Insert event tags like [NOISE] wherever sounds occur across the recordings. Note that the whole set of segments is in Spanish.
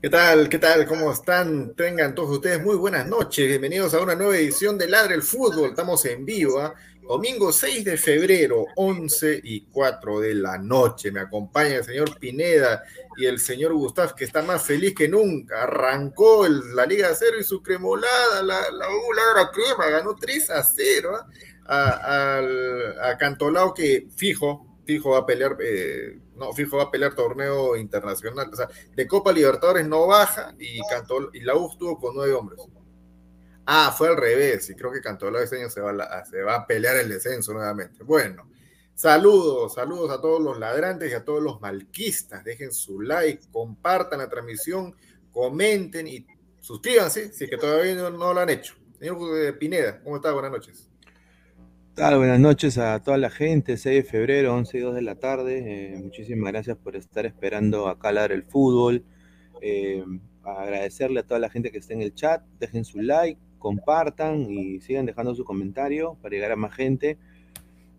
¿Qué tal? ¿Qué tal? ¿Cómo están? Tengan todos ustedes muy buenas noches. Bienvenidos a una nueva edición de Ladre el Fútbol. Estamos en vivo, ¿ah? domingo 6 de febrero, 11 y 4 de la noche. Me acompaña el señor Pineda y el señor Gustavo, que está más feliz que nunca. Arrancó la Liga Cero y su cremolada, la, la Ladra Crema, ganó 3 a 0 ¿ah? a, a Cantolao, que fijo, fijo va a pelear. Eh, no, fijo va a pelear torneo internacional. O sea, de Copa Libertadores no baja y Cantol, y la U estuvo con nueve hombres. Ah, fue al revés, y creo que Cantolao este año se va, a, se va a pelear el descenso nuevamente. Bueno, saludos, saludos a todos los ladrantes y a todos los malquistas. Dejen su like, compartan la transmisión, comenten y suscríbanse si es que todavía no, no lo han hecho. Señor Pineda, ¿cómo está? Buenas noches. Buenas noches a toda la gente, 6 de febrero, 11 y 2 de la tarde. Eh, muchísimas gracias por estar esperando acá a el fútbol. Eh, agradecerle a toda la gente que está en el chat, dejen su like, compartan y sigan dejando su comentario para llegar a más gente.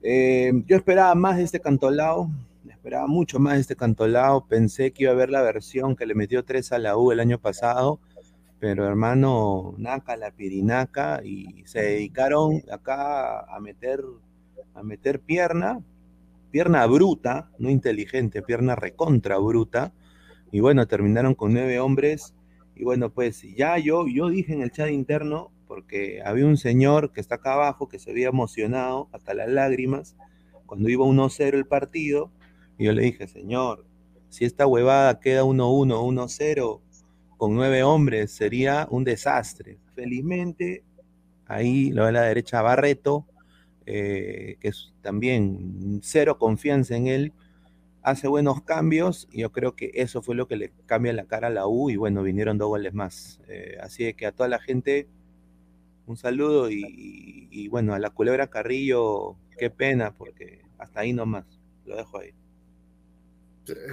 Eh, yo esperaba más de este cantolao, esperaba mucho más de este cantolao. Pensé que iba a ver la versión que le metió 3 a la U el año pasado pero hermano, Naca, la pirinaca, y se dedicaron acá a meter, a meter pierna, pierna bruta, no inteligente, pierna recontra bruta, y bueno, terminaron con nueve hombres, y bueno, pues ya yo, yo dije en el chat interno, porque había un señor que está acá abajo que se había emocionado hasta las lágrimas cuando iba 1-0 el partido, y yo le dije, señor, si esta huevada queda 1-1, 1-0, con nueve hombres sería un desastre. Felizmente, ahí lo de la derecha Barreto eh, que es también cero confianza en él, hace buenos cambios y yo creo que eso fue lo que le cambia la cara a la U y bueno, vinieron dos goles más. Eh, así que a toda la gente un saludo y, bueno, a la culebra Carrillo, qué pena porque hasta ahí nomás, lo dejo ahí.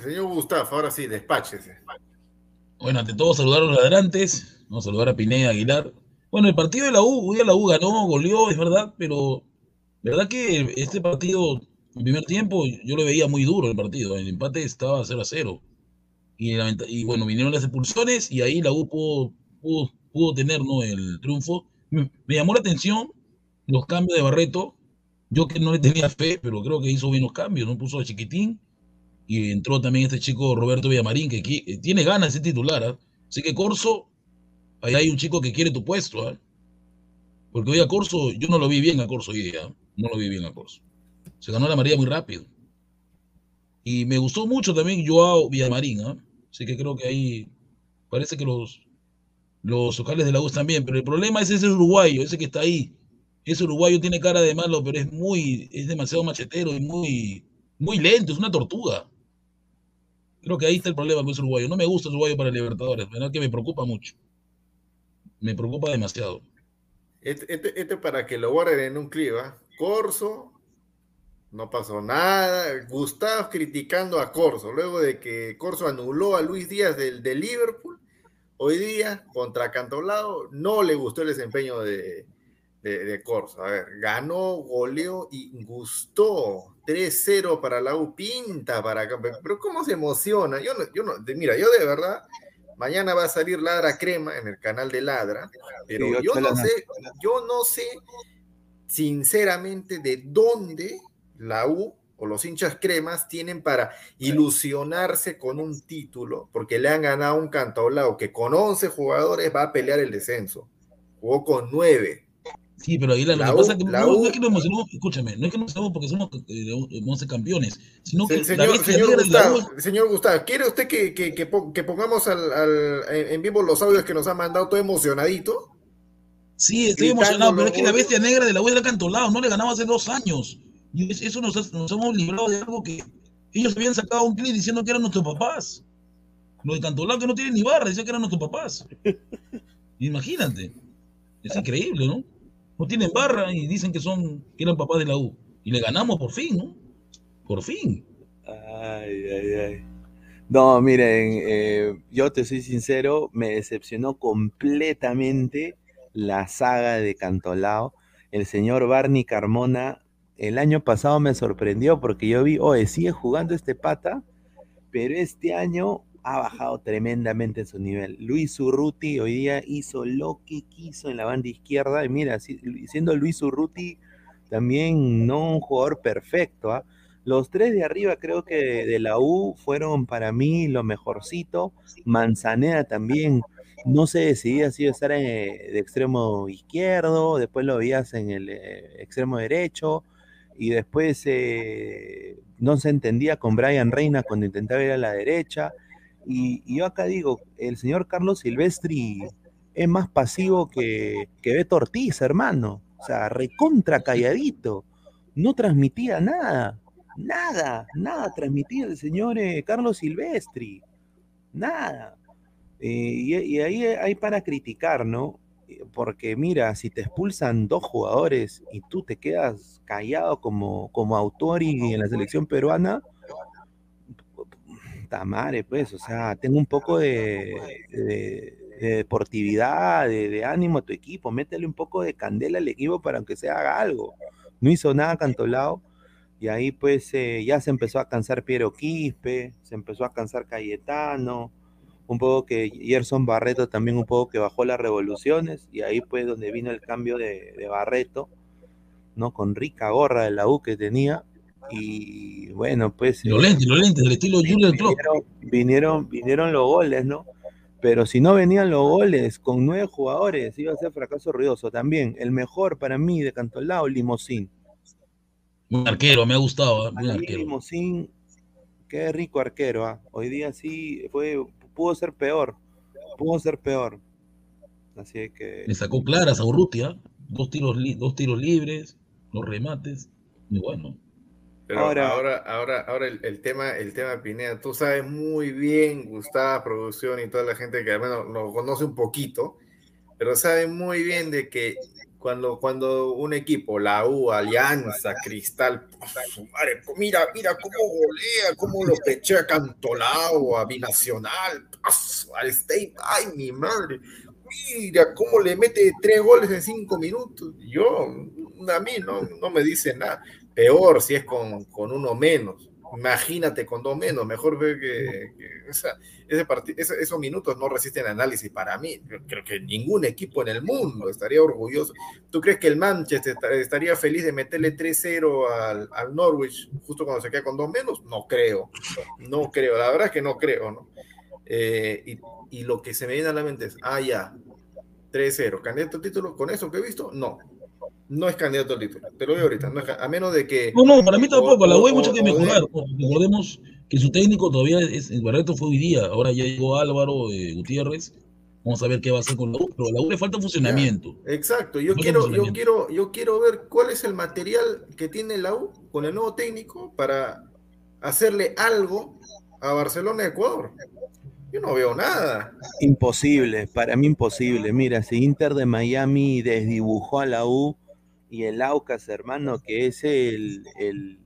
Señor Gustavo, ahora sí, despáchese. Bueno, ante todo saludar a los ladrantes, vamos a saludar a Pineda Aguilar. Bueno, el partido de la U, hoy la U ganó, goleó, es verdad, pero verdad que este partido en primer tiempo yo lo veía muy duro el partido. El empate estaba 0 a 0. Y, bueno, vinieron las expulsiones y ahí la U pudo, pudo, tener ¿no? el triunfo. Me, llamó la atención los cambios de Barreto. Yo que no le tenía fe, pero creo que hizo bien los cambios. No puso a Chiquitín y entró también este chico Roberto Villamarín, que, tiene ganas de ser titular. ¿ah? Así que Corso, ahí hay un chico que quiere tu puesto. ¿ah? Porque hoy a Corso, yo no lo vi bien a Corso hoy día. ¿ah? No lo vi bien a Corso. Se ganó la María muy rápido. Y me gustó mucho también Joao Villamarín. Así que creo que ahí parece que los, los locales de la U bien. Pero el problema es ese uruguayo, ese que está ahí. Ese uruguayo tiene cara de malo, pero es muy, es demasiado machetero y muy, muy lento, es una tortuga. Creo que ahí está el problema con ese uruguayo. No me gusta el uruguayo para Libertadores, ¿verdad? Que me preocupa mucho. Me preocupa demasiado. Este, este, este para que lo guarden en un clip, ¿ah? Corso, no pasó nada. Gustavo criticando a Corso, luego de que Corso anuló a Luis Díaz del, de Liverpool. Hoy día, contra Cantolao, no le gustó el desempeño de, de, Corso. A ver, ganó, goleó y gustó. 3-0 para la U, pinta para Pero ¿cómo se emociona? Yo no, yo no, mira, yo de verdad, mañana va a salir Ladra Crema en el canal de Ladra, pero yo no sé, yo no sé sinceramente de dónde la U o los hinchas cremas tienen para ilusionarse con un título, porque le han ganado un cantaolao que con 11 jugadores va a pelear el descenso. Jugó con 9. Sí, pero ahí la, lo que pasa es que no, es que nos emocionamos, escúchame, no es que nos emocionamos porque somos 11 eh, campeones, sino que señor, la señor, Gustavo, señor Gustavo, ¿quiere usted que, que, que, pongamos al, al, en vivo los audios que nos ha mandado todo emocionadito? Sí, estoy emocionado, pero es que la bestia negra de la U era cantolado, no le ganaba hace dos años. Y eso nos, hemos librado de algo que ellos habían sacado un clip diciendo que eran nuestros papás. Los de Cantolao que no tienen ni barra, decían que eran nuestros papás. [LAUGHS] Imagínate. Es increíble, ¿no? No tienen barra y dicen que son que eran papás de la U. Y le ganamos por fin, ¿no? Por fin. Ay, ay, ay. No, miren, eh, yo te soy sincero, me decepcionó completamente la saga de Cantolao. El señor Barney Carmona el año pasado me sorprendió porque yo vi, oye, sigue jugando este pata, pero este año ha bajado tremendamente su nivel. Luis Urruti hoy día hizo lo que quiso en la banda izquierda, y mira, siendo Luis Urruti también no un jugador perfecto, ¿ah? Los tres de arriba creo que de la U fueron para mí lo mejorcito. Manzaneda también no se decidía si iba a estar de extremo izquierdo, después lo veías en el eh, extremo derecho y después eh, no se entendía con Brian Reina cuando intentaba ir a la derecha. Y, yo acá digo, el señor Carlos Silvestri es más pasivo que, que Beto Ortiz, hermano. O sea, recontra calladito. No transmitía nada. Nada, nada transmitía el señor eh, Carlos Silvestri. Nada. Eh, y, y, ahí hay para criticar, ¿no? porque mira, si te expulsan dos jugadores y tú te quedas callado como, como autor y en la selección peruana, tamare, pues, o sea, tengo un poco de, deportividad, de, ánimo a tu equipo, métele un poco de candela al equipo para aunque se haga algo. No hizo nada Cantolao, y ahí pues eh, ya se empezó a cansar Piero Quispe, se empezó a cansar Cayetano, un poco que Gerson Barreto también un poco que bajó las revoluciones y ahí pues donde vino el cambio de, Barreto, ¿no? Con rica gorra de la U que tenía y bueno, pues... Los eh, lentes, los lentes, del estilo Julian vinieron, vinieron, vinieron los goles, ¿no? Pero si no venían los goles con nueve jugadores, iba a ser fracaso ruidoso también. El mejor para mí de Cantolao, Limosín. Un arquero, me ha gustado. ¿eh? Limosín, qué rico arquero. ¿ah? Hoy día sí fue pudo ser peor. Pudo ser peor. Así que. Le sacó claras a Urrutia. Dos tiros, dos tiros libres. los remates, y bueno. Pero ahora, ahora, ahora, ahora el, tema, el tema Pineda, tú sabes muy bien, Gustavo, producción y toda la gente que al menos lo conoce un poquito, pero sabe muy bien de que cuando, cuando un equipo, la U, Alianza, Cristal, madre, mira, mira cómo golea, cómo lo pechea Cantolao, a Binacional, al State, ay mi madre, mira cómo le mete tres goles en cinco minutos. Yo, a mí no, no me dice nada. Peor si es con, con uno menos. Imagínate con dos menos. Mejor ver que, ese esos minutos no resisten análisis para mí. creo que ningún equipo en el mundo estaría orgulloso. ¿Tú crees que el Manchester estaría feliz de meterle 3-0 al, Norwich justo cuando se queda con dos menos? No creo. No creo. La verdad es que no creo. ¿no? Eh, y lo que se me viene a la mente es, ah, ya, 3-0, candidato título, con eso que he visto, no. No es candidato al título, te lo digo ahorita, a menos de que... No, no, para mí tampoco, la U hay mucho que mejorar. Recordemos que su técnico todavía es, el Barreto fue hoy día, ahora ya llegó Álvaro eh, Gutiérrez, vamos a ver qué va a hacer con la U, pero a la U le falta funcionamiento. exacto, yo quiero, yo quiero, yo quiero ver cuál es el material que tiene la U con el nuevo técnico para hacerle algo a Barcelona Ecuador. Yo no veo nada. Imposible, para mí imposible. Mira, si Inter de Miami desdibujó a la U y el Aucas, hermano, que es el, el,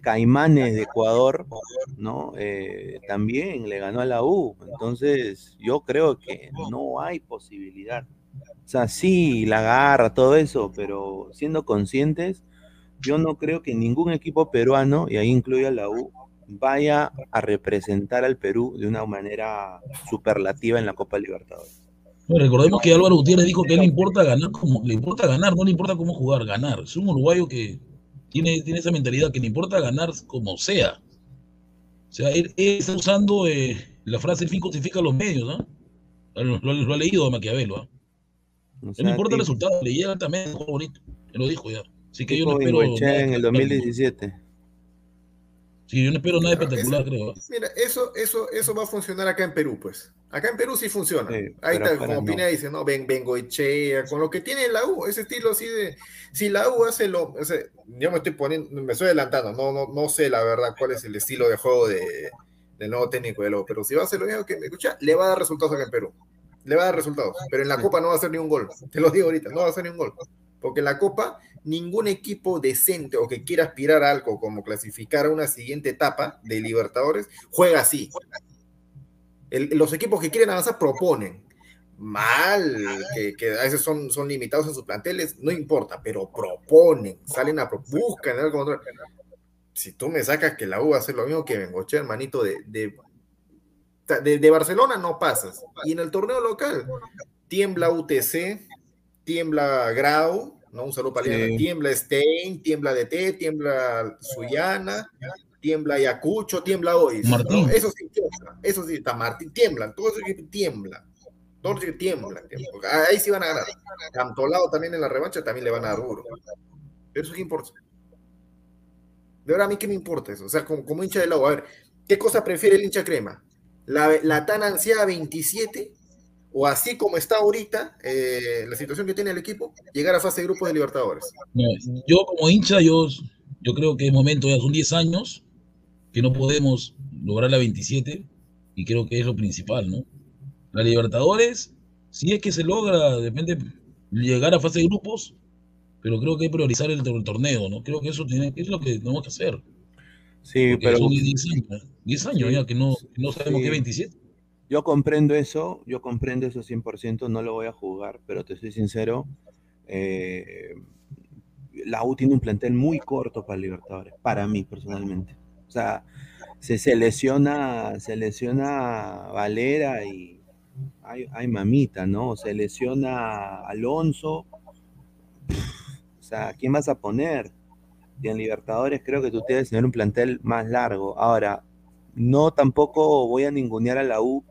Caimanes de Ecuador, ¿no? Eh, también le ganó a la U. Entonces, yo creo que no hay posibilidad. O sea, sí, la garra, todo eso, pero siendo conscientes, yo no creo que ningún equipo peruano, y ahí incluye a la U, vaya a representar al Perú de una manera superlativa en la Copa Libertadores. Recordemos que Álvaro Gutiérrez dijo que le importa ganar como le importa ganar, no le importa cómo jugar, ganar. Es un uruguayo que tiene, tiene esa mentalidad que le importa ganar como sea. O sea, él, está usando eh, la frase el fin justifica los medios, ¿no? Lo, ha leído Maquiavelo, ¿ah? no importa el resultado, le llega también, bonito. Él lo dijo ya. Así que yo no espero. En el 2017. Sí, yo no espero nada espectacular, creo. Mira, eso, eso, eso va a funcionar acá en Perú, pues. Acá en Perú sí funciona. Ahí está, como Pineda dice, ¿no? Ven, vengo Echea, con lo que tiene la U, ese estilo así de. Si la U hace lo. O sea, yo me estoy poniendo, me estoy adelantando, no, no, no sé la verdad cuál es el estilo de juego de, del nuevo técnico de la U, pero si va a hacer lo mismo que me escucha, le va a dar resultados acá en Perú. Le va a dar resultados, pero en la Copa no va a hacer ni un gol. Te lo digo ahorita, no va a hacer ni un gol. Porque en la Copa ningún equipo decente o que quiera aspirar a algo como clasificar a una siguiente etapa de Libertadores juega así. los equipos que quieren avanzar proponen. Mal, que, a veces son, son limitados en sus planteles, no importa, pero proponen, salen a buscan algo Si tú me sacas que la U va a hacer lo mismo que Bengoche, hermanito, de, de, de Barcelona no pasas. Y en el torneo local, tiembla UTC, tiembla Grau, ¿no? Un saludo para Tiembla Stein, tiembla DT, tiembla Suyana, tiembla Ayacucho, tiembla hoy. Eso sí tiembla, eso sí, está Martín, tiemblan, todo eso tiembla. Todo eso tiembla, Ahí sí van a ganar. Cantolao también en la revancha también le van a dar duro. Pero eso qué importa. De verdad, a mí qué me importa eso. O sea, como, hincha del agua, a ver, ¿qué cosa prefiere el hincha crema? La, la tan ansiada 27 o así como está ahorita eh, la situación que tiene el equipo, llegar a fase de grupos de Libertadores? yo como hincha, yo, yo creo que es momento, ya son 10 años que no podemos lograr la 27 y creo que es lo principal, ¿no? La Libertadores, si es que se logra de repente llegar a fase de grupos, pero creo que hay que priorizar el, torneo, ¿no? Creo que eso tiene, es lo que tenemos que hacer. Sí, pero... Son 10 años, 10 años ya que no, no sabemos qué 27. Yo comprendo eso, yo comprendo eso 100%, no lo voy a jugar, pero te soy sincero, eh, la U tiene un plantel muy corto para Libertadores, para mí personalmente. O sea, se, se lesiona, se lesiona Valera y hay, mamita, ¿no? Se lesiona Alonso. O sea, ¿quién vas a poner? Y en Libertadores creo que tú tienes que tener un plantel más largo. Ahora, no tampoco voy a ningunear a la U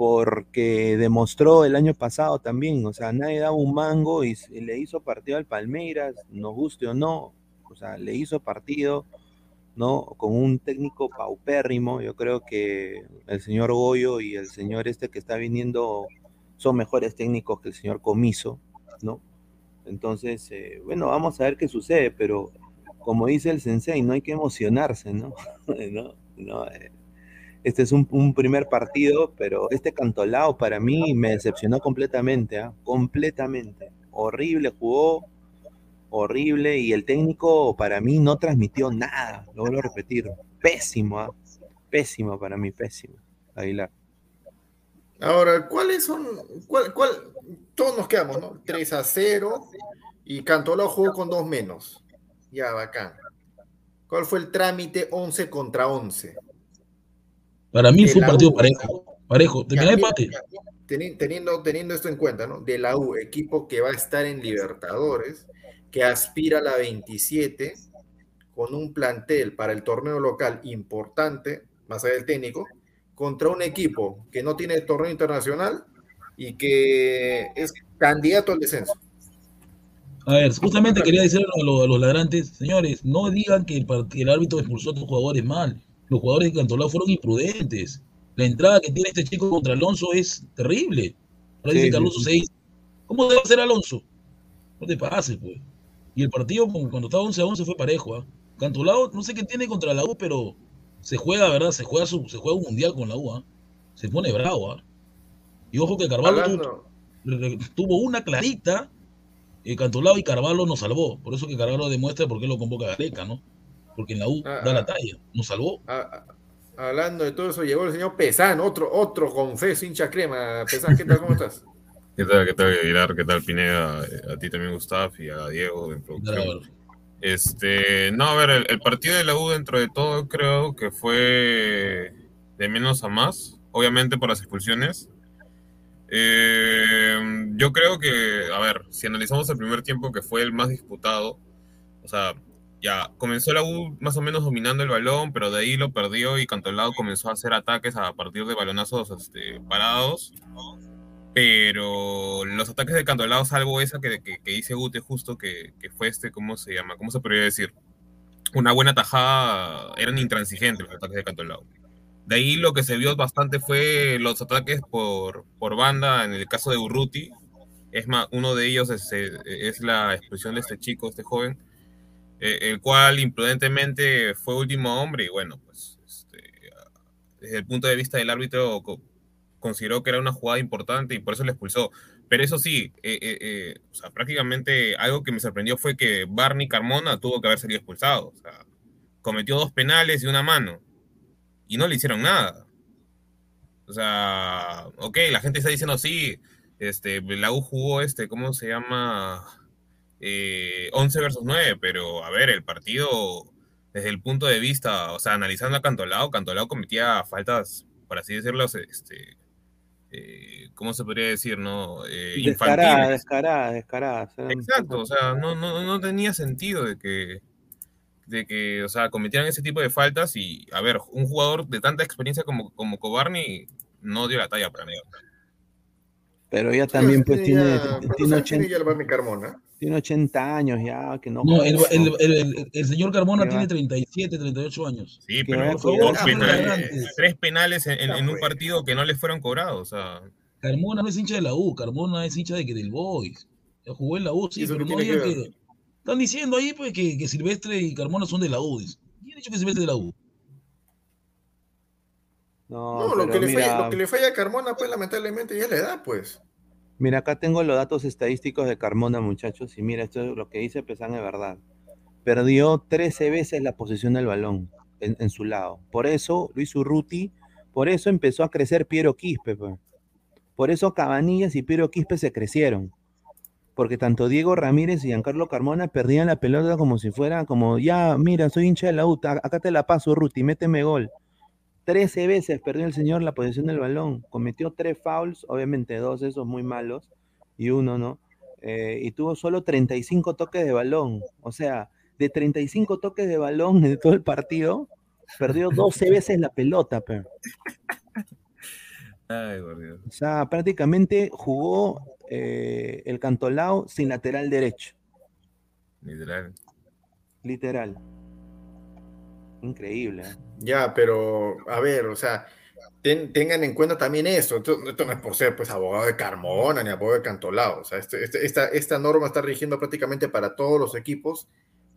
porque demostró el año pasado también, o sea, nadie daba un mango y, le hizo partido al Palmeiras, nos guste o no, o sea, le hizo partido, ¿no? Con un técnico paupérrimo, yo creo que el señor Goyo y el señor este que está viniendo son mejores técnicos que el señor Comiso, ¿no? Entonces, eh, bueno, vamos a ver qué sucede, pero como dice el sensei, no hay que emocionarse, ¿no? [LAUGHS] no, no eh, este es un, primer partido, pero este Cantolao para mí me decepcionó completamente, ¿eh? completamente. Horrible jugó, horrible, y el técnico para mí no transmitió nada, lo vuelvo a repetir, pésimo, ¿eh? pésimo para mí, pésimo, Aguilar. Ahora, ¿cuáles son? Cuál, cuál, todos nos quedamos, ¿no? 3 a 0 y Cantolao jugó con dos menos. Ya, bacán. ¿Cuál fue el trámite 11 contra 11? Para mí fue un partido U, parejo. Parejo. Empate. Teniendo, teniendo esto en cuenta, ¿no? De la U, equipo que va a estar en Libertadores, que aspira a la 27, con un plantel para el torneo local importante, más allá del técnico, contra un equipo que no tiene torneo internacional y que es candidato al descenso. A ver, justamente quería decir a los, a los ladrantes, señores, no digan que el, el árbitro expulsó a tus jugadores mal los jugadores de Cantolao fueron imprudentes. La entrada que tiene este chico contra Alonso es terrible. Ahora dice sí, Alonso sí. 6. ¿Cómo debe hacer Alonso? No te pases, pues. Y el partido cuando estaba 11 a 11 fue parejo. ¿eh? Cantolao, no sé qué tiene contra la U, pero se juega, ¿verdad? Se juega, su, se juega un mundial con la U. ¿eh? Se pone bravo. ¿eh? Y ojo que Carvalho tuvo, tuvo, una clarita. Eh, Cantolao y Carvalho nos salvó. Por eso que Carvalho demuestra por qué lo convoca Gareca, ¿no? Porque en la U ah, da la talla, nos salvó. Ah, hablando de todo eso, llegó el señor Pesán, otro, otro confeso hincha crema. Pesán, ¿qué tal? ¿Cómo estás? [LAUGHS] ¿Qué tal, qué tal, Aguilar? ¿Qué tal, Pineda? A ti también, Gustav, y a Diego en producción. Este, no, a ver, el, el, partido de la U dentro de todo creo que fue de menos a más, obviamente por las expulsiones. Eh, yo creo que, a ver, si analizamos el primer tiempo que fue el más disputado, o sea, ya comenzó la U más o menos dominando el balón, pero de ahí lo perdió y Cantolao comenzó a hacer ataques a partir de balonazos este, parados. Pero los ataques de Cantolao, salvo esa que, que, que dice Gute justo, que, que, fue este, ¿cómo se llama? ¿Cómo se podría decir? Una buena tajada, eran intransigentes los ataques de Cantolao. De ahí lo que se vio bastante fue los ataques por, por banda, en el caso de Urruti. Es más, uno de ellos es, es la expresión de este chico, este joven, eh, el cual imprudentemente fue último hombre y bueno, pues este, desde el punto de vista del árbitro consideró que era una jugada importante y por eso le expulsó. Pero eso sí, eh, eh, o sea, prácticamente algo que me sorprendió fue que Barney Carmona tuvo que haber salido expulsado. O sea, cometió dos penales y una mano y no le hicieron nada. O sea, ok, la gente está diciendo sí, este, la U jugó este, ¿cómo se llama? Eh, 11 versus 9, pero a ver, el partido desde el punto de vista, o sea, analizando a Cantolao, Cantolao cometía faltas, por así decirlo, este, eh, ¿cómo se podría decir, no? Eh, descarada, descarada, descarada. Exacto, o sea, no, no, no tenía sentido de que, de que, o sea, cometieran ese tipo de faltas y, a ver, un jugador de tanta experiencia como, como Cobarni no dio la talla para mí. Pero ella también, pues, tiene, tiene, 80, el Barney Carmona. Tiene 80 años ya, que no. No, el, el, el, el señor Carmona tiene 37, 38 años. Sí, pero por favor, penales, tres penales en, en, un partido que no le fueron cobrados. O sea. Carmona no es hincha de la U, Carmona es hincha de que del Boys. Jugó en la U, sí, pero no digan que, que. Están diciendo ahí pues que, que, Silvestre y Carmona son de la U. ¿Quién ha dicho que Silvestre es de la U? No, no lo, que mira... le falla, lo que le falla a Carmona, pues lamentablemente ya le da, pues. Mira, acá tengo los datos estadísticos de Carmona, muchachos, y mira, esto es lo que dice Pesan es verdad. Perdió 13 veces la posición del balón en, su lado. Por eso Luis Urruti, por eso empezó a crecer Piero Quispe. Pues. Por eso Cabanillas y Piero Quispe se crecieron. Porque tanto Diego Ramírez y Giancarlo Carmona perdían la pelota como si fuera como, ya, mira, soy hincha de la U, acá te la paso, Ruti, méteme gol. 13 veces perdió el señor la posición del balón, cometió tres fouls, obviamente dos esos muy malos y uno no, eh, y tuvo solo 35 toques de balón, o sea, de 35 toques de balón en todo el partido, perdió 12 veces la pelota, pero. Ay, por Dios. O sea, prácticamente jugó eh, el Cantolao sin lateral derecho. Literal. Literal. Increíble. ¿eh? Ya, pero a ver, o sea, ten- tengan en cuenta también eso. Esto, esto no es por ser pues abogado de Carmona ni abogado de Cantolao. O sea, este- este- esta, esta norma está rigiendo prácticamente para todos los equipos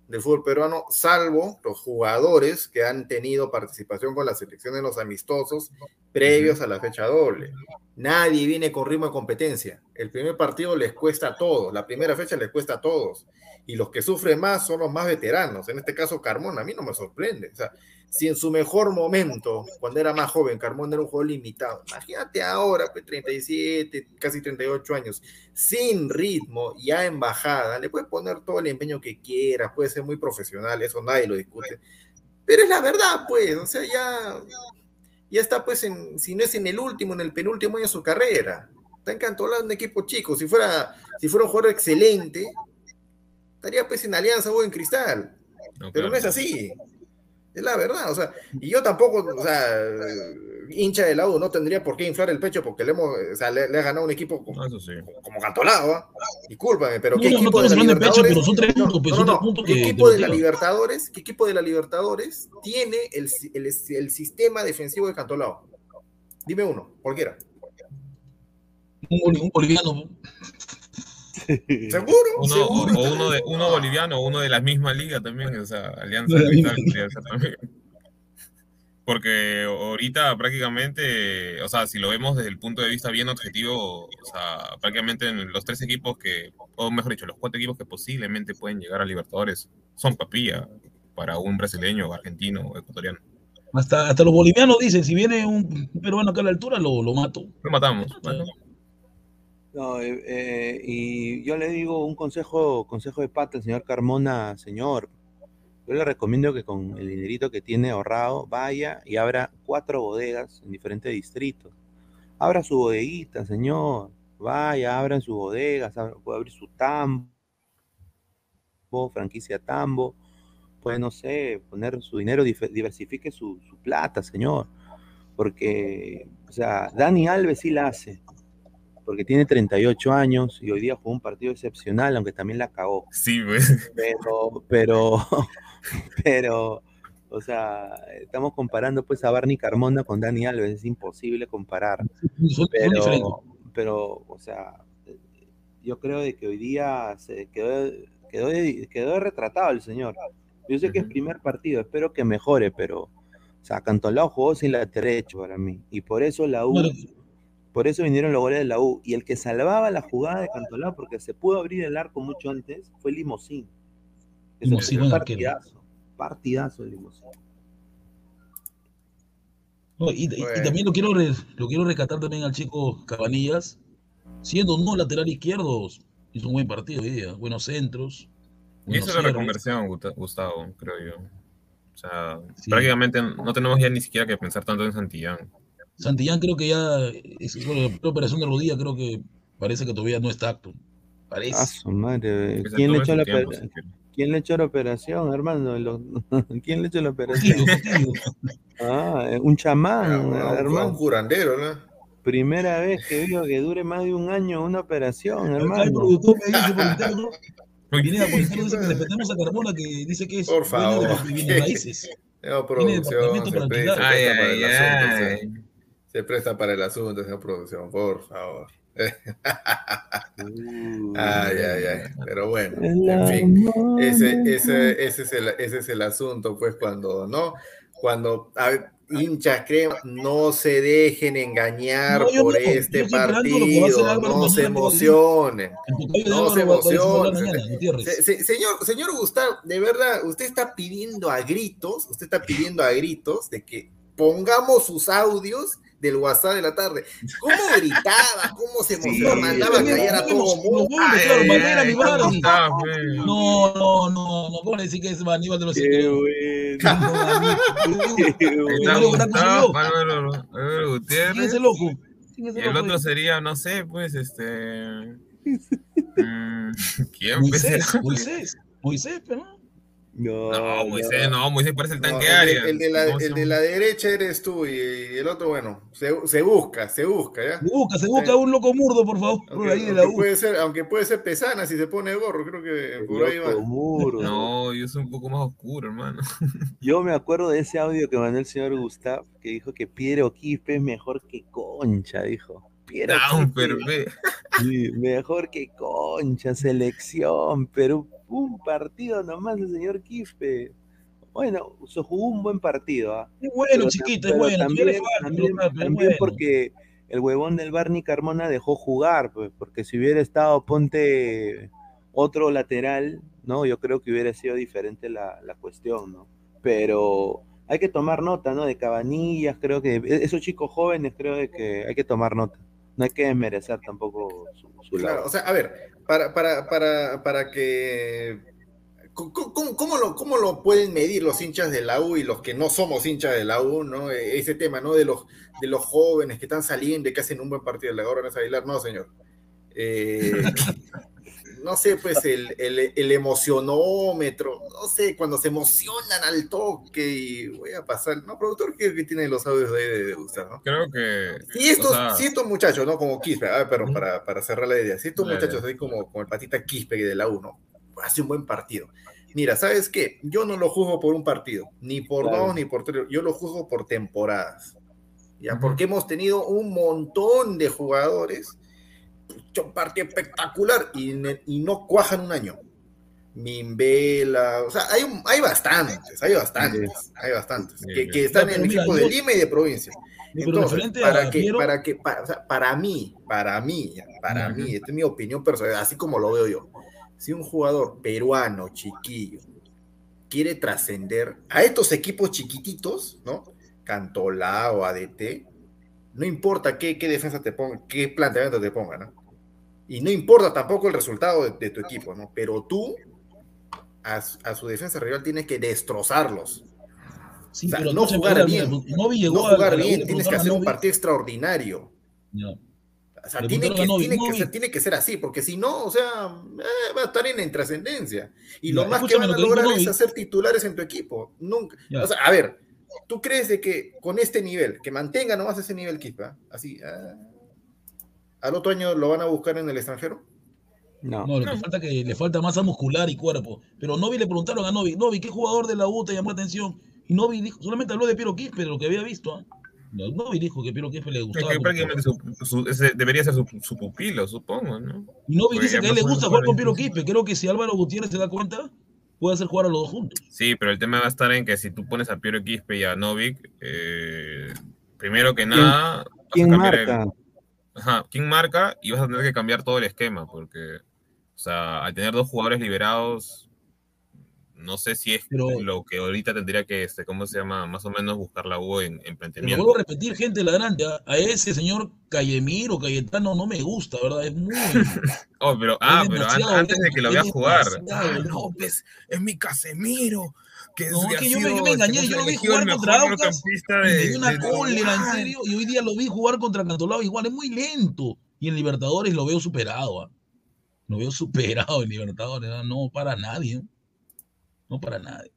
del fútbol peruano, salvo los jugadores que han tenido participación con la selección en los amistosos previos a la fecha doble. Nadie viene con ritmo de competencia. El primer partido les cuesta a todos, la primera fecha les cuesta a todos. Y los que sufren más son los más veteranos. En este caso, Carmona, a mí no me sorprende. O sea, si en su mejor momento, cuando era más joven, Carmona era un jugador limitado, imagínate ahora, pues 37, casi 38 años, sin ritmo, ya en bajada, le puedes poner todo el empeño que quieras, puede ser muy profesional, eso nadie lo discute. Pero es la verdad, pues, o sea, ya, ya está, pues, en, si no es en el último, en el penúltimo año de su carrera. Está encantolado en un equipo chico. Si fuera, si fuera un jugador excelente, estaría pues en Alianza o en Cristal. No, Pero no es así. Es la verdad, o sea, y yo tampoco, o sea, [LAUGHS] hincha de la U, no tendría por qué inflar el pecho porque le hemos, o sea, le, le ha ganado un equipo como, eso sí. como Cantolao, ¿ah? Discúlpame, pero ¿qué equipo de la Libertadores? ¿Qué equipo de la. Libertadores? ¿Qué equipo de la Libertadores tiene el, el, el sistema defensivo de Cantolao? Dime uno, cualquiera. Un, un boliviano. [LAUGHS] ¿Seguro? Uno, o, ¿Seguro? o uno, de, uno boliviano o uno de la misma liga también, o sea, Alianza podría ser también. Porque ahorita prácticamente, o sea, si lo vemos desde el punto de vista bien objetivo, o sea, prácticamente en los tres equipos que, o mejor dicho, los cuatro equipos que posiblemente pueden llegar a Libertadores son papilla para un brasileño, argentino o ecuatoriano. Hasta, hasta los bolivianos dicen, si viene un un peruano acá a la altura, lo, lo mato. Lo matamos. Bueno, No, eh, eh, y yo le digo un consejo, consejo de pata al señor Carmona, señor. Yo le recomiendo que con el dinerito que tiene ahorrado vaya y abra cuatro bodegas en diferentes distritos. Abra su bodeguita, señor. Vaya, abra sus bodegas, puede abrir su tambo, franquicia tambo. Puede, no sé, poner su dinero, diversifique su plata, señor. Porque, o sea, Dani Alves sí la hace porque tiene 38 años y hoy día jugó un partido excepcional, aunque también la cagó. sí, pues. Pero, pero, [LAUGHS] pero, o sea, estamos comparando pues a Barney Carmona con Dani Alves, es imposible comparar. Pero, pero, o sea, yo creo de que hoy día se quedó, quedó, quedó retratado el señor. Yo sé que es primer partido, espero que mejore, pero, o sea, Cantolao jugó sin la derecho para mí. Y por eso la U Bueno, por eso vinieron los goles de la U. Y el que salvaba la jugada de Cantolao, porque se pudo abrir el arco mucho antes, fue Limosín. Limosín, un partidazo. Partidazo el Limosín. No, y, y- y Bueno. también lo quiero, re- lo quiero rescatar también al chico Cabanillas, siendo no lateral izquierdo, hizo un buen partido hoy día, buenos centros. Y esa es la reconversión, Gusta- Gustavo, creo yo. O sea, Sí. prácticamente no tenemos ya ni siquiera que pensar tanto en Santillán. Santillán creo que ya, es, la operación de rodilla creo que parece que todavía no está apto. Parece. Ah, su madre. Que se ¿Quién le, echó la tiempo. ¿Quién le echó la operación, hermano? Lo- [LAUGHS] ¿Quién le echó la operación? Ah, eh, un chamán, Ah, un- un hermano. curandero, ¿no? Primera vez que veo que dure más de un año una operación, Acá el hermano. productor me dice por interno, Uy, Pineda por interno dice que respetemos a Carmona que dice que es Por de favor. los bienes raíces. [LAUGHS] Tiene producción, departamento se para presta, alquilar. Ay, para ay, ay. Se- presta para el asunto, señor producción, por favor. [LAUGHS] Ay, ay, ay. Pero bueno, en fin. Ese, ese, ese, es el, ese es el asunto, pues, cuando, ¿no? Cuando a ver, hinchas crema, no se dejen engañar No, por no, este partido, no se emocionen. No se emocionen. Se- se- señor, señor Gustavo, de verdad, usted está pidiendo a gritos, usted está pidiendo a gritos de que pongamos sus audios del WhatsApp de la tarde. ¿Cómo gritaba? ¿Cómo se emocionaba? Sí, Mandaba a callar a todo. Ah, pues. No, no, no, no, ¿cómo le decir que es Aníbal de los Qué el otro sería, no sé, pues, este. mm, ¿Quién pues, Moisés? Moisés, Moisés, pero no. No, Moisés, no. no, Moisés parece el No, tanque el, de- el la, el de la derecha eres tú y el otro, bueno, se, se busca, se busca, ¿ya? Se busca, se busca un loco murdo, por favor, por Aunque, ahí de la U. puede ser, aunque puede ser pesana si se pone el gorro, creo que por ahí va. Loco muro. No, yo soy un poco más oscuro, hermano. [LAUGHS] Yo me acuerdo de ese audio que mandó el señor Gustav, que dijo que Piero Quispe es mejor que Concha, dijo. Piero Down, Quispe, perfecto. sí, mejor que Concha, selección, pero un partido nomás el señor Quispe. Bueno, se jugó un buen partido, ¿ah? Es bueno, Pero chiquito, es bueno. También, falta, también- pero- también bueno. porque el huevón del Barney Carmona dejó jugar, pues, porque si hubiera estado, ponte otro lateral, ¿no? Yo creo que hubiera sido diferente la, la cuestión, ¿no? Pero hay que tomar nota, ¿no? De Cabanillas, creo que e- esos chicos jóvenes, creo de que hay que tomar nota. No hay que desmerecer tampoco su, su Claro, lado. o sea, a ver, para, para, para, para que. ¿Cómo, cómo- lo, ¿Cómo lo pueden medir los hinchas de la U y los que no somos hinchas de la U, ¿no? E- Ese tema, ¿no? De los, de los jóvenes que están saliendo y que hacen un buen partido. La hora no es no, señor. Eh, [LAUGHS] no sé, pues el, el, el emocionómetro, no sé, cuando se emocionan al toque y voy a pasar. No, productor, que, que tiene los audios de, de, de Gustavo, ¿no? Creo que. Y estos, o sea, si estos muchachos, ¿no? Como Quispe, a ver, perdón, para, para cerrar la idea, si estos muchachos así como, como el patita Quispe de la 1, hace un buen partido. Mira, ¿sabes qué? Yo no lo juzgo por un partido, ni por Claro. dos, ni por tres, yo lo juzgo por temporadas. ¿ya? Porque hemos tenido un montón de jugadores, un partido espectacular, y, no cuajan un año. Mimbela, o sea, hay, un- hay bastantes, hay bastantes, hay bastantes, Bien, que, bien. que están en mira, equipos de Lima y de provincia. Entonces, para a que, Piero, para que, para, o sea, para mí, para mí, para mí, esta es mi opinión personal, así como lo veo yo. Si un jugador peruano, chiquillo, quiere trascender a estos equipos chiquititos, ¿no? Cantolao, ADT, no importa qué, qué defensa te ponga, qué planteamiento te ponga, ¿no? Y no importa tampoco el resultado de, de tu equipo, ¿no? Pero tú, a, su- a su defensa rival, tienes que destrozarlos. sí, o sea, pero no jugar bien, llegó No a- a jugar la U, bien, tienes que a hacer un partido extraordinario. ya. O sea, tiene que, a Novi, tiene, que ser, tiene que ser así, porque si no, o sea, eh, va a estar en la intrascendencia. Y Ya, lo más que van a lograr es hacer titulares en tu equipo. Nunca. O sea, a ver, ¿tú crees de que con este nivel, que mantenga nomás ese nivel Kispa, así, ah, al otro año lo van a buscar en el extranjero? No. No, lo que falta es que le falta masa muscular y cuerpo. Pero Novi le preguntaron a Novi, Novi, ¿qué jugador de la U te llamó la atención? Y Novi dijo, solamente habló de Piero Quispe, de lo que había visto. ¿ah? No, Novi dijo que Piero Quispe le Es gustaba. que como prácticamente su- su- ese debería ser su, su pupilo, supongo, ¿no? Y Novi Porque dice que a él le gusta jugar con Piero. Quispe. Creo que si Álvaro Gutiérrez se da cuenta, puede hacer jugar a los dos juntos. Sí, pero el tema va a estar en que si tú pones a Piero Quispe y a Novik, eh, primero que nada, ¿Quién el- marca? Ajá, ¿quién marca? Y vas a tener que cambiar todo el esquema, porque, o sea, al tener dos jugadores liberados, no sé si es Pero- lo que ahorita tendría que, este, ¿cómo se llama? Más o menos buscar la U en, en Pero planteamiento. vuelvo a repetir, gente ladrante, ¿ah? a ese señor Cayemiro, Cayetano, no me gusta, ¿verdad? Es muy... [LAUGHS] Oh, pero, ah, pero an- antes de que lo veas jugar. Ah, pues, es mi Casemiro. Que No, es que yo me- yo me engañé, ¿cómo se yo lo vi jugar contra Aucas Y de- una de cólera, en serio, y hoy día lo vi jugar contra Cantolao igual, es muy lento. Y en Libertadores lo veo superado, ¿ah? Lo veo superado en Libertadores, ¿ah? no para nadie. ¿eh? No para nadie.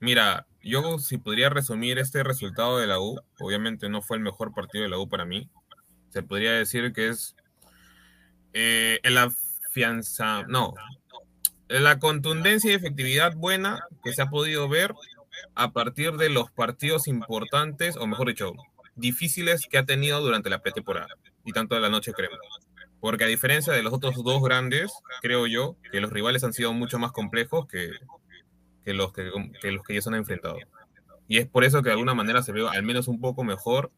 Mira, yo si podría resumir este resultado de la U, obviamente no fue el mejor partido de la U para mí. Se podría decir que es eh, el afianza, no, la contundencia y efectividad buena que se ha podido ver a partir de los partidos importantes, o mejor dicho, difíciles que ha tenido durante la pretemporada y tanto de la noche crema. Porque a diferencia de los otros dos grandes, creo yo que los rivales han sido mucho más complejos que, que los que, que los que ellos han enfrentado. Y es por eso que de alguna manera se ve al menos un poco mejor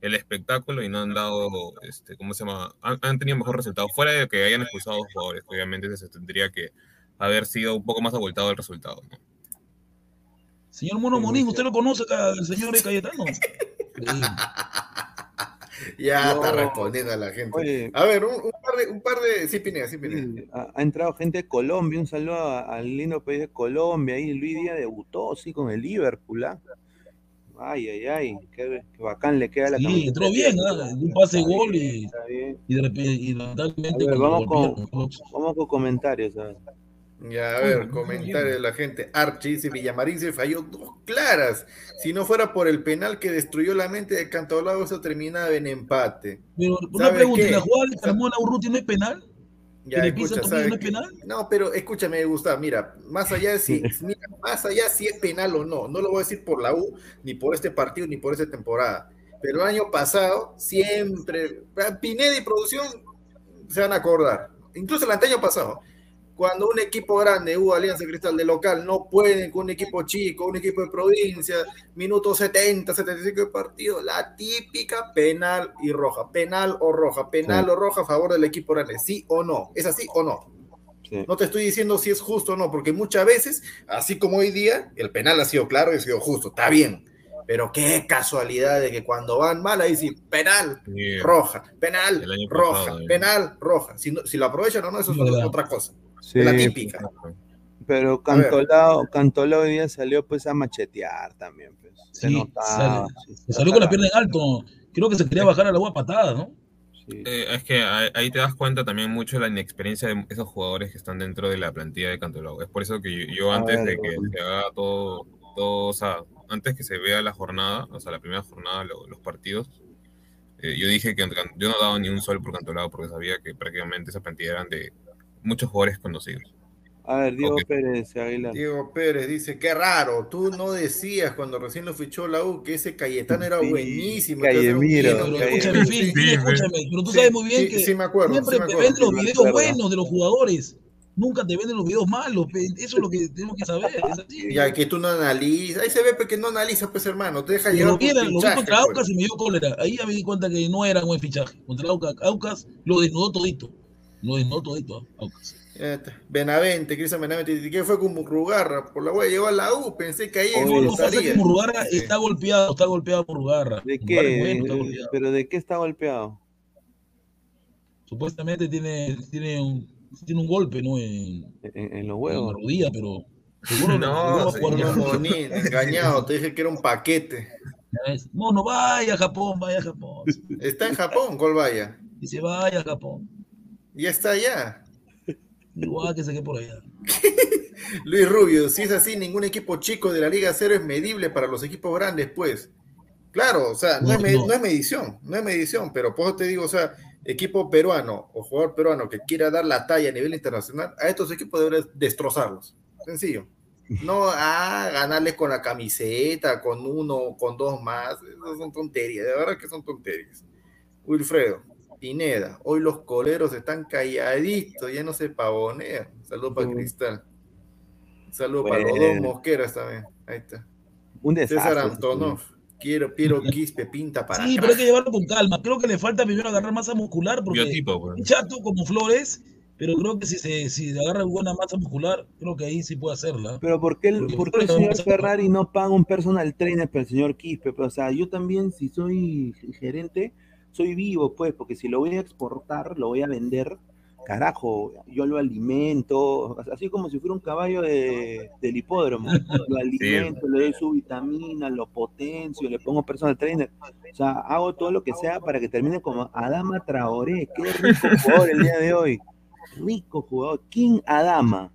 el espectáculo y no han dado, este, ¿cómo se llama? Han, han tenido mejor resultado. Fuera de que hayan expulsado a dos jugadores, obviamente se tendría que haber sido un poco más abultado el resultado. ¿no? Señor Mono Monín, ¿usted lo conoce, acá, el señor [LAUGHS] Cayetano? Ya No. está respondiendo a la gente. Oye, A ver, un, un par de, un par de. Sí, Pineda, sí, Pineda. Ha, ha entrado gente de Colombia, un saludo al lindo país de Colombia, ahí Luis Díaz debutó, sí, con el Liverpool, ¿ah? Ay, ay, ay, qué, qué bacán le queda la Sí, camiseta entró bien, ¿ah? Un pase Está gol bien, y-. Y, de repente, y A ver, vamos con- Vamos con comentarios, a ver. Ya, a ver, comentario de la gente. Archie dice, Villamarín se falló dos claras. Si no fuera por el penal que destruyó la mente de Cantolao, eso terminaba en empate. Pero una ¿Sabe pregunta, qué? ¿la jugada de Carmona Urruti no es penal? Ya, ¿Que le pisa escucha, a Tomiño ¿sabe no es penal? No, pero escúchame, Gustavo, mira, más allá de si, [LAUGHS] mira, más allá si es penal o no, no lo voy a decir por la U, ni por este partido, ni por esta temporada. Pero el año pasado, siempre, Pineda y producción se van a acordar. Incluso el año pasado, cuando un equipo grande, U Alianza Cristal de local, no pueden con un equipo chico, un equipo de provincia, minutos 70, 75 de partido, la típica penal y roja, penal o roja, penal Sí. o roja a favor del equipo grande, sí o no, es así o no. Sí. No te estoy diciendo si es justo o no, porque muchas veces, así como hoy día, el penal ha sido claro y ha sido justo, está bien. Pero qué casualidad de que cuando van mal ahí sí, penal, roja, penal, roja, pasado, eh. penal, roja. Si, no- si lo aprovechan o no, eso es otra cosa. Sí, la típica. pero A ver. Cantolao, Cantolao hoy día salió pues a machetear también. Pues. Se Sí, notaba. sale- sí, Se salió con la pierna en alto. Creo que se quería bajar a la agua patada, ¿no? Sí. Eh, es que ahí, ahí te das cuenta también mucho de la inexperiencia de esos jugadores que están dentro de la plantilla de Cantolao. Es por eso que yo, antes ver, de que se haga todo, todo, o sea, antes que se vea la jornada, o sea, la primera jornada, lo- los partidos, eh, yo dije que yo no daba ni un sol por Cantolao porque sabía que prácticamente esa plantilla eran de muchos jugadores conocidos. A ver, Diego Ok. Pérez, Aguilar. Diego Pérez dice, qué raro, tú no decías cuando recién lo fichó la U que ese Cayetano era Sí, buenísimo. que Callemiro, que- Callemiro. escúchame, Phil, Sí, Phil, sí. escúchame. Pero tú Sí, sabes muy bien sí, que sí me acuerdo, siempre sí me te venden los videos acuerdo. buenos de los jugadores. Nunca te venden los videos malos. Eso es lo que tenemos que saber. Es así. Ya que tú no analizas, ahí se ve pues, que no analizas, pues hermano, te deja Pero llevar lo vi, por lo fichaje, contra pues. Aucas y me dio cólera. Ahí ya me di cuenta que no era un buen fichaje. Contra Aucas, Aucas lo desnudó todito. Lo desnudó todito. Benavente, Cristian Benavente, ¿qué fue con Murrugarra? Por la wea llegó a la U, pensé que ahí Oye, No, pasa que Murrugarra Sí. está golpeado, está golpeado Murrugarra. ¿De Murrugarra qué? bueno, está golpeado. ¿Pero de qué está golpeado? Supuestamente tiene, tiene, un, tiene un golpe, ¿no? En, En, en los en la huevos. rodilla, pero seguro [LAUGHS] No, No, [LAUGHS] ya. Monín, engañado, te dije que era un paquete. No, no vaya a Japón, vaya a Japón. Está en Japón, ¿cuál vaya? Dice, vaya a Japón. Ya está allá. Igual que se quede por allá. [LAUGHS] Luis Rubio, si es así, ningún equipo chico de la Liga Cero es medible para los equipos grandes, pues. Claro, o sea, no, No, es, no. no es medición, no es medición, pero por eso te digo, o sea, equipo peruano o jugador peruano que quiera dar la talla a nivel internacional, a estos equipos deberías destrozarlos. Sencillo. No a ganarles con la camiseta, con uno, con dos más. Esas son tonterías, de verdad que son tonterías. Wilfredo, Pineda, hoy los coleros están calladitos, ya no se pavonean. Saludos para. Cristal. Saludos para los dos. Mosqueras también. Ahí está. Un desastre. César Antonov. Quiero, Piero Quispe, pinta para Sí, acá. pero hay que llevarlo con calma. Creo que le falta primero agarrar masa muscular porque Biotipo, pues. es chato como Flores, pero creo que si se si agarra buena masa muscular, creo que ahí sí puede hacerla. Pero ¿por qué, el, por qué el señor Ferrari no paga un personal trainer para el señor Quispe? Pues, o sea, yo también, si soy gerente, soy vivo, pues, porque si lo voy a exportar, lo voy a vender, carajo, yo lo alimento, así como si fuera un caballo de- del hipódromo. [LAUGHS] Lo alimento, le doy su vitamina, lo potencio, le pongo personal trainer. O sea, hago todo lo que sea para que termine como Adama Traoré. Qué rico jugador el día de hoy. Rico jugador. King Adama.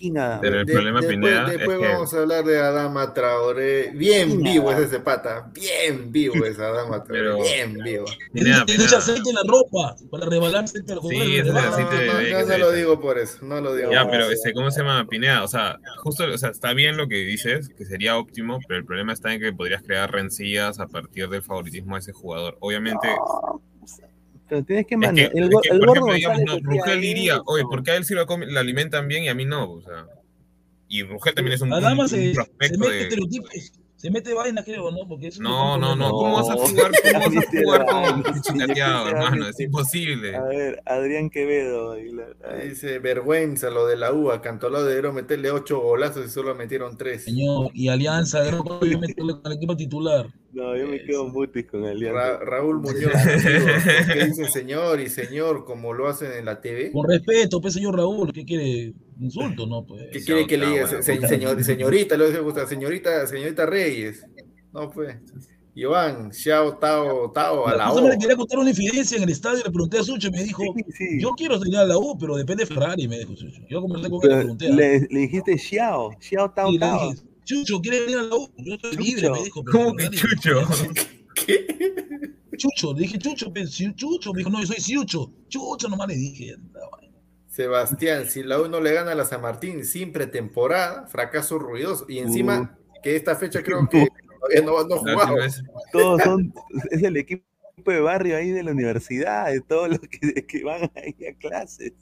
Adama. Pero el De- problema, después Pineda, después es que- vamos a hablar de Adama Traoré. Bien Pineda. vivo es ese pata. Bien vivo es Adama Traoré. Pero- Bien vivo. Pineda, aceite en la ropa para rebalarse Sí, ese aceite de no, bebé no, que no se lo digo por eso. No lo digo Ya, por pero eso. este, ¿cómo se llama Pineda? O sea, justo, o sea, está bien lo que dices, que sería óptimo, pero el problema está en que podrías crear rencillas a partir del favoritismo de ese jugador. Obviamente, Pero tienes que es que, mandar. es el, go- que, el por gordo ejemplo, digamos, González no, Rugel diría, eso. oye, ¿por qué a él sí lo, come- lo alimentan bien y a mí no? O sea, y Rugel también es un, un- Adama un se, mete de... estereotipos, se mete vaina, creo, ¿no? Porque No, no, no. ¿cómo vas a [LAUGHS] jugar, cómo [LAUGHS] vas a jugar con [LAUGHS] chicateado, hermano? Es imposible. A ver, Adrián Quevedo. Dice, vergüenza lo de la UA. Cantolao debería meterle ocho golazos y solo metieron tres. Señor, y Alianza, meterle con el equipo titular. No, yo me quedo mutis con Ra- Alianza. Raúl [LAUGHS] Muñoz, que dice señor y señor como lo hacen en la TV. Con respeto, pues, señor Raúl, ¿qué quiere? Insulto, ¿no? Pues. ¿Qué quiere que le diga? bueno, Se- señor, señorita, lo dice Gustavo, señorita, señorita Reyes. No, pues. Iván, Xiao, Tao, Tao, a la O. me quería contar una infidencia en el estadio, le pregunté a Sucho y me dijo, Sí, sí. yo quiero salir a la U, pero depende de Ferrari, me dijo Sucho. Yo conversé con él, Pero le pregunté. ¿ah? le, le dijiste Xiao, Xiao Tao Y le Tao. Chucho, ¿quieres venir a la U? Yo estoy libre, me dijo. ¿Cómo que chucho? [LAUGHS] Chucho, le dije Chucho, pero si- Chucho, me dijo, no, yo soy Ciucho. Chucho nomás le dije. Sebastián, si la U no le gana a la San Martín sin pretemporada, fracaso ruidoso. Y encima, que esta fecha creo que todavía no, no jugado. Todos son, es el equipo de barrio ahí de la universidad, de todos los que, que van ahí a clases.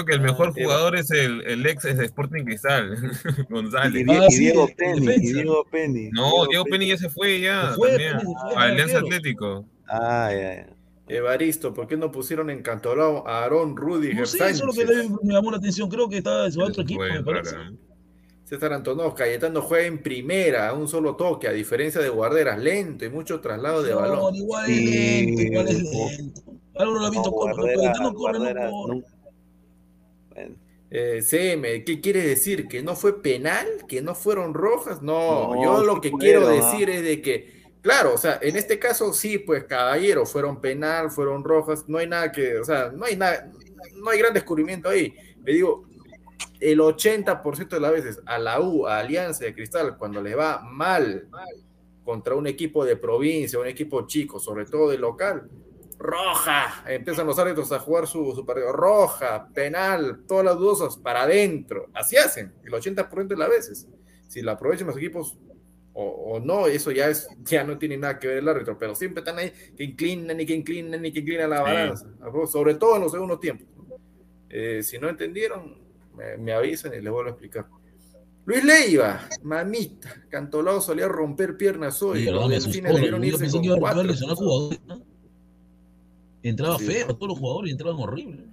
Creo que el mejor Ah, jugador es el, el ex de Sporting Cristal, [LAUGHS] Y, González. Ah, y sí, Diego Penny, y. Diego Penny. No, Diego Penny ya se fue ya. Se fue, también, Penny se fue, a Alianza arquero. Atlético. Ah, ya, ya. Evaristo, ¿por qué no pusieron en Cantolao a Aarón Rudiger No sé, eso es lo que le- me llamó la atención. Creo que está en su otro equipo, Fue me parece. para- César Antonov, Cayetano juega en primera, a un solo toque, a diferencia de Guarderas, lento y mucho traslado de No, balón. igual es lento, igual es no. lento. Álvaro lo ha visto No, corre, Guardera- Cayetano corre, no Guardera corre. Eh, CM, ¿qué quiere decir? ¿Que no fue penal? ¿Que no fueron rojas? No, No, yo lo que quiero decir es de que, claro, o sea, en este caso sí, pues caballero, fueron penal, fueron rojas, no hay nada que, o sea, no hay nada, no hay gran descubrimiento ahí. Le digo, el 80% de las veces a la U, a Alianza de Cristal, cuando le va mal contra un equipo de provincia, un equipo chico, sobre todo de local, roja, empiezan los árbitros a jugar su, su partido, roja, penal, todas las dudosas para adentro, así hacen, el 80% de las veces. Si lo aprovechan los equipos o, o no, eso ya es, ya no tiene nada que ver el árbitro, pero siempre están ahí que inclinan y que inclinan y que inclinan la Sí. balanza, sobre todo en los segundos tiempos. Eh, si no entendieron, me, me avisan y les vuelvo a explicar. Luis Leiva, mamita, Cantolao solía romper piernas hoy. Sí, los delfines debieron Yo irse pensé con que iba a cuatro. Entraba Sí. feo, todos los jugadores entraban horrible.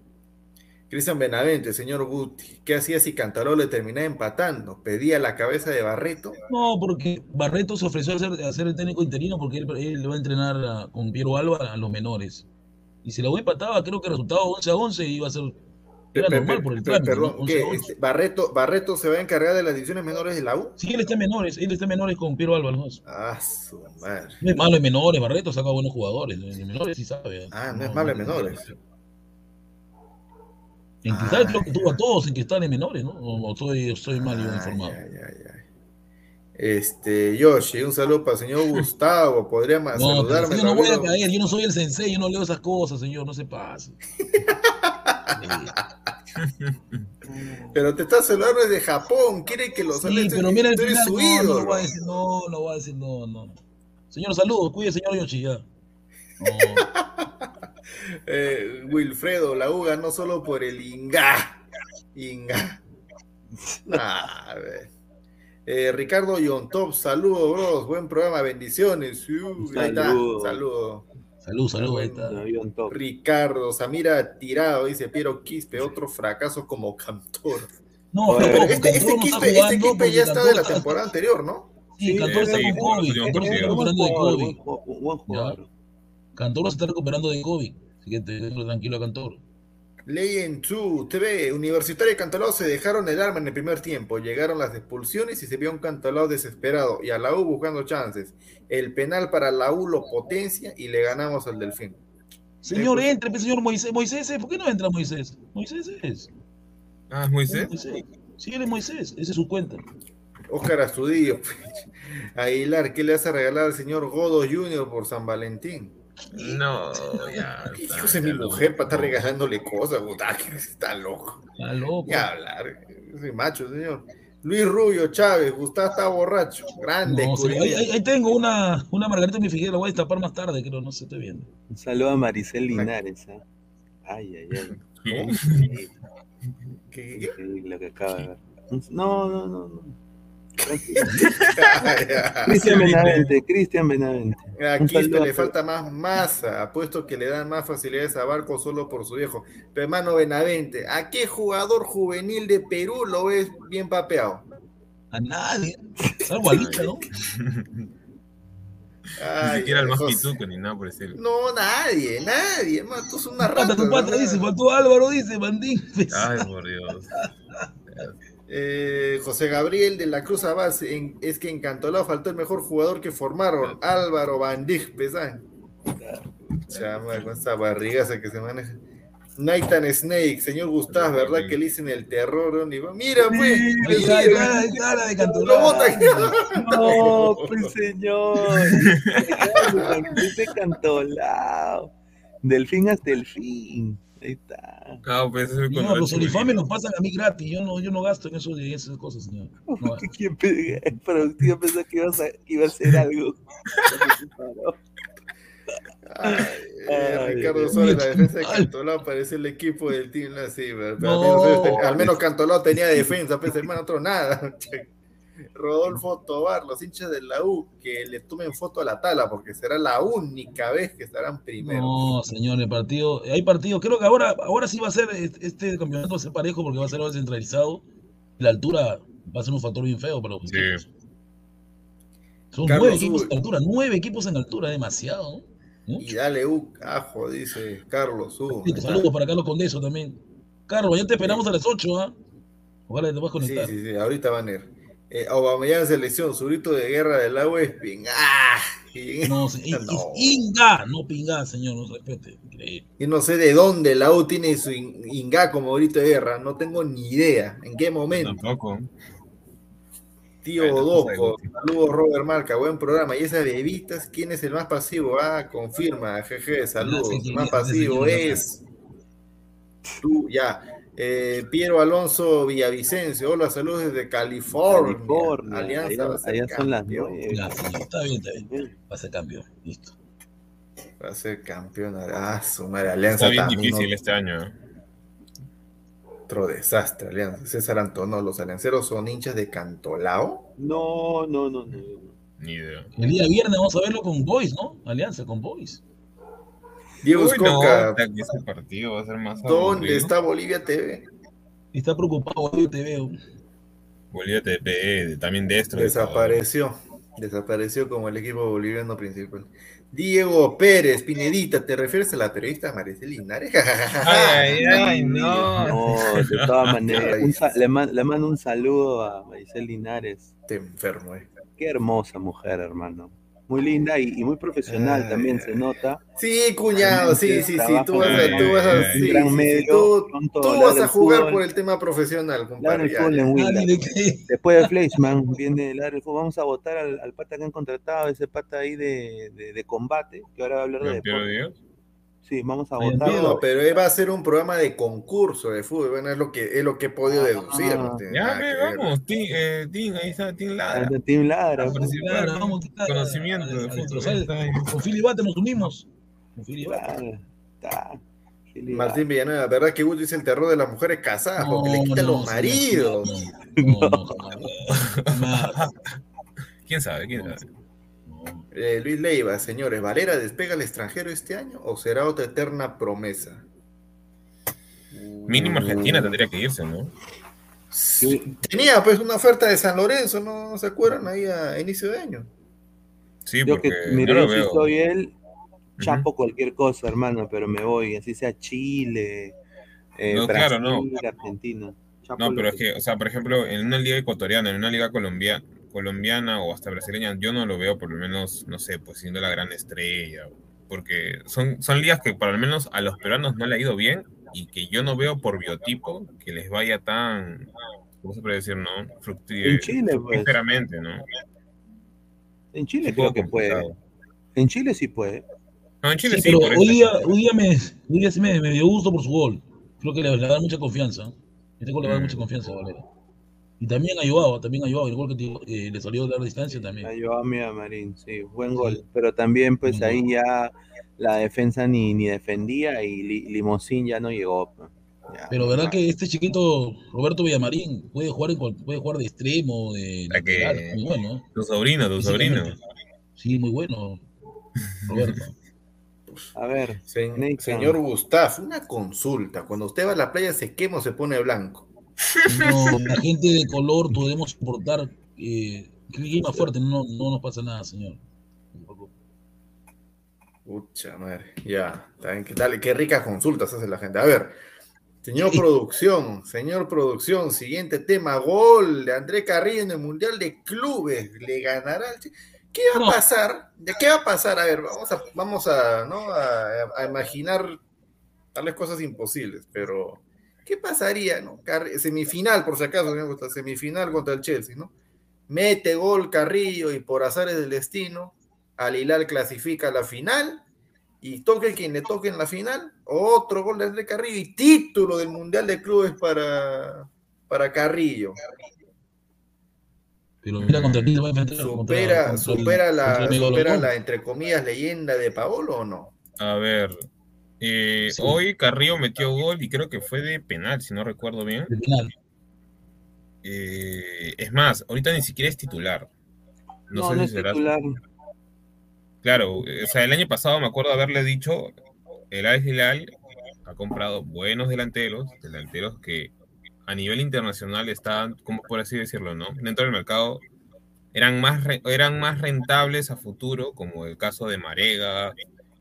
Cristian Benavente, señor Guti, ¿qué hacía si Cantaló le terminaba empatando? ¿Pedía la cabeza de Barreto? No, porque Barreto se ofreció a ser, a ser el técnico interino porque él, él le va a entrenar a- con Piero Alba a los menores. Y si la U empataba, creo que el resultado 11 a 11 iba a ser. Era normal por el. Perdón, ¿no? 11 ¿qué? a 11. Este, Barreto, ¿Barreto se va a encargar de las divisiones menores de la U? Sí, él está en menores, él está en menores con Piero Alba. No, no Ah, su madre. es malo en menores, Barreto saca buenos jugadores. En menores sí sabe. Ah, no es malo en menores. En Cristal Ah, creo que tuvo a todos en Cristal en menores, ¿no? O, estoy, estoy mal Ay, informado. ay, ay, ay. Este, Yoshi, un saludo para el señor [LAUGHS] Gustavo. Podría No, saludarme. yo no voy a caer, yo no soy el sensei, yo no leo esas cosas, señor, no se pase. [LAUGHS] [LAUGHS] Pero te está saludando desde Japón. Quiere que lo Sí, saludes. pero mira el final, su no, no lo va a decir, no, no va a decir, no, no. Señor, saludos, cuide, señor Yoshi, ya. [LAUGHS] No, Eh, Wilfredo, la U ganó solo por el Inga. Inga. [LAUGHS] Ah, a ver. Eh, Ricardo Yontop, saludos, bros. Buen programa, bendiciones. Uh, ahí está, Saludo. Salud, salud, ahí está. Ricardo, Samira tirado, dice Piero Quispe, otro fracaso como cantor. No, Oye, pero este, este está Quispe, este Quispe ya está de la temporada anterior, ¿no? Sí, Cantoro está sí, con COVID, sí, Cantoro se está recuperando de Buen COVID. buen- buen. Cantoro se está recuperando de COVID, así que te dejo tranquilo a Cantoro. Legend 2 TV, Universitario y Cantalao se dejaron el arma en el primer tiempo. Llegaron las expulsiones y se vio un Cantalao desesperado y a la U buscando chances. El penal para la U lo potencia y le ganamos al Delfín. Señor, pues. entre, señor Moisés. Moisés, ¿por qué no entra Moisés? Moisés es. Ah, ¿es Moisés? Moisés. Sí, él es Moisés, esa es su cuenta. Oscar Astudillo, [LAUGHS] Aguilar, ¿qué le hace regalar al señor Godo Jr. por San Valentín? No, [LAUGHS] ya. ¿Qué hijos de mi mujer para estar regalándole cosas? puta, [LAUGHS] que Está loco. Está loco. Ni hablar. Soy macho, señor. Luis Rubio Chávez, Gustavo está borracho. Grande. No, sí, ahí, tengo una, una margarita mi Figueroa, la voy a destapar más tarde, creo, no sé, estoy viendo. Un saludo a Maricel Linares. ¿ah? Ay, ay, ay. ¿Qué? ¿Qué- qué- lo que acaba de ver. No, no, no. no. [LAUGHS] Cristian Benavente, Cristian Benavente. A Un Quispe le a- falta más masa, apuesto que le dan más facilidades a Barco solo por su viejo. Pero hermano Benavente, ¿a qué jugador juvenil de Perú lo ves bien papeado? A nadie, salvo a Licha, ¿no? Ni siquiera el más pituco ni nada por decirlo. No, nadie, nadie, hermano, tú sos una Tu pata, rata. tu pata dice, faltó Álvaro, dice, Bandín. Ay, por Dios. [LAUGHS] Eh, José Gabriel de la Cruz Abad, en- es que en Cantolao faltó el mejor jugador que formaron, Álvaro Van Dijk, ¿pesan? Chama, con esa barrigaza que se maneja. Nathan Snake, señor Gustavo, ¿verdad que le dicen el terror? Mira, pues, ahí está la de lo Cantolao. botan. No, pues señor. [LAUGHS] Ese cantolao. Del fin hasta el fin. Ahí está. Claro, pues, eso es No, cuando- los uniformes nos pasan a mí gratis. Yo no, yo no gasto en, eso, en esas cosas, señor. No [LAUGHS] gasto. ¿Quién pe- Pero yo pensé que ibas a, que iba a hacer algo. [LAUGHS] Ay, eh, Ay, Ricardo Suárez, la defensa de. Cantolao parece el equipo del Team. Pero No. al, menos, ellos ten- al menos Cantolao tenía defensa, pues hermano, otro nada. [LAUGHS] Rodolfo Tobar, los hinchas de la U, que le tomen foto a la tala, porque será la única vez que estarán primero. No, señor, el partido, hay partido, creo que ahora, ahora sí va a ser, este campeonato va a ser parejo porque va a ser ahora centralizado. La altura va a ser un factor bien feo para los Sí. Son Carlos nueve equipos en altura, nueve equipos en altura, demasiado. Y dale U, ajo, dice Carlos U. Sí, Saludos para Carlos Condeso también. Carlos, ya te esperamos a las 8, ¿ah? Ojalá te vas a Sí, conectar. sí, sí, ahorita van a ir. Eh, Aubameyang selección, su grito de guerra del agua es ping. ¡Ah! Y, No, [LAUGHS] se- es- No. Inga, no Pinga, señor, no se respete. Increíble. y no sé de dónde la U tiene su in- Inga como grito de guerra, no tengo ni idea. ¿En qué momento? Tampoco. Tío Doco, de saludos Robert Marca, buen programa. ¿Y esas bebitas? ¿Quién es el más pasivo? Ah, confirma, jeje, saludos. Ese El más pasivo es tú, ya. Eh, Piero Alonso Villavicencio, hola, saludos desde California. California, Alianza allá- allá son las campeón. nueve. Señor, está bien, está bien. Va a ser cambio, listo. Va a ser campeón. Ah, su madre, Alianza Está bien también, difícil ¿no? este año. ¿eh? Otro desastre, Alianza. César Antonio, los alianceros son hinchas de Cantolao. No, no, no, no. Ni idea. El día viernes vamos a verlo con Boys, ¿no? Alianza con Boys. Diego Uy, Escoca, puta, que ese partido va a ser más ¿dónde aburrido. está Bolivia TV? Está preocupado, te veo. Bolivia TP, también destro. Desapareció. Desapareció como el equipo boliviano principal. Diego Pérez, Pinedita, ¿te refieres a la periodista Maricel Linares? [LAUGHS] Ay, ay, no. No, de [LAUGHS] todas maneras. Le, man- le mando un saludo a Maricel Linares. Te enfermo, eh. Qué hermosa mujer, hermano. Muy linda y, y muy profesional Ay, también ay. se nota. Sí, cuñado, sí, sí, sí. Tú vas a, tú vas a, en sí, sí, gran sí, medio, tú, pronto tú ladra vas a jugar fútbol. por el tema profesional, compadre. ¿de? Después de Fleischmann viene el fútbol. Vamos a votar al, al pata que han contratado, ese pata ahí de, de- de combate, que ahora va a hablar de deporte. Díaz. Sí, vamos a Ay, votarlo. No, pero va a ser un programa de concurso de fútbol. Bueno, es lo que, es lo que he podido deducir. no Ya, que vamos, Tim, eh, Tim, ahí está, Tim Ladra. Ah, Team Ladra. Ah, pues. Claro, vamos. Conocimiento de fútbol. Con Philly Bate nos unimos. Con Philly Bate. Martín Villanueva, ¿verdad que Guti es el terror de las mujeres casadas? porque le quitan los señor, maridos. No, no, no. ¿Quién sabe? ¿Quién sabe? Eh, Luis Leiva, señores, ¿Valera despega al extranjero este año o será otra eterna promesa? Mínimo Argentina tendría que irse, ¿no? Sí. Tenía pues una oferta de San Lorenzo, ¿no, ¿No se acuerdan? Ahí a inicio de año. Sí, Yo porque que, mire, yo si soy él, chapo cualquier cosa, hermano, pero me voy, así sea Chile, eh, No, Brasil, claro, no. Argentina. Chapo No, pero es que, o sea, por ejemplo, en una liga ecuatoriana, en una liga colombiana, colombiana o hasta brasileña, yo no lo veo por lo menos, no sé, pues siendo la gran estrella. Porque son, son ligas que por lo menos a los peruanos no le ha ido bien y que yo no veo por biotipo que les vaya tan, ¿cómo se puede decir, no? En Chile, pues. ¿no? En Chile creo que puede. En Chile sí puede. No, en Chile Sí, sí, pero hoy día, hoy día, me, hoy día sí me, me dio gusto por su gol. Creo que le, le da mucha confianza. Este gol le da Mm. mucha confianza a Valera. Y también ayudaba, también ayudaba. El gol que te- eh, le salió de larga distancia también. Ayudó a mí a Marín, sí, buen gol. Pero también, pues Buen ahí gol. ya la defensa ni, ni defendía y Li- Limosín ya no llegó. pues. Ya, Pero verdad ya. que este chiquito Roberto Villamarín puede jugar en puede jugar de extremo, de que- lateral, muy bueno. ¿eh? Tu sobrino, tu sobrino. Sí, muy bueno. Roberto. A ver, Nathan. señor Gustaf, una consulta. Cuando usted va a la playa, ¿se quema o se pone blanco? No, [LAUGHS] la gente de color podemos soportar eh, clima fuerte, no, no nos pasa nada, señor. Pucha madre, ya. que- Dale, qué ricas consultas hace la gente. A ver, Señor producción, señor producción, siguiente tema, gol de André Carrillo en el Mundial de Clubes, le ganará. ¿Qué va a pasar? ¿De qué va a pasar? A ver, vamos a, vamos a, ¿no? a, imaginar tales cosas imposibles, pero ¿qué pasaría? No? Semifinal, por si acaso, semifinal contra el Chelsea, ¿no? Mete gol Carrillo y por azares del destino, Al Hilal clasifica a la final y toque quien le toque en la final, otro gol de André Carrillo y título del Mundial de Clubes para, para Carrillo. Pero mira contra quién va a enfrentar. ¿Supera, supera, la, supera la, entre comillas, leyenda de Paolo o no? A ver, eh, hoy Carrillo metió gol y creo que fue de penal, si no recuerdo bien. De penal. Eh, es más, ahorita ni siquiera es titular. No, sé si será. Titular. Claro, o sea, el año pasado me acuerdo haberle dicho, el Al Hilal ha comprado buenos delanteros, delanteros que a nivel internacional están, como por así decirlo, ¿no? Dentro del mercado eran más, eran más rentables a futuro, como el caso de Marega,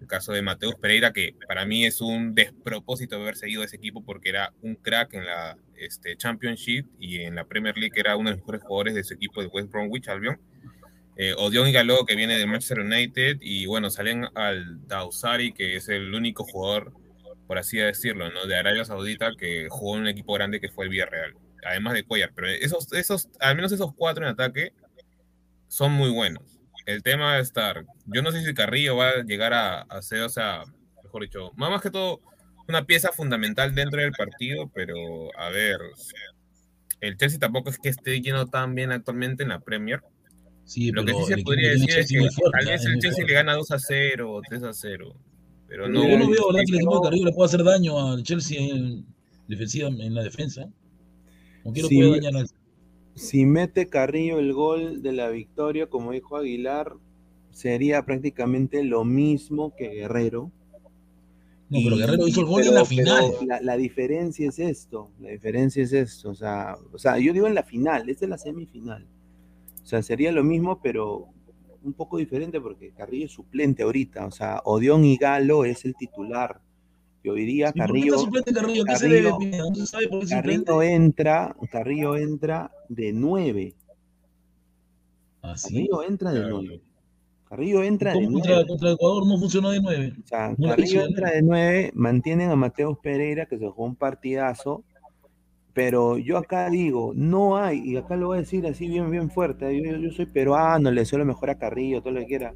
el caso de Mateus Pereira, que para mí es un despropósito haber seguido ese equipo porque era un crack en la este, Championship y en la Premier League era uno de los mejores jugadores de ese equipo de West Bromwich Albion eh, Odion Galo, que viene de Manchester United, y bueno, salen al Dausari, que es el único jugador, por así decirlo, ¿no? de Arabia Saudita que jugó en un equipo grande que fue el Villarreal, además de Cuellar. Pero esos, esos, al menos esos cuatro en ataque son muy buenos. El tema va a estar, yo no sé si Carrillo va a llegar a, a ser, o sea, mejor dicho, más que todo, una pieza fundamental dentro del partido, pero a ver, el Chelsea tampoco es que esté lleno tan bien actualmente en la Premier Sí, lo que sí se podría decir es que tal vez el Chelsea le gana 2 a 0 o 3 a 0. Pero no, yo no veo que el equipo de Carrillo le pueda hacer daño al Chelsea en, defensiva, en la defensa. No quiero si, puede dañar si mete Carrillo el gol de la victoria, como dijo Aguilar, sería prácticamente lo mismo que Guerrero. No, pero Guerrero hizo el gol en la final. La, la, diferencia es esto, la diferencia es esto. O sea, o sea, yo digo en la final, esta es la semifinal. O sea, sería lo mismo, pero un poco diferente porque Carrillo es suplente ahorita. O sea, Odión y Galo es el titular. Y hoy día Carrillo. Carrillo? Carrillo, entra, Carrillo entra de nueve. ¿Ah, Carrillo entra de nueve. Carrillo entra de nueve. Contra Ecuador no funcionó de nueve. O sea, Carrillo entra de nueve, mantienen a Mateus Pereira, que se jugó un partidazo, pero yo acá digo, no hay, y acá lo voy a decir así bien, bien fuerte, yo, soy peruano, le suelo mejor a Carrillo, todo lo que quiera,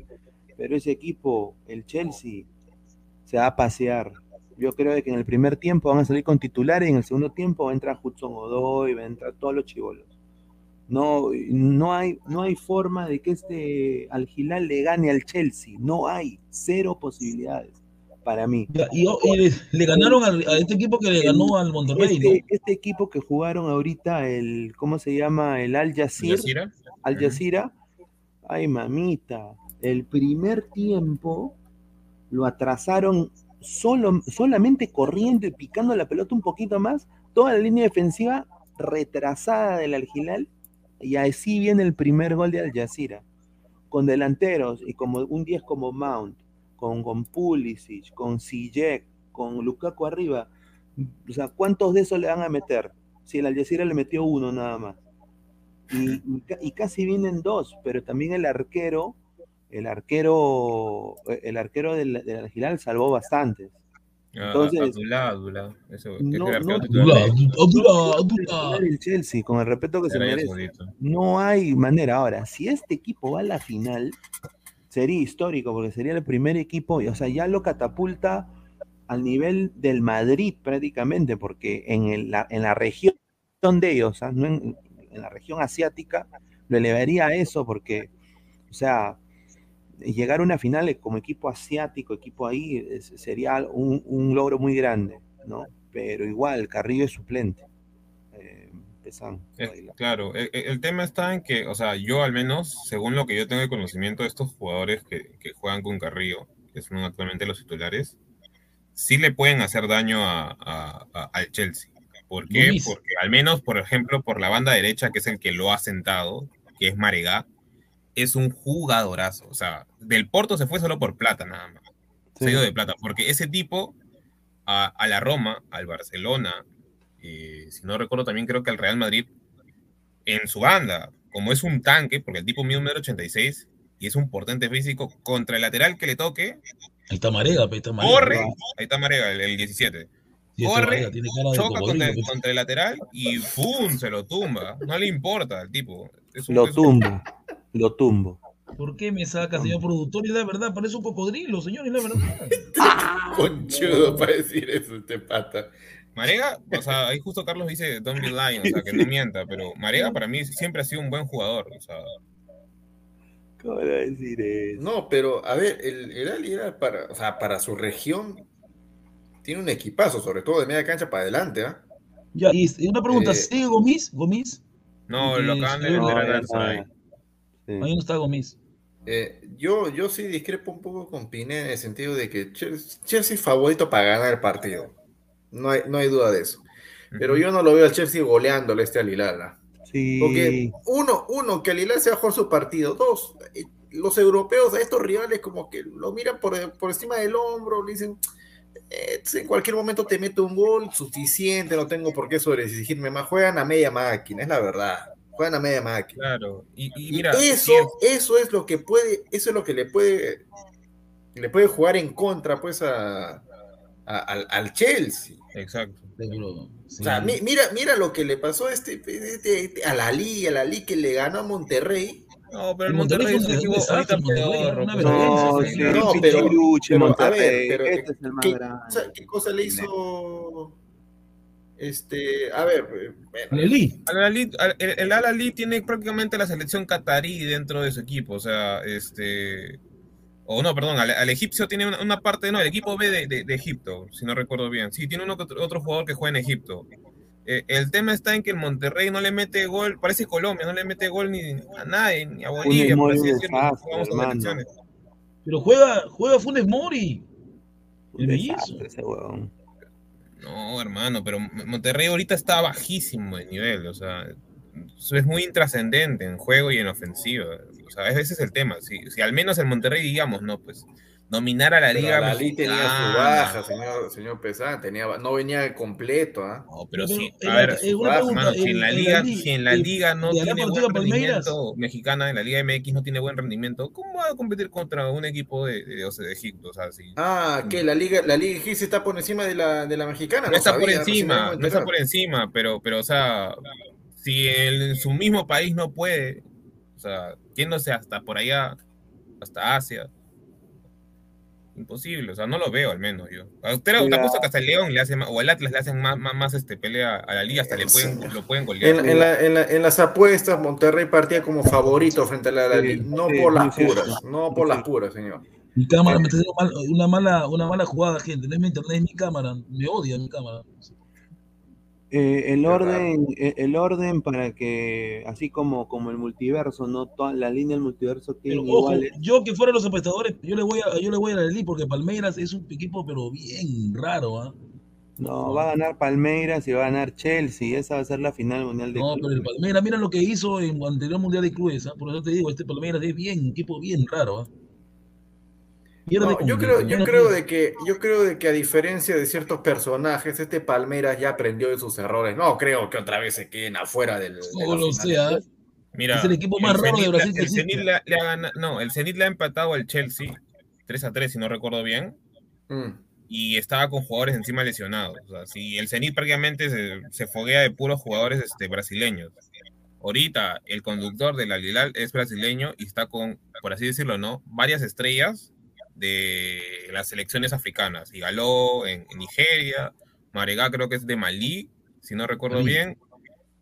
pero ese equipo, el Chelsea, se va a pasear. Yo creo que en el primer tiempo van a salir con titulares y en el segundo tiempo va a entrar Hudson Odoy, va a entrar todos los chivolos. No, no, hay, no hay forma de que este Algilal le gane al Chelsea, no hay, cero posibilidades para mí. y, le, ganaron a este equipo que le ganó al Monterrey. Este, este, equipo que jugaron ahorita, el, ¿cómo se llama? El Al Jazeera. Al Jazeera. Ay, mamita. El primer tiempo lo atrasaron solo, solamente corriendo y picando la pelota un poquito más. Toda la línea defensiva retrasada del Algilal. Y así viene el primer gol de Al Jazeera. Con delanteros y como un 10 como Mount con, con Pulisic, con Sijek, con Lukaku arriba. O sea, ¿cuántos de esos le van a meter? Si el Algeciras le metió uno nada más. Y, casi vienen dos, pero también el arquero, el arquero, el arquero del, del salvó bastantes. Entonces, Abdullah, Abdullah. Eso, no, no, el Chelsea, con el respeto que se merece. No hay manera. Ahora, si este equipo va a la final, sería histórico porque sería el primer equipo, o sea, ya lo catapulta al nivel del Madrid prácticamente, porque en, la, en la región de ellos, ¿ah? no en, la región asiática, lo elevaría a eso porque, o sea, llegar a una final como equipo asiático, equipo ahí, sería un, un logro muy grande, ¿no? Pero igual, Carrillo es suplente. Eh, claro, e, e, el, tema está en que, o sea, yo al menos, según lo que yo tengo de conocimiento de estos jugadores que, juegan con Carrillo, que son actualmente los titulares, sí le pueden hacer daño a, al Chelsea. ¿Por qué? Porque al menos, por ejemplo, por la banda derecha, que es el que lo ha sentado, que es Maregá, es un jugadorazo. O sea, del Porto se fue solo por plata nada más. Se ha ido de plata, porque ese tipo a, a la Roma, al Barcelona, Y si no recuerdo también creo que el Real Madrid en su banda, como es un tanque, porque el tipo mide un metro 86 y es un portente físico, contra el lateral que le toque, Ahí está Marega, pe, está Marega. corre, ahí está Marega, el, el 17, Sí, ese corre, Marega tiene cara de choca contra, el lateral y ¡pum! se lo tumba. No le importa al tipo. Es un- Lo es un- tumbo, lo tumbo. ¿Por qué me saca, señor productor? Y la verdad, parece un cocodrilo, señor, y la verdad. [LAUGHS] Conchudo para decir eso, este pata. Marega, o sea, ahí justo Carlos dice Don't be lying, o sea, que no mienta, pero Marega para mí siempre ha sido un buen jugador, o sea, ¿Cómo le voy a decir eso? No, pero a ver, el, el Ali era para, o sea, para su región, tiene un equipazo, sobre todo de media cancha para adelante, ¿ah? Ya, y una pregunta, Eh, ¿sigue Gomis? ¿Gomis? no, lo acaban de vender No, a Sí. Ahí no está Gomis. Eh, yo, yo sí discrepo un poco con Pineda en el sentido de que Chelsea, es favorito para ganar el partido. No hay, no hay duda de eso. Pero yo no lo veo al Chelsea goleándole a este Al Hilal, ¿ah? Sí. Porque uno, uno, que Al Hilal se va a jugar su partido. Dos, eh, los europeos a estos rivales como que lo miran por, por encima del hombro, le dicen, eh, en cualquier momento te meto un gol, suficiente, no tengo por qué sobreexigirme más. Juegan a media máquina, es la verdad. Juegan a media máquina. Claro, y, y Y mira, eso, sí, eso es lo que puede, eso es lo que le puede, le puede jugar en contra, pues, a, a- al, al Chelsea. exacto. Sí. O sea, mi- mira, mira lo que le pasó a este, este- este- a la Liga, a la Liga que le ganó a Monterrey. No, pero el Monterrey Monterrey es un fue un equipo ahorita peor. No, sí. No, el pero- pero, a Monterrey, ver, pero, este es el más ¿qué, grande. o sea, ¿qué cosa le hizo? Este, a ver, eh, Ahly- al- el, el Al Ahly tiene prácticamente la selección catarí dentro de su equipo, o sea, este, o no, perdón, al, al egipcio tiene una, una parte, no, el equipo B de, de- de Egipto, si no recuerdo bien, sí, tiene uno otro, otro jugador que juega en Egipto. Eh, el tema está en que el Monterrey no le mete gol, parece Colombia, no le mete gol ni a nadie, ni a Bolivia, por así decirlo, jugamos. Pero juega, juega Funes Mori. El desastre ese huevón. No, hermano, pero Monterrey ahorita está bajísimo de nivel, o sea, es muy intrascendente en juego y en ofensiva. O sea, ese es el tema. Si, si al menos el Monterrey, digamos, ¿no? Pues dominar a la pero liga. la Liga tenía su mexicana. baja, señor, señor Pesán, tenía, no venía completo, ¿ah? No, pero sí, eh, a ver, una baja, pregunta, mano, si en la liga, li- si en la liga no tiene buen Palmeiras, rendimiento mexicana, en la liga MX no tiene buen rendimiento, ¿cómo va a competir contra un equipo de, de, Egipto? O sea, si, Ah, que la Liga, la Liga egipcia está por encima de la, de la mexicana. no está por sabía, encima, no está por encima, pero, pero, o sea, si en su mismo país no puede, o sea, yéndose hasta por allá, hasta Asia, imposible, o sea, no lo veo al menos yo. A usted te Mira. apuesto que hasta el León le hace más, o al Atlas le hacen más, más, más, este, pelea a la liga, hasta le pueden, lo pueden golear. En, en la- en la- en las apuestas, Monterrey partía como favorito frente a la, la Sí, Liga. No sí, por las cierto, puras, no por las puras, señor. Mi cámara me está haciendo mal- una, mala, una mala jugada, gente. No es mi internet, es mi cámara. Me odia mi cámara. Eh, el orden, eh, el orden para que, así como, como el multiverso, no toda la línea del multiverso ojo, iguales. yo que fuera los espectadores, yo le voy a, yo le voy a la Lelí porque Palmeiras es un equipo pero bien raro, ¿ah? No, va a ganar Palmeiras y va a ganar Chelsea. Esa va a ser la final mundial de No, pero el. Palmeiras, mira lo que hizo en el anterior Mundial de Clubes, ¿ah? por eso te digo, este Palmeiras es bien, un equipo bien raro. ¿ah? Pierde No, con- yo creo, yo creo de que, yo creo de que a diferencia de ciertos personajes, este Palmeras ya aprendió de sus errores. No creo que otra vez se queden afuera del. de la No lo final. sé, ¿ah? Mira, Es el equipo más raro de Zenit Brasil le- que el. Zenit le, le ha gana- no, el Zenit le ha empatado al Chelsea 3 a 3, si no recuerdo bien, Mm. y estaba con jugadores encima lesionados. O sea, si el Zenit prácticamente se, se foguea de puros jugadores este, brasileños. Ahorita el conductor del Al es brasileño y está con, por así decirlo, ¿no? Varias estrellas de las selecciones africanas. Igaló en, en Nigeria, Maregá creo que es de Malí, si no recuerdo Malí. bien.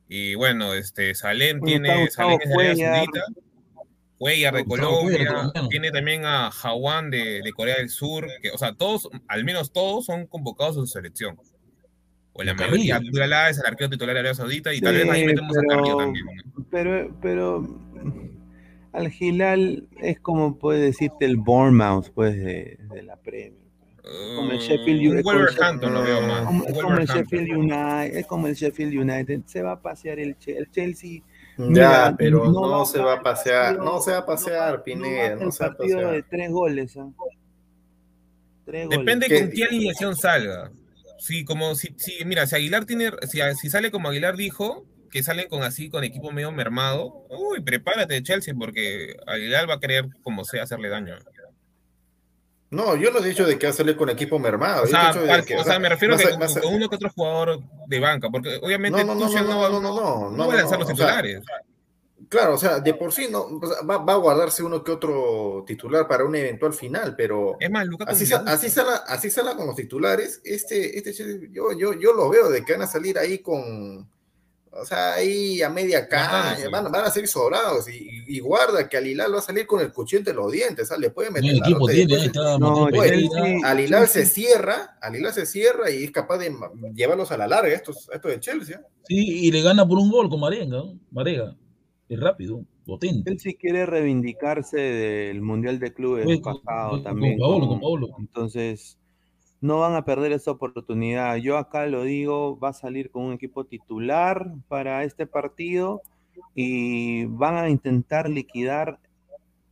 Y bueno, este Salem Bueno, tiene Salem es de Arabia Cuellar. Saudita, Cuellar de Colombia, tiene también a Jawan de, de Corea del Sur, que, o sea, todos, al menos todos son convocados a su selección. O la mayoría, Abdullah es el arquero titular de Arabia Saudita y tal Sí, vez ahí metemos a pero- Carrillo también. ¿no? Pero, pero al Hilal es como puede decirte el Bournemouth, pues, de, de la Premier. Como el Sheffield un United. Wolverhampton lo veo más. Como, un es como el. Sheffield United, es como el Sheffield United. Se va a pasear el, Che- el Chelsea. Ya, Mira, pero no no, va a se va a pasear, partido- no se va a pasear, Pineda, no no se va a el partido de pasear. tres goles. ¿ah? Tres goles. Depende ¿Qué? con qué alineación salga. Sí, como si, si mira, si Aguilar tiene, si, si sale como Aguilar dijo, que salen con así, con equipo medio mermado, uy, prepárate Chelsea, porque Aguilar va a querer como sea hacerle daño. No, yo no he dicho de que va a salir con equipo mermado. O sea, Yo he dicho de para- que, o sea, me refiero a que con, con uno que otro jugador de banca, porque obviamente No, no, no, no, no, no, no, no no, va a lanzar no, los o sea, titulares. Claro, o sea, de por sí no, o sea, va, va a guardarse uno que otro titular para un eventual final, pero es más, Lukaku así, me sa- gusta. así, sala, así sala con los titulares. Este, este yo, yo, yo lo veo de que van a salir ahí con, o sea, ahí a media caña, van, van a salir sobrados y, y guarda que al Hilal va a salir con el cuchillo entre los dientes, o sea, le puede meter la equipo rota y tiene, después- ahí está No, Mateo oye, Pereira. sí. Al Hilal se cierra, al Hilal se cierra y es capaz de llevarlos a la larga estos, estos de Chelsea. Sí, y le gana por un gol con Marenga, ¿no? Marega. Es rápido, potente. Él sí quiere reivindicarse del Mundial de Clubes con- pasado con- también. con Paolo, con- con Paolo. Entonces, no van a perder esa oportunidad. Yo acá lo digo, va a salir con un equipo titular para este partido y van a intentar liquidar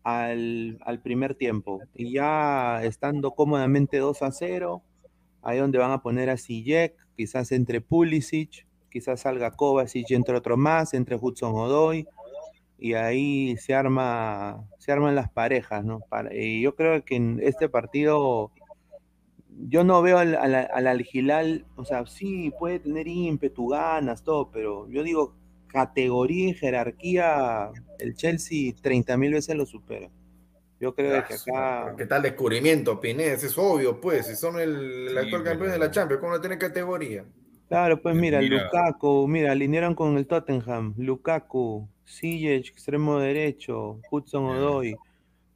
al, al primer tiempo. Y ya estando cómodamente 2 a 0, ahí donde van a poner a Sijek, quizás entre Pulisic, quizás salga Kovacic entre otro más, entre Hudson Odoy, y ahí se arma, se arman las parejas, ¿no? Y yo creo que en este partido yo no veo al, al, al Al-Hilal, o sea, sí, puede tener ímpetu, ganas, todo, pero yo digo, categoría y jerarquía, el Chelsea 30 mil veces lo supera. Yo creo que acá... ¿Qué tal descubrimiento, Pinés? Es obvio, pues, si son el, el Sí, actual campeón de la Champions, ¿cómo no tiene categoría? Claro, pues Pues mira, mira. Lukaku, mira, alinearon con el Tottenham, Lukaku, Ziyech, extremo derecho, Hudson Ya.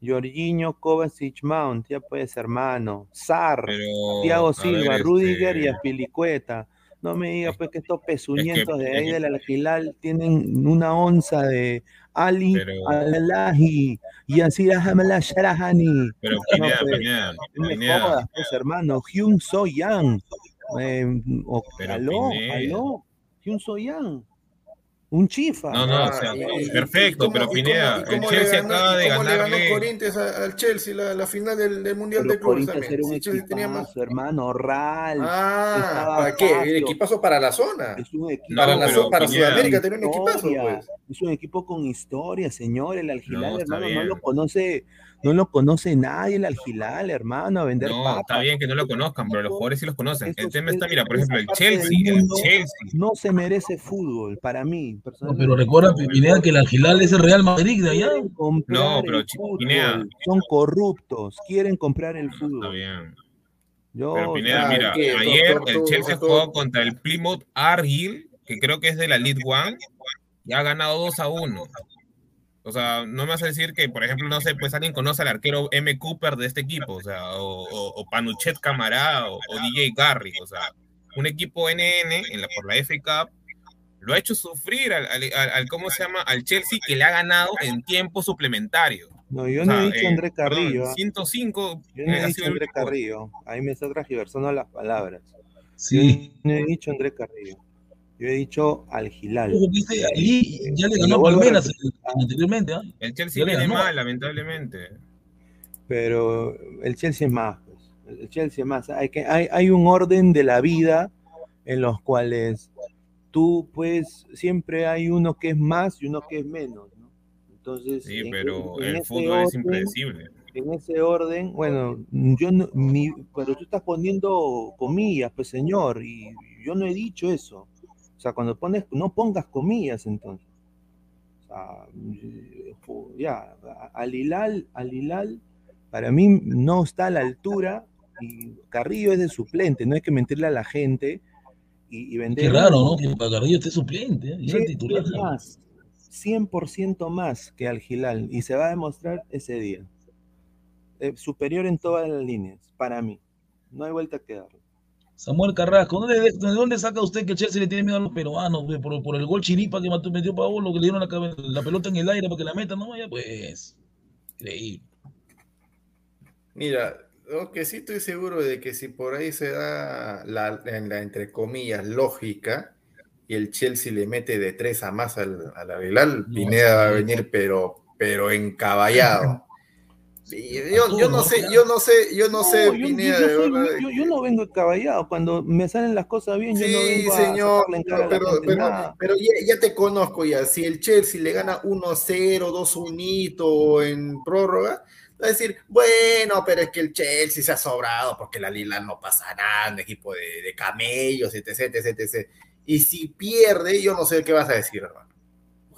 Jorginho, Kovacic, Mount, ya puedes hermano, Sar, Pero, Thiago Silva, ver, Rudiger y este, Aspilicueta. No me digas Es- pues que estos pezuñentos de ahí es que- del Al-Hilal tienen una onza de Ali Pero- Al-Alahi y así Sharahani. Pero No, Pineda, pues, Pineda, jodas, pues, hermano. Hyun So Yang. Eh, o- aló, aló. Hyun So Yang. Un chifa. No, no, Ah, o sea, y- perfecto, y pero Pineda, el Chelsea ganó- acaba de cómo le ganó. Corinthians al Chelsea la, la final del, del Mundial Pero de Clubes también. era un Sí, tenía más. equipazo, hermano. Ral. Ah, ¿para qué? El Fabio. equipazo para la zona. Es un equipo No, para la pero zo- para Pineda, Sudamérica tenía un equipazo, pues. Es un equipo con historia, señor. El Al-Hilal, No, hermano, no lo conoce, no lo conoce nadie el Al-Hilal, hermano, a vender No, papas. está bien que no lo conozcan, pero los jugadores sí los conocen. El Esos- tema está, mira, por ejemplo, el Chelsea, el. No se merece fútbol, para mí, No, pero recuerda, Pineda, que el Algilal es el Real Madrid de allá. No, pero el Pineda. son corruptos, quieren comprar el Está fútbol. bien. Yo, Pero Pineda, ah, mira, ¿qué? ayer el Chelsea jugó contra el Plymouth Argyle, que creo que es de la League One, y ha ganado 2 a 1. O sea, no me vas a decir que, por ejemplo, no sé, pues alguien conoce al arquero M. Cooper de este equipo, o sea, o, o- o Panuchet Camará, o, o DJ Garrick, o sea, un equipo NN en la, por la FA Cup lo ha hecho sufrir al, al- al- al- ¿cómo se llama? Al Chelsea que le ha ganado en tiempo suplementario. no, yo O no sea, he dicho eh, André perdón, Carrillo. ¿ah? 105 Yo no he dicho André Carrillo. Ahí me está transgiversando las palabras. Sí. Yo no he dicho André Carrillo. Yo he dicho al Gilal. Allí ya le ganó repetir. anteriormente. ¿ah? El Chelsea viene ganó. mal, lamentablemente. Pero el Chelsea es más. pues. El Chelsea es más. Hay, que, hay, hay un orden de la vida en los cuales tú, pues, siempre hay uno que es más y uno que es menos. ¿no? Entonces, Sí, en- pero en el fútbol es impredecible. en ese orden, bueno, yo no, mi- pero tú estás poniendo comillas, pues señor, y yo no he dicho eso. O sea, cuando pones, no pongas comillas entonces. O sea, eh, ya, al Hilal, al Hilal, para mí no está a la altura y Carrillo es de suplente, no hay que mentirle a la gente y, y vender. Qué raro, ¿no? Que Carrillo esté suplente. ¿eh? Y Sí, titular. es más, 100% más que al Gilal y se va a demostrar ese día. Eh, superior en todas las líneas, para mí. No hay vuelta que darle. Samuel Carrasco, ¿dónde, ¿de dónde saca usted que Chelsea le tiene miedo a los peruanos? Por, por el gol chiripa que mató- metió Paolo, que le dieron la, la pelota en el aire para que la metan, no vaya, pues. Increíble. Mira, lo que sí estoy seguro de que si por ahí se da la, en la entre comillas lógica y el Chelsea le mete de tres a más al, al Aguilar, No, Pineda va a venir pero, pero encaballado. Yo, yo, no sé, yo no sé, yo no, sé, yo, yo, yo, no vengo caballado, cuando me salen las cosas bien, yo no vengo señor, a en cara pero, pero, pero ya, ya, te conozco ya, si el Chelsea le gana 1-0, 2-1 en prórroga, va a decir, bueno, pero es que el Chelsea se ha sobrado porque la Lila no pasa nada, un equipo de, de camellos, etc, etc, etc. Y si pierde, yo no sé qué vas a decir, hermano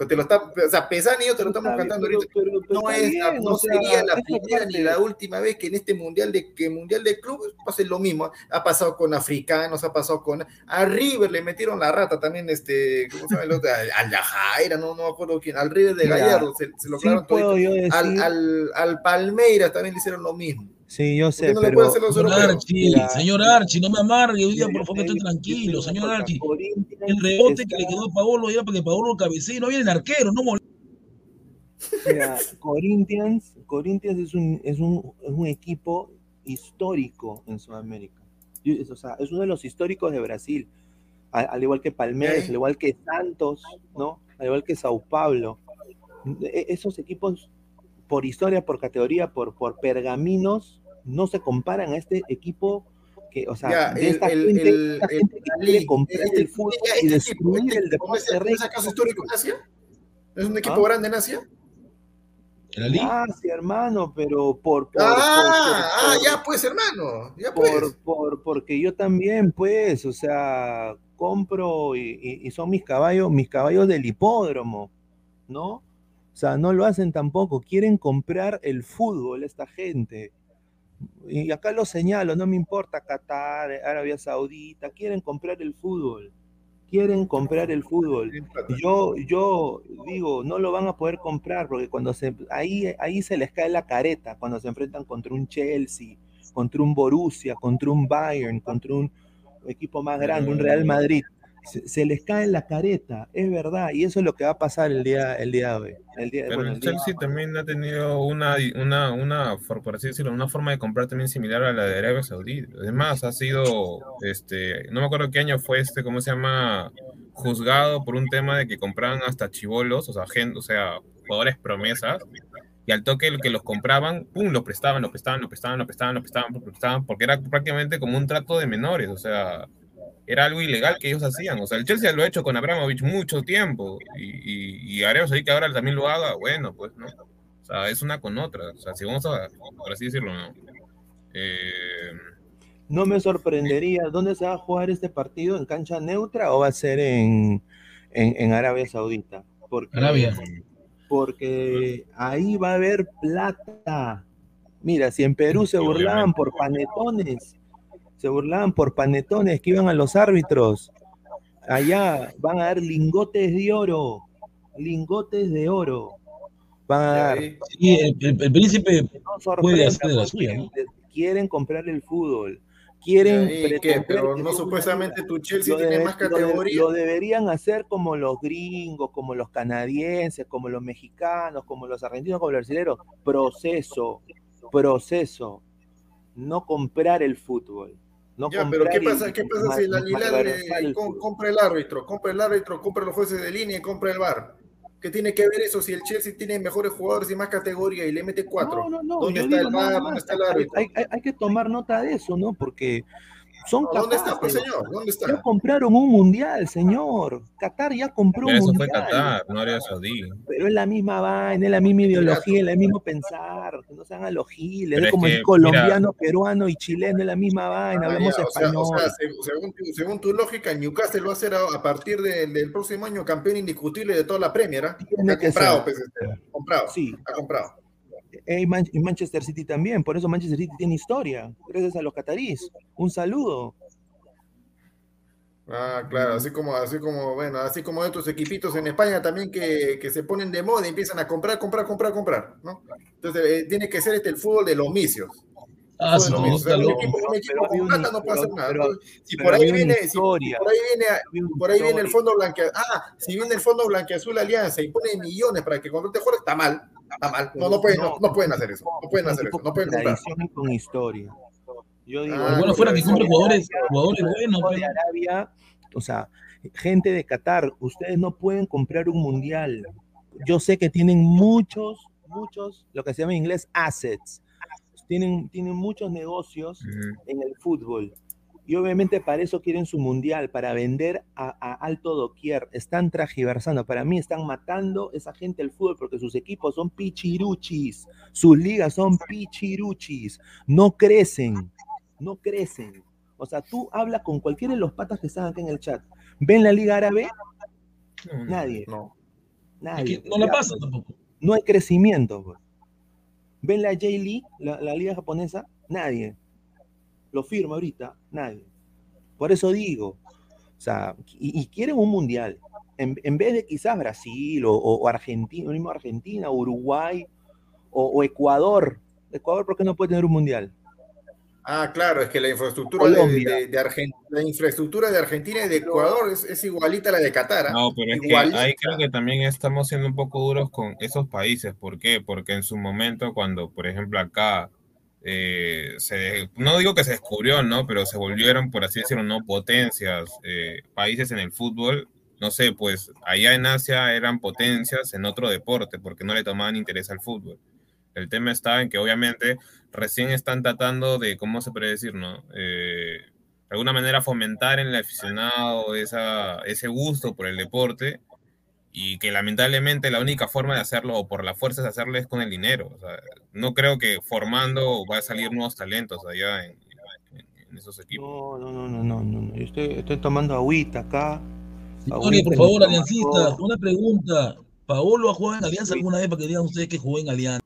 te lo está, o sea, te lo estamos cantando ahorita. no, es, no sería la primera ni la última vez que en este mundial de que mundial de clubes pase lo mismo. Ha pasado con africanos, ha pasado con a River le metieron la rata también, este, ¿cómo se llama el otro? Al Yajaira, no, no me acuerdo quién, al River de Gallardo se, lo clavaron todo. Al, al, al Palmeiras también le hicieron lo mismo. Sí, yo sé, no pero... Señor Archie, señor Archie, no me amargue, hoy día por favor estoy tranquilo, señor Archie. El rebote que le quedó a Paolo era para que Paolo cabecee, no viene el arquero, no Mira, Corinthians, Corinthians es un, es un, es un equipo histórico en Sudamérica. O sea, es uno de los históricos de Brasil, al, igual que Palmeiras, al igual que Santos, ¿no? Al igual que Sao Paulo. E, esos equipos, por historia, por categoría, por, por pergaminos, no se comparan a este equipo que, o sea, de esta el, gente, el, esta gente que quiere comprar el fútbol y destruir el deporte ¿Es acaso histórico en Asia? ¿Es un equipo ¿Ah? grande en Asia? ¿En la ah, sí, hermano, pero por... por ah, por, ah, ya pues, hermano, ya pues. Por, por, porque yo también, pues, o sea, compro y, y, y, son mis caballos, mis caballos del hipódromo, ¿no? O sea, no lo hacen tampoco, quieren comprar el fútbol esta gente y acá lo señalo, no me importa Qatar, Arabia Saudita, quieren comprar el fútbol, quieren comprar el fútbol. Yo, yo digo, no lo van a poder comprar porque cuando se, ahí, ahí se les cae la careta, cuando se enfrentan contra un Chelsea, contra un Borussia, contra un Bayern, contra un equipo más grande, un Real Madrid se, les cae la careta, es verdad, y eso es lo que va a pasar el día, el día de hoy. El día, Pero bueno, el Chelsea también ha tenido una, una, una, por así decirlo, una forma de comprar también similar a la de Arabia Saudí. Además, ha sido, este, no me acuerdo qué año fue este, ¿cómo se llama? Juzgado por un tema de que compraban hasta chivolos, o sea, gente, o sea, jugadores promesas, y al toque el que los compraban, pum, los prestaban, los prestaban, los prestaban, los prestaban, los prestaban, los prestaban, porque era prácticamente como un trato de menores, o sea, era algo ilegal que ellos hacían. O sea, el Chelsea lo ha hecho con Abramovich mucho tiempo y, y, y haremos ahí que ahora también lo haga, bueno, pues, ¿no? O sea, es una con otra. O sea, si vamos a, por así decirlo, ¿no? Eh... No me sorprendería. ¿Dónde se va a jugar este partido? ¿En cancha neutra o va a ser en, en, en Arabia Saudita? Porque, Arabia. Porque ahí va a haber plata. Mira, si en Perú se burlaban por panetones, se burlaban por panetones que iban a los árbitros. Allá van a dar lingotes de oro, lingotes de oro. Van a dar. Sí, el, el, el príncipe no puede hacer la suya. ¿no? Quieren comprar el fútbol. Quieren. ¿Qué? Pero no supuestamente tu Chelsea tiene debe, más categoría. Lo, de, lo, deberían hacer como los gringos, como los canadienses, como los mexicanos, como los argentinos, como los brasileños. Proceso, proceso. No comprar el fútbol. No ya, pero ¿qué pasa, ¿qué pasa si la le, compra el árbitro, compra el árbitro, compra los jueces de línea y compra el bar? ¿Qué tiene que ver eso si el Chelsea tiene mejores jugadores y más categoría y le mete cuatro? No, no, no, ¿Dónde está el bar? ¿Dónde está el árbitro? Hay, hay, hay, que tomar nota de eso, ¿no? Porque son ¿Dónde está, pues, señor? ¿Dónde está? Ya compraron un mundial, señor. Qatar ya compró Pero un eso mundial. fue Qatar, no Arabia Saudí. Pero es la misma vaina, es la misma ideología, es el mismo pensar. Que no sean alogiles. Pero es como es que, el colombiano, mira, peruano y chileno, es la misma vaina. Ah, hablamos ya, español. O sea, o sea, según, tu, según, tu, lógica, Newcastle va a ser a, a partir de, del próximo año campeón indiscutible de toda la Premier. ¿eh? Tiene ha que comprado, ser. pues, este, comprado. Sí. Ha comprado. Y Manchester City también, por eso Manchester City tiene historia, gracias a los cataríes. Un saludo. Ah, claro, así como, así como, bueno, así como otros equipitos en España también que, que se ponen de moda y empiezan a comprar, comprar, comprar, comprar, ¿no? Entonces, eh, tiene que ser este el fútbol de los misios. Ah, sí, no, o sea, un equipo, un equipo con plata no puede hacer nada. Pero, si, por ahí viene, si por ahí viene, por ahí viene el fondo blanque, ah, si viene el fondo blanqueazul alianza y pone millones para que contrate jugadores, está mal, está mal. No, no pueden, no, no pueden hacer eso, no pueden hacer eso, no pueden comprar. con historia. Yo digo, ah, bueno, fuera que compre jugadores, jugadores buenos. De. Arabia, o sea, gente de Qatar, ustedes no pueden comprar un mundial. Yo sé que tienen muchos, muchos, lo que se llama en inglés assets, tienen, tienen muchos negocios en el fútbol. Y obviamente para eso quieren su mundial, para vender a, a alto doquier. Están tragiversando. Para mí están matando esa gente el fútbol porque sus equipos son pichiruchis. Sus ligas son pichiruchis. No crecen. No crecen. O sea, tú hablas con cualquiera de los patas que están acá en el chat. ¿Ven la Liga Árabe? No, no. Nadie. No. Es Nadie. que no la pasa tampoco. no hay crecimiento. pues. ¿Ven la J-League, la, la liga japonesa? Nadie. Lo firma ahorita, nadie. Por eso digo, o sea, y, y quieren un mundial. En, en vez de quizás Brasil o, o Argentina, mismo Argentina, Uruguay o, o Ecuador. Ecuador, ¿por qué no puede tener un mundial? Ah, claro, es que la infraestructura de, Colombia. de- de Argen- la infraestructura de Argentina y de Ecuador es, es igualita a la de Qatar. ¿ah? No, pero es que ahí creo que también estamos siendo un poco duros con esos países. ¿Por qué? Porque en su momento, cuando, por ejemplo, acá, eh, se, no digo que se descubrió, ¿no? Pero se volvieron, por así decirlo, no potencias, eh, países en el fútbol. No sé, pues allá en Asia eran potencias en otro deporte porque no le tomaban interés al fútbol. El tema está en que obviamente recién están tratando de, ¿cómo se puede decir, no? Eh, de alguna manera fomentar en el aficionado esa, ese gusto por el deporte y que lamentablemente la única forma de hacerlo o por la fuerza de hacerlo es con el dinero. O sea, no creo que formando va a salir nuevos talentos allá en, en- en esos equipos. No, no, no, no, no. Yo estoy, estoy tomando agüita acá. Por favor, tomador. una pregunta. ¿Paolo ha jugado en Alianza alguna vez para que digan ustedes que jugó en Alianza?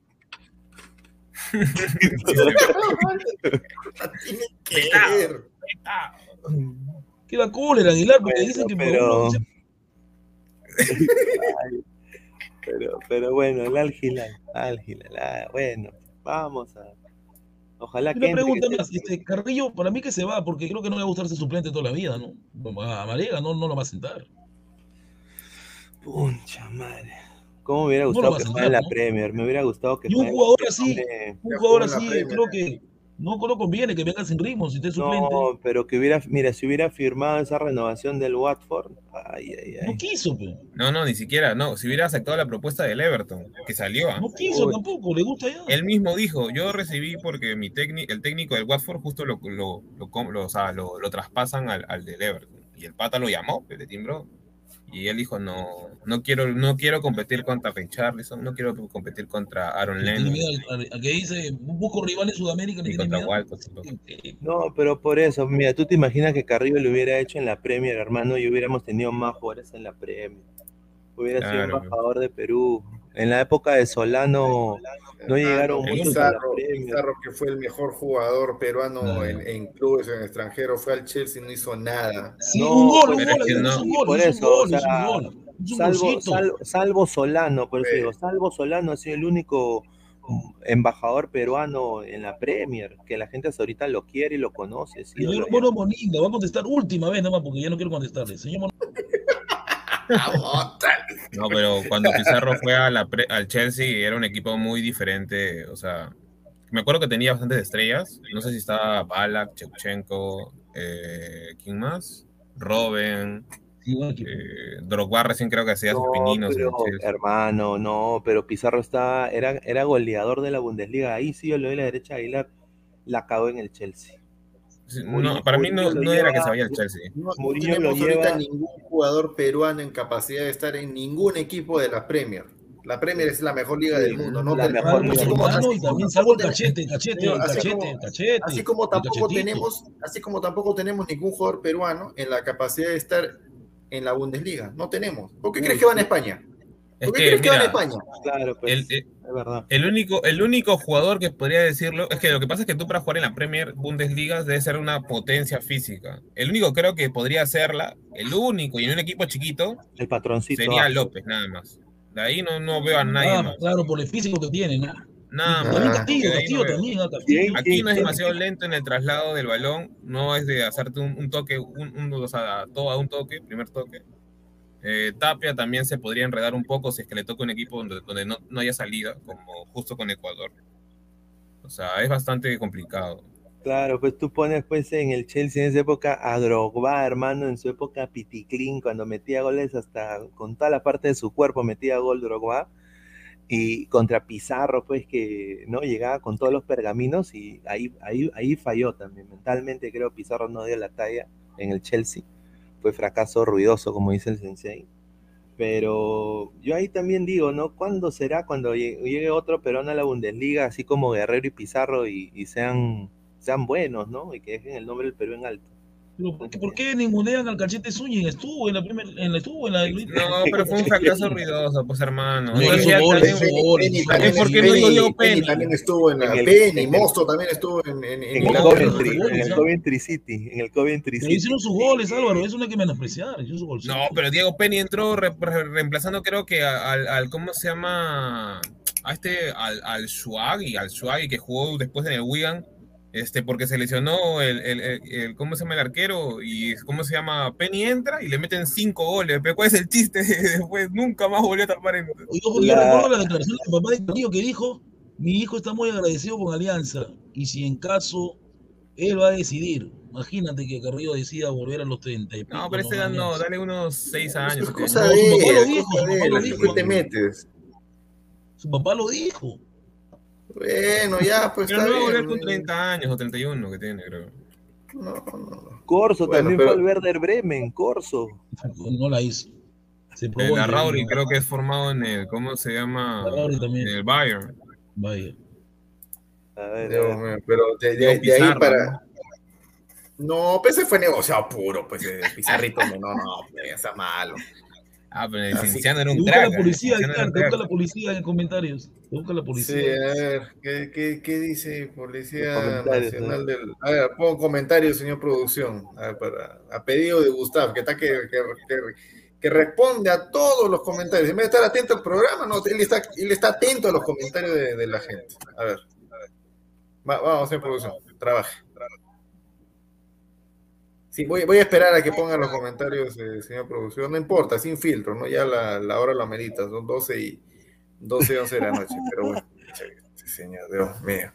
Tiene que ver. Qué va cólera, Aguilar, porque dicen que pero- Ay, [LAUGHS] pero, pero bueno, el Al Hilal, Al Hilal, ah, bueno, vamos a. Ojalá que Una pregunta más, este, Carrillo, para mí que se va, porque creo que no le va a gustar ser suplente toda la vida, ¿no? A Marega no, no lo va a sentar. Puncha madre. ¿Cómo me hubiera No gustado vas que a juegue en la ¿no? Premier? Me hubiera gustado que Y un jugador la así, un jugador así, creo que no, no conviene que venga sin ritmo, si esté suplente. No, No, pero que hubiera, mira, si hubiera firmado esa renovación del Watford, ay, ay, ay. quiso, pe. No, no, ni siquiera, no. Si hubiera aceptado la propuesta del Everton, que salió, ¿ah? no quiso Uy. tampoco, le gusta ya. Él mismo dijo, yo recibí porque mi técnico, el técnico del Watford justo lo, lo, lo, lo- o sea, lo- lo traspasan al, al del Everton. Y el pata lo llamó, pues, le timbró. Y él dijo, no, no quiero, no quiero competir contra Richarlison, no quiero competir contra Aaron Tiene Lennon, miedo al- al- a que dice, busco rival en Sudamérica, le ni tiene contra miedo. Walcott. tampoco. No, pero por eso, mira, tú te imaginas que Carrillo lo hubiera hecho en la Premier, hermano, y hubiéramos tenido más jugadores en la Premier. Hubiera sido embajador de Perú. En la época de Solano no llegaron Ah, muchos Pizarro. Pizarro, que fue el mejor jugador peruano No. en, en clubes en el extranjero, fue al Chelsea y no hizo nada. Sí, No, un gol, un es que no. un Y gol, por un eso, gol, o hizo sea, un gol, hizo un Salvo, golcito. sal- salvo Solano, por eso Sí. digo, salvo Solano ha sido el único embajador peruano en la Premier, que la gente hasta ahorita lo quiere y lo conoce. sí, Señor lo- Mono Moninga, va a contestar última vez nomás, porque ya no quiero contestarle. Señor Mono, No, pero cuando Pizarro fue a la pre- al Chelsea era un equipo muy diferente. O sea, me acuerdo que tenía bastantes estrellas. No sé si estaba Balak, Chevchenko, eh, ¿quién más? Robin, sí, eh, Drogba recién creo que hacía sus No, pininos en el pero, Chelsea. hermano, no, pero Pizarro estaba, era, era goleador de la Bundesliga. Ahí sí yo le doy la derecha a Aguilar, la cagó en el Chelsea. No, para mí no, era que se vaya al Chelsea. No, no tenemos lleva- ningún jugador peruano en capacidad de estar en ningún equipo de la Premier. La Premier es la mejor liga del mundo. No la mejor liga del mundo. Y también tampoco salvo el tenemos- cachete, cachete, cachete, como- cachete. Así como tampoco tenemos, así como tampoco tenemos ningún jugador peruano en la capacidad de estar en la Bundesliga. No tenemos. ¿Por qué Uy, crees que van a. España? Es ¿Por qué crees que van a España? Claro, pues, el, el- es verdad. el único, el único jugador que podría decirlo es que lo que pasa es que tú para jugar en la Premier Bundesliga debe ser una potencia física. El único creo que podría hacerla, el único y en un equipo chiquito, El patroncito. sería ah, López, nada más. De ahí no, no veo a nadie Ah, más. claro, por el físico que tiene, ¿no? Nada Ah, más. También Castillo, Castillo también, Castillo. Aquí no es ¿Quién- demasiado lento en el traslado del balón, no es de hacerte un, un toque, un, un- o sea, todo a un toque, primer toque. Eh, Tapia también se podría enredar un poco si es que le toca un equipo donde, donde no, no haya salida, como justo con Ecuador. O sea, es bastante complicado. Claro, pues tú pones pues en el Chelsea en esa época a Drogba, hermano, en su época Piticlin, cuando metía goles hasta con toda la parte de su cuerpo metía gol Drogba. Y contra Pizarro, pues que no llegaba con todos los pergaminos y ahí, ahí, ahí falló también. Mentalmente creo Pizarro no dio la talla en el Chelsea. Fue fracaso ruidoso, como dice el sensei. Pero yo ahí también digo, ¿no? ¿Cuándo será cuando llegue otro peruano a la Bundesliga, así como Guerrero y Pizarro, y, y sean, sean buenos, ¿no? Y que dejen el nombre del Perú en alto. Pero ¿por qué, por qué ningunean al cachete Zúñiga? Estuvo en la primera, en la, estuvo en la No, pero fue un fracaso ruidoso, pues hermano. No, también, ¿por qué no lo dio Penny Penny? también estuvo en la En el- Penny, en el- Mosto también estuvo en, en, En el No, Coventry, pero- en el Coventry City, en el Coventry Pero City. hicieron sus goles, Álvaro, eso no hay que menospreciar. Hizo sus goles. No, pero Diego Penny entró re- re- reemplazando creo que al, al- ¿cómo se llama? A este, al, al Shuagi, al Shuagi que jugó después en el Wigan, este, porque se lesionó el, el, el- el- ¿cómo se llama el arquero? Y ¿cómo se llama? Penny entra y le meten cinco goles, pero ¿cuál es el chiste? [LAUGHS] Después nunca más volvió a tapar en... Yo La- recuerdo la declaración del papá de Carrillo que dijo, mi hijo está muy agradecido con Alianza y si en caso él va a decidir, imagínate que Carrillo decida volver a los 30 y pico, No, pero este ¿no? no, dale unos seis años. Es siete cosa No, de su papá lo dijo, su papá lo ¿a qué dijo. te metes? Su papá lo dijo. Bueno, ya, pues Pero está no va a volver bien. con 30 años o 31 que tiene, creo. No, no, no. Corso Bueno, también pero- fue al Werder Bremen, Corso. No la hizo. Se probó El Arrauri creo que es formado en el, ¿cómo se llama? En el Bayern. Vaya. A ver, a ver. pero de, de- Diego de ahí para. No, pues ese fue negociado puro, pues de Pizarrito, no, no, no, pues, está malo. Ah, pero Cienciano era un busca crack. la ¿eh? policía, busca la policía en comentarios. Busca la Sí, policía. a ver, ¿qué, qué, qué dice Policía comentarios, Nacional del. A ver, pongo comentarios, señor producción, a, ver, para, a pedido de Gustav, que está que, que, que- que responde a todos los comentarios. En vez de estar atento al programa, no, él está, él está atento a los comentarios de, de la gente. A ver, Va- vamos, señor producción, trabaje. Sí, voy, voy a esperar a que pongan los comentarios, eh, señor producción. No importa, sin filtro, ¿no? Ya la, la hora la merita, son 12 y 12 y 11 de la noche, pero bueno. Sí, señor, Dios mío.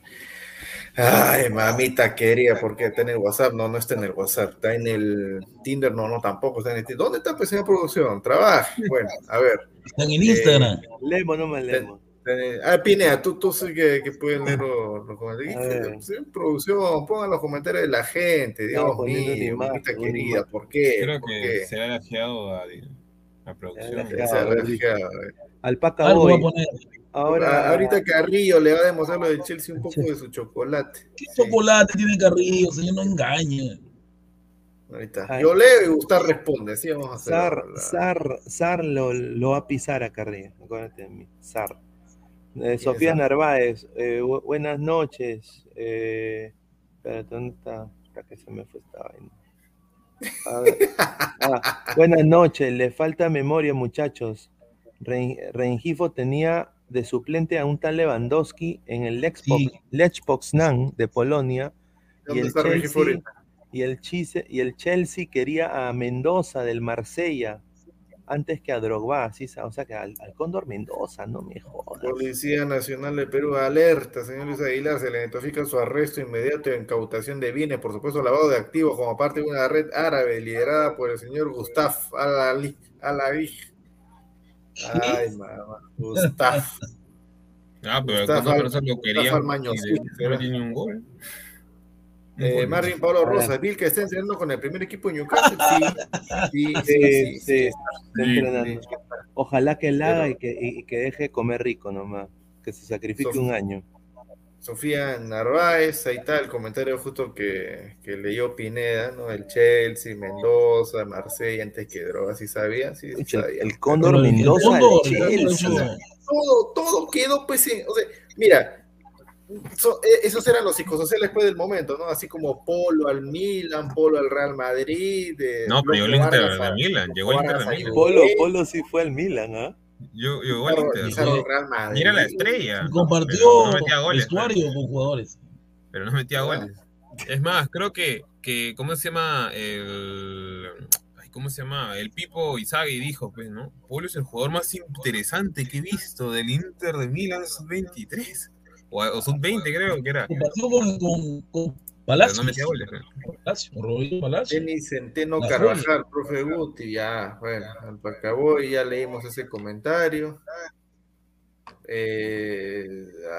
Ay, mamita querida, ¿por qué está en el WhatsApp? No, no está en el WhatsApp, está en el Tinder, no, no, tampoco está en el Tinder. ¿Dónde está, pues, señor producción? Trabaja. Bueno, a ver. Están en Instagram. Lemo, no me lemo. Eh, Ah, Pinea, tú, tú sí que, que puedes leer los, los comentarios. Sí, producción, pongan los comentarios de la gente, Dios Estamos poniendo mío, mamita imagen, querida, ¿por qué? Creo ¿Por que qué? se ha lajeado a, a producción. Se ha Se lajeado. eh. Alpaca Algo va a Boy. poner. Ahora, Ah, Ahorita Carrillo le va a demostrar lo de Chelsea un poco de su chocolate. ¿Qué Sí, chocolate tiene Carrillo? Señor, no engañe. ahorita. Ay. Yo leo y Gustavo responde, así vamos a hacer. Sar, la- Sar, Sar lo, lo va a pisar a Carrillo. Acuérdate de mí. Sar. Eh, Sofía Sar? Narváez, eh, bu- buenas noches. Eh, ¿dónde está? Hasta que se me fue esta vaina. [LAUGHS] Ah, buenas noches, le falta memoria, muchachos. Ren- Rengifo tenía de suplente a un tal Lewandowski en el Lech, Sí. Lech Poznan de Polonia y ¿Dónde el, está Reggie Chelsea, Florida? y, el Chise- y el Chelsea quería a Mendoza del Marsella antes que a Drogba, así, o sea que al, al Cóndor Mendoza, no me jodas. Policía Nacional de Perú alerta, señor Luis Aguilar, se le notifica su arresto inmediato y incautación de bienes, por supuesto lavado de activos como parte de una red árabe liderada por el señor Gustaf Al-Ali. Al-Ali. Ay, [LAUGHS] mamá, Gustaf. Ah, pero personas lo Almaño, sí, no será. tiene un gol. Eh. Marvin Pablo Rosa, Bill que está entrenando con el primer equipo de Newcastle. Sí, [LAUGHS] sí, sí, Sí, sí, sí, sí. está Sí, entrenando. Ojalá que la haga y que, y- y que deje de comer rico nomás, que se sacrifique Sof- un año. Sofía Narváez, ahí está el comentario justo que, que leyó Pineda, ¿no? El Chelsea, Mendoza, Marsella, antes que drogas, ¿sí sabía? Sí, sí Pucha, sabía. el el Mendoza Cóndor, el Chelsea. hecho- todo, todo quedó, pues, en- o sea, mira, so- eh, esos eran los psicosociales después del momento, ¿no? Así como Polo al Milan, Polo al Real Madrid. eh, No, pero llegó el Inter Vargas de a- Milan. Llegó el Inter de Vargas a Milan. Polo, Polo sí fue al Milan, ¿ah? Yo, llegó el Pizarro- Inter. Pizarro sí. al Real Madrid. Y era la estrella. Compartió Pero no metía goles, vestuario con jugadores. Pero no metía goles. Es más, creo que, que ¿cómo se llama? El. ay, ¿Cómo se llama? El Pipo Izagui dijo, pues, ¿no? Polo es el jugador más interesante que he visto del Inter de Milan sub-23. O, o sub-20, creo que era. Compartió con, con, con Pero Palacios. no metía goles. Palacio, Rodrigo Palacio. Denis Centeno La Carvajal, profe Guti, ya, bueno, acabó y ya leímos ese comentario. Eh,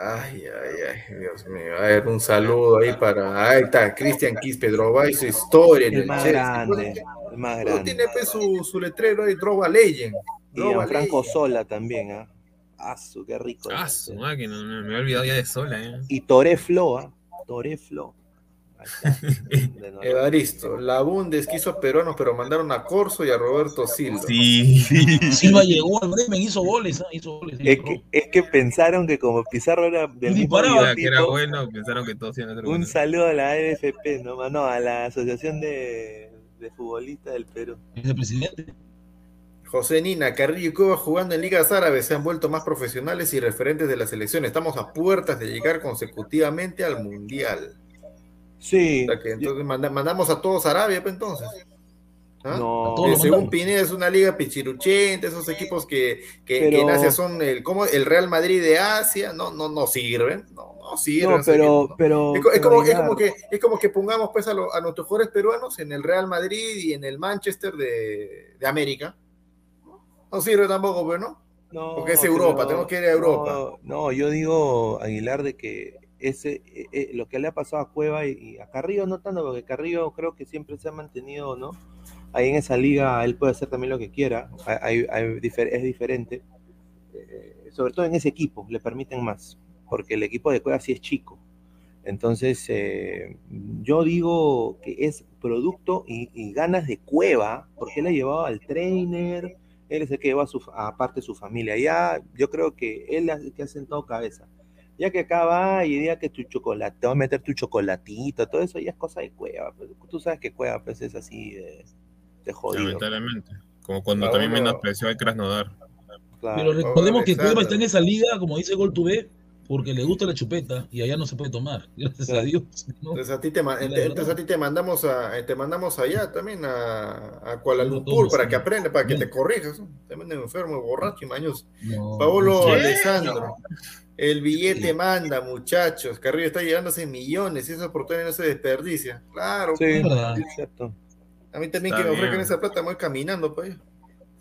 ay, ay, ay, Dios mío. A ver, un saludo ahí para. Ahí está, Cristian Quispe Droba y su historia en El el más Chelsea. grande, el más Pero grande. tiene pues, su, su letrero ahí, Droga Legend. Y Droga Franco Legend. Sola también, ¿ah? Asu, qué rico. Ah, ese. su máquina, me, he olvidado ya de sola. ¿eh? Y Toré Flo, ¿ah? Toré Flo. Ahí está. [LAUGHS] De nuevo. Evaristo, la Bundes quiso a peruanos, pero mandaron a Corso y a Roberto Silva. Sí, [LAUGHS] Silva llegó al Bremen, hizo goles, ¿ah? hizo goles. Es que, es que pensaron que como Pizarro era del mismo que era bueno, pensaron que todos iban a ser un buenos. saludo a la AFP, no, no, a la Asociación de, de Futbolistas del Perú. Vicepresidente. José Nina, Carrillo y Cueva jugando en ligas árabes se han vuelto más profesionales y referentes de la selección. Estamos a puertas de llegar consecutivamente al Mundial. Sí. O sea que entonces manda- mandamos a todos a Arabia, pues entonces. ¿Ah? No, Eh, según. Pineda es una liga pichiruchente, esos equipos que, que, Pero- que en Asia son el, como el Real Madrid de Asia, no, no, no sirven, no, no sirven. no, pero, pero, Es, co- es pero como, es, como que, es como que pongamos pues a, lo- a nuestros jugadores peruanos en el Real Madrid y en el Manchester de, de América. No sirve tampoco, pero no. no, porque es Europa, tenemos que ir a Europa. No, yo digo, Aguilar, de que ese eh, eh, lo que le ha pasado a Cueva y, y a Carrillo no tanto, porque Carrillo creo que siempre se ha mantenido, ¿no? Ahí en esa liga él puede hacer también lo que quiera, hay- hay difer- es diferente. Eh, sobre todo en ese equipo, le permiten más, porque el equipo de Cueva sí es chico. Entonces, eh, yo digo que es producto y, y ganas de Cueva, porque él ha llevado al trainer, él es el que lleva a su, aparte su familia. Ya, yo creo que él es el que ha sentado cabeza. Ya que acá va y diga que tu chocolate, te va a meter tu chocolatito, todo eso ya es cosa de Cueva. pues. Tú sabes que Cueva pues, es así de, de jodido. Lamentablemente. Como cuando Ah, también menospreció al Krasnodar. claro. Pero recordemos que Alexander. Cueva está en esa liga, como dice Gol TV, porque le gusta la chupeta y allá no se puede tomar. [LAUGHS] Gracias a Dios. ¿no? Entonces a ti te, entonces a ti te mandamos a te mandamos allá también a, a Kuala Lumpur para sí. que aprendas, para que te corrijas. Te manden enfermo, borracho y mañoso. No, Paolo. Alessandro, el billete Sí. manda, muchachos. Carrillo está llevándose millones y esa oportunidad no se desperdicia. Claro, Sí, Es verdad. es cierto. a mí también Está que me ofrezcan esa plata, voy caminando para allá.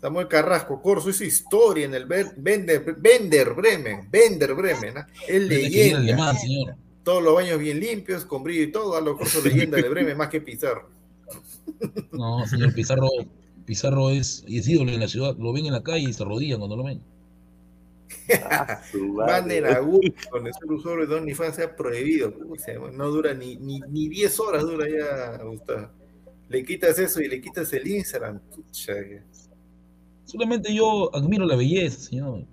Samuel Carrasco, Corso hizo historia en el Bender, Bender Bremen, Bender Bremen, ¿ah? es leyenda. alemán, señor. Todos los baños bien limpios, con brillo y todo, a los Corso leyenda de Bremen, más que Pizarro. [LAUGHS] No, señor Pizarro, Pizarro es, y es ídolo en la ciudad. Lo ven en la calle y se arrodillan cuando lo ven. Ah. [LAUGHS] Manden a Google con el usuario de OnlyFans sea prohibido. Uy, no dura ni, ni, ni 10 horas, dura ya, Gustavo. Le quitas eso y le quitas el Instagram. Pucha, que Solamente yo admiro la belleza, señor.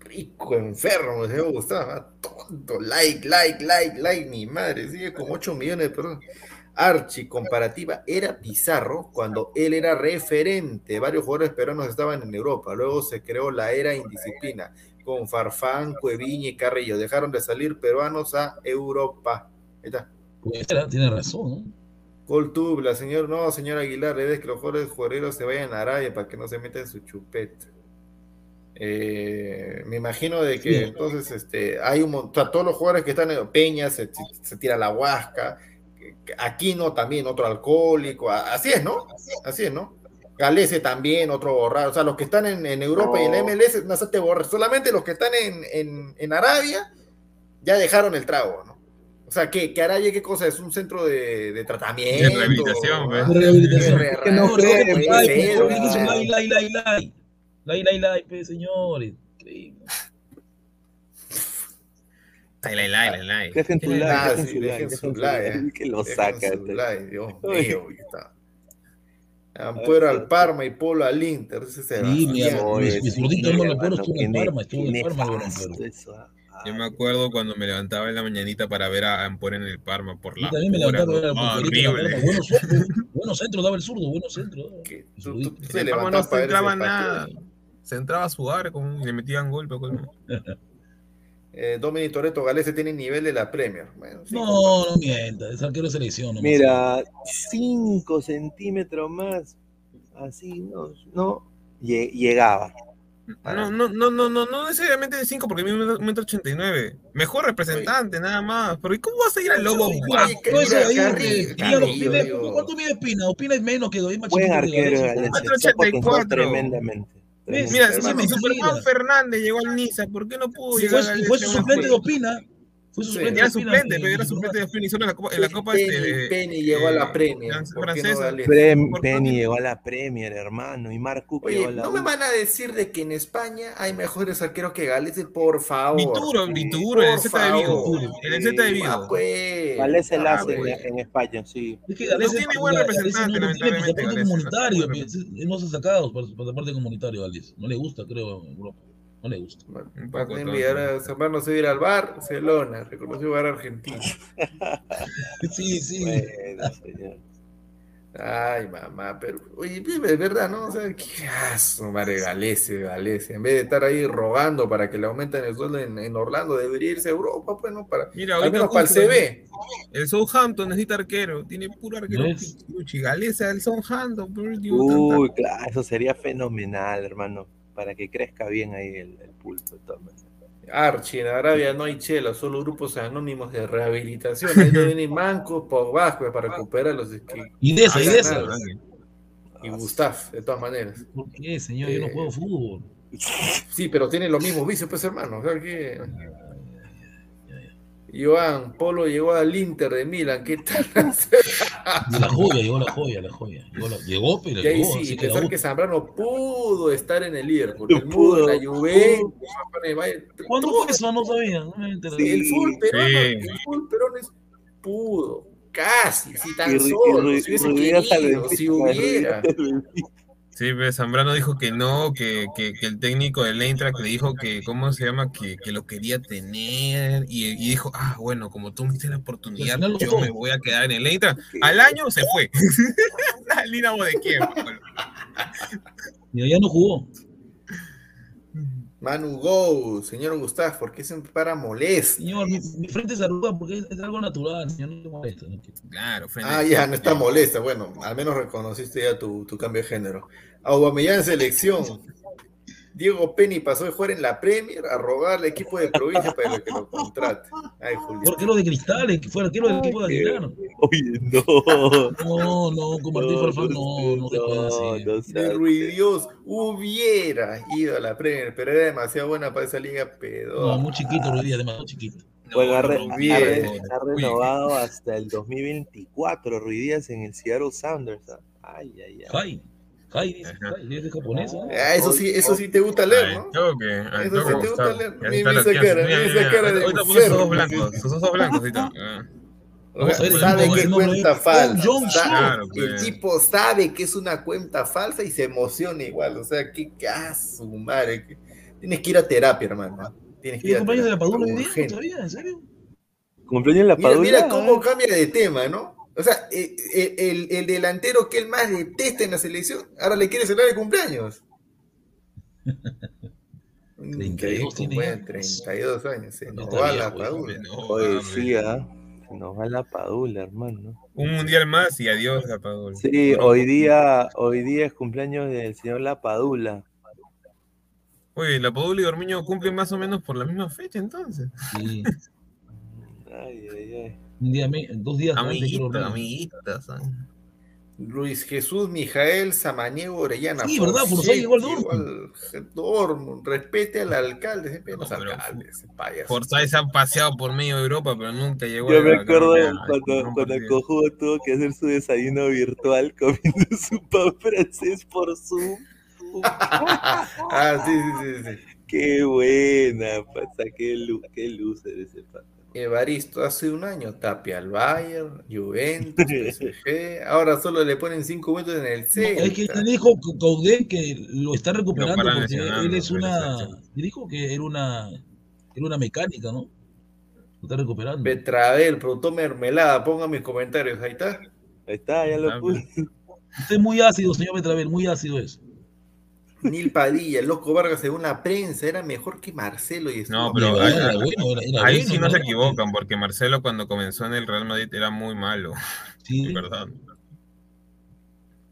rico, enfermo, se Gustavo. ah, Tonto, like, like, like, like, mi madre. Sigue con 8 millones de personas. Archie, comparativa, era Pizarro cuando él era referente. Varios jugadores peruanos estaban en Europa. Luego se creó la era indisciplina con Farfán, Cueviña y Carrillo. Dejaron de salir peruanos a Europa. Ahí está. Puede ser, tiene razón, ¿no? Coltube, la señor, no, señor Aguilar, debes que los jugadores se vayan a Arabia para que no se metan su chupeta. Eh, me imagino de que Sí. entonces este, hay un montón, todos los jugadores que están en Peña se, se tira la huasca, Aquino también, otro alcohólico, así es, ¿no? Así es, ¿no? Galese también, otro borrado, o sea, los que están en, en Europa y en. MLS, no se te borra, solamente los que están en, en, en Arabia ya dejaron el trago, ¿no? O sea, que, que Arabia, ¿qué cosa? Es un centro de, de tratamiento. De rehabilitación, pues. ah, De rehabilitación. no pues, Lai, lai, lai, lai, lai. Lai, lai, señores. Increíble. Lai, lai, lai, lai, lai. Dejen tu like, Ah, dejen sí, su like, dejen dejen su like, like, eh. que lo Dejen saca. su like, Dios [LAUGHS] mío, ahí está. Ampuero al Parma y Polo al Inter. Sí, mi zurdito no, Puero hermano, estuvo en qué Parma, estuvo en Parma, Yo me acuerdo cuando me levantaba en la mañanita para ver a Ampor en el Parma por Yo la también me levantaba. Buenos centros, [LAUGHS] buenos centros daba el zurdo, buenos centros. El Parma no se entraba nada. Se entraba a sudar como, y le metían golpe. [LAUGHS] Eh, Dominic Toreto Galese tiene nivel de la Premier. Bueno, sí, No, no mienta, es arquero de selección. Mira, 5 centímetros más, así, no, no, lle- No, no, no, no, no, no necesariamente de 5 porque mide un metro ochenta y nueve. Mejor representante, nada más. Porque ¿cómo vas a ir al lobo? Pina. ¿Cuánto mide Espina? Opina es menos que Doy más Buen arquero, Galeano. Galese, Metro se ha potenciado 84. tremendamente. Mira, si Superman. Fernández llegó al Niza, ¿por qué no pudo llegar fue, al y fue su suplente de? Opina. Fue suplente Era suplente, en- pero era en- suplente de Opina y solo en la Copa, en la Copa este, Penny, de- Penny llegó a la eh, Premier. Alianza ¿por qué no Francesa. Penny no? llegó a la Premier, hermano, y Marc Cook llegó a la no me van a decir de que en España hay mejores arqueros que Galese, por favor. Vituro, Vituro, el Zeta de Vigo. El Zeta de Vigo. El hace en, pues. en España, sí. Es que No Gales tiene buen representante, no, no tiene lamentablemente, comunitario, no se ha sacado pasaporte comunitario, Gales. No le gusta, creo, Europa. No le gusta. Para enviar a Zambrano se va a ir al Barcelona, reconoció jugar a Argentina. [LAUGHS] Sí, sí. Bueno, señor. Ay, mamá, pero, oye, es verdad, ¿no? O sea, qué aso, madre, Galese, Galese. En vez de estar ahí rogando para que le aumenten el sueldo en, en Orlando, debería irse a Europa, pues, ¿no? Para, Mira, al menos para el CV. El Southampton necesita arquero. Tiene puro arquero. Pichuchi. Galeza del Southampton. Uy, tanta- claro, eso sería fenomenal, hermano, para que crezca bien ahí el, el pulso. de todas maneras. Archie, en Arabia no hay chela, solo grupos anónimos de rehabilitación. Ahí deben ir mancos por bajo para recuperarlos. Es que, Y de esa, y de esa. y Gustaf, de todas maneras. ¿Por qué, señor? Yo no Eh, juego fútbol. Sí, pero tiene los mismos vicios, pues, hermano. O sea que. Joan, Polo llegó al Inter de Milan, ¿qué tal? Y [LAUGHS] la joya, llegó la joya, la joya. Llegó, la- llegó pero Y ahí llegó. sí, que pensar U- que Zambrano pudo estar en el Liverpool, el pudo, la Juventus, ¿Cuándo fue eso? No sabía. No me. Sí. El full peruano, Sí. el full peruano es pudo, casi, si tan Y y solo, Ru- si hubiese querido, si hubiera. Sí, Zambrano dijo que no, que, que, que el técnico del Eintracht le dijo que, ¿cómo se llama? Que, que lo quería tener y, y dijo, ah, bueno, como tú me diste la oportunidad, final yo me voy a quedar en el Eintracht. Al año se fue. [LAUGHS] Al Dinamo de Kiev. Y allá no jugó. Manu Go, señor Gustavo, ¿por qué se para molesto? Señor, mi, mi frente se arruga porque es, es algo natural, señor. No te molesta. ¿no? Claro, frente Ah, ya, no está molesta. Bueno, al menos reconociste ya tu, tu cambio de género. Aubameyang en selección. Diego Penny pasó de jugar en la Premier a rogarle equipo de provincia para que lo contrate. Ay, Julio. ¿Por qué lo de Cristales? Que fue arquero del equipo de Aguilar. Oye, no. No, no, con Martín Farfán no, no se puede no De Ruidios hubiera ido a la Premier, pero era demasiado buena para esa liga No, pedo. muy chiquito, Ruiz Díaz, demasiado chiquito. Bueno, ha, re- no, ha re- no, renovado hasta el 2024 Ruidías en el Seattle Sounders. ah. Ay, ay, ay. Jai, dice. Es de japonés. ¿no? Ah, eso sí, eso sí te gusta leer, ¿no? Toque, al Eso sí te gusta leer. Esa ya- cara, esa cara de Ahorita pone sus ojos blancos, sus ojos blancos, ahorita. [LAUGHS] Ah. Sabe el que nombre cuenta es falsa. Claro, el pues. tipo sabe que es una cuenta falsa y se emociona igual. O sea, qué caso, madre. que- Tienes que ir a terapia, hermano. Tienes que ¿Y ir a compañero de la terapia, Padula hoy día? ¿En serio? Cumpleaños en la Mira, Padula. mira cómo cambia de tema, ¿no? O sea, eh, eh, el, el delantero que él más detesta en la selección, ahora le quiere celebrar el cumpleaños. [LAUGHS] 32 tiene Bueno, ya. 32 años, se nos va la padula. Oye, sí, ah. Se nos va la Padula, hermano. Un mundial más y adiós, la Padula. Sí, hoy día, hoy día es cumpleaños del señor La Padula. Oye, la Padula y Dormiño cumplen más o menos por la misma fecha entonces. Sí. Ay, ay, ay. Un día, dos días antes, creo, Amiguitas, ¿no? Luis Jesús Mijael Samaniego Orellana. Sí, ¿verdad? Forsyth llegó al Dortmund. al Dortmund. Respete al alcalde. Siempre los No, alcaldes. Forsyth se han paseado por medio de Europa, pero nunca llegó Yo a me la- acuerdo cuando, un cuando cojudo tuvo que hacer su desayuno virtual [LAUGHS] comiendo su pan francés por Zoom. [LAUGHS] ah, sí, sí, sí, sí. Qué buena, pasa, qué, lu qué loser ese pata. Evaristo, hace un año tapia al Bayern, Juventus, [LAUGHS] PSG. Ahora solo le ponen cinco puntos en el No, es que le dijo Caudé que lo está recuperando porque él es una. Dijo que era una. Era una mecánica, ¿no? Lo está recuperando. Betravel, productor mermelada, pongan mis comentarios, ahí está. Ahí está, ya lo puse. Usted es muy ácido, señor Betravel, muy ácido es. Nil Padilla, el loco Vargas, según la prensa, era mejor que Marcelo y estuvo No, pero ahí- era bueno, era, era Ahí bueno, sí no se equivocan, porque Marcelo cuando comenzó en el Real Madrid era muy malo, [LAUGHS] Sí, de verdad.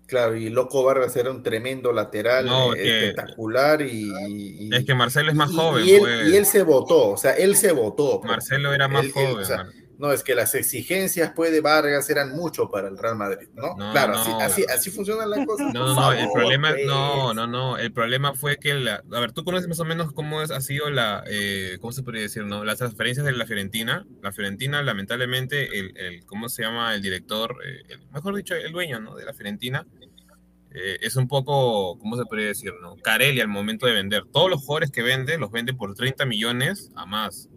Claro, y Loco Vargas era un tremendo lateral, No, es que- espectacular y, y- Es que Marcelo es más y- joven, y él, pues. y él se votó, o sea, él se votó. pues. Marcelo era más Él- él, joven. o sea, Mar- No, es que las exigencias pues, de Vargas eran mucho para el Real Madrid, ¿no? No, claro, no. así, así, así funcionan las cosas. No, no, no, el favor, problema, pues. no, no, no, el problema fue que, la, a ver, tú conoces más o menos cómo es, ha sido la, eh, ¿cómo se podría decir, no? Las transferencias de la Fiorentina. La Fiorentina, lamentablemente, el, el ¿cómo se llama? El director, eh, el- mejor dicho, el dueño, ¿no? De la Fiorentina, eh, es un poco, ¿cómo se podría decir, no? Carelli al momento de vender. Todos los jugadores que vende, los vende por 30 millones a más.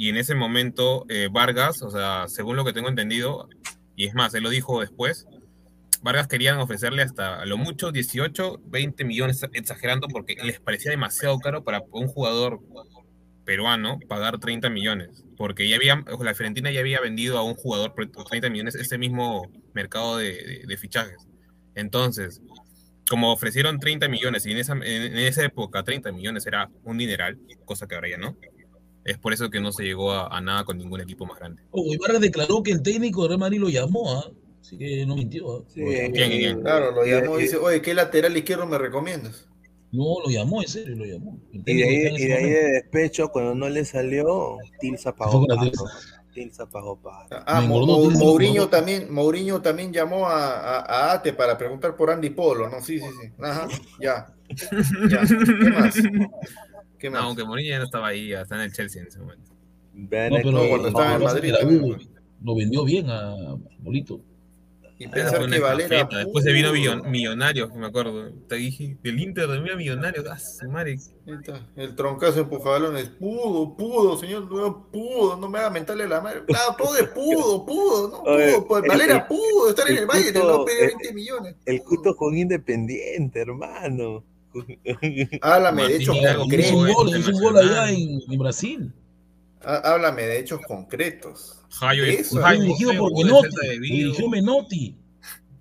Y en ese momento, eh, Vargas, o sea, según lo que tengo entendido, y es más, él lo dijo después, Vargas querían ofrecerle hasta a lo mucho 18, 20 millones, exagerando, porque les parecía demasiado caro para un jugador peruano pagar 30 millones. Porque ya había, la Fiorentina ya había vendido a un jugador por 30 millones ese mismo mercado de, de- de fichajes. Entonces, como ofrecieron 30 millones y en esa, en, en esa época 30 millones era un dineral, cosa que ahora ya no, es por eso que no se llegó a, a nada con ningún equipo más grande. Oh, Vargas declaró que el técnico de Real Madrid lo llamó, ¿ah? Así que no mintió, ¿ah? Sí, ¿Quién, quién? Claro, lo llamó y dice, oye, ¿qué lateral izquierdo me recomiendas? No, lo llamó, en serio, lo llamó. Y de ahí, y de ahí de despecho, cuando no le salió, Tilsa pagó pato. Tilsa. Pagó pato. Ah, Mo- Mo- Mourinho también, Mourinho también llamó a, a- a Ate para preguntar por Andy Polo, ¿no? Sí, sí, sí. Ajá, ya. Ya. ¿Qué más? ¿Qué No, más? aunque Mourinho ya no estaba ahí, está en el Chelsea en ese momento. No, pero cuando estaba en Madrid lo vendió bien a Bolito. Y Esa pensar que Valera. Después se vino pudo. Millon- Millonarios, me acuerdo. Te dije, del Inter de mira Millonarios. Ah, su madre. El troncazo empujabalones. Pudo, pudo, señor. No pudo, no me haga mentarle la madre. Claro, todo es pudo, pudo, ¿no? Pudo, pues, Valera el- pudo estar en el el Valle, puto- no pedía el- 20 millones. El Cuto con Independiente, hermano. Háblame de hechos Y hizo un gol, es hizo un gol allá en, en Brasil. Há- Háblame de hechos concretos. Jairo, Eso, dirigido por Menotti. De dirigió Menotti.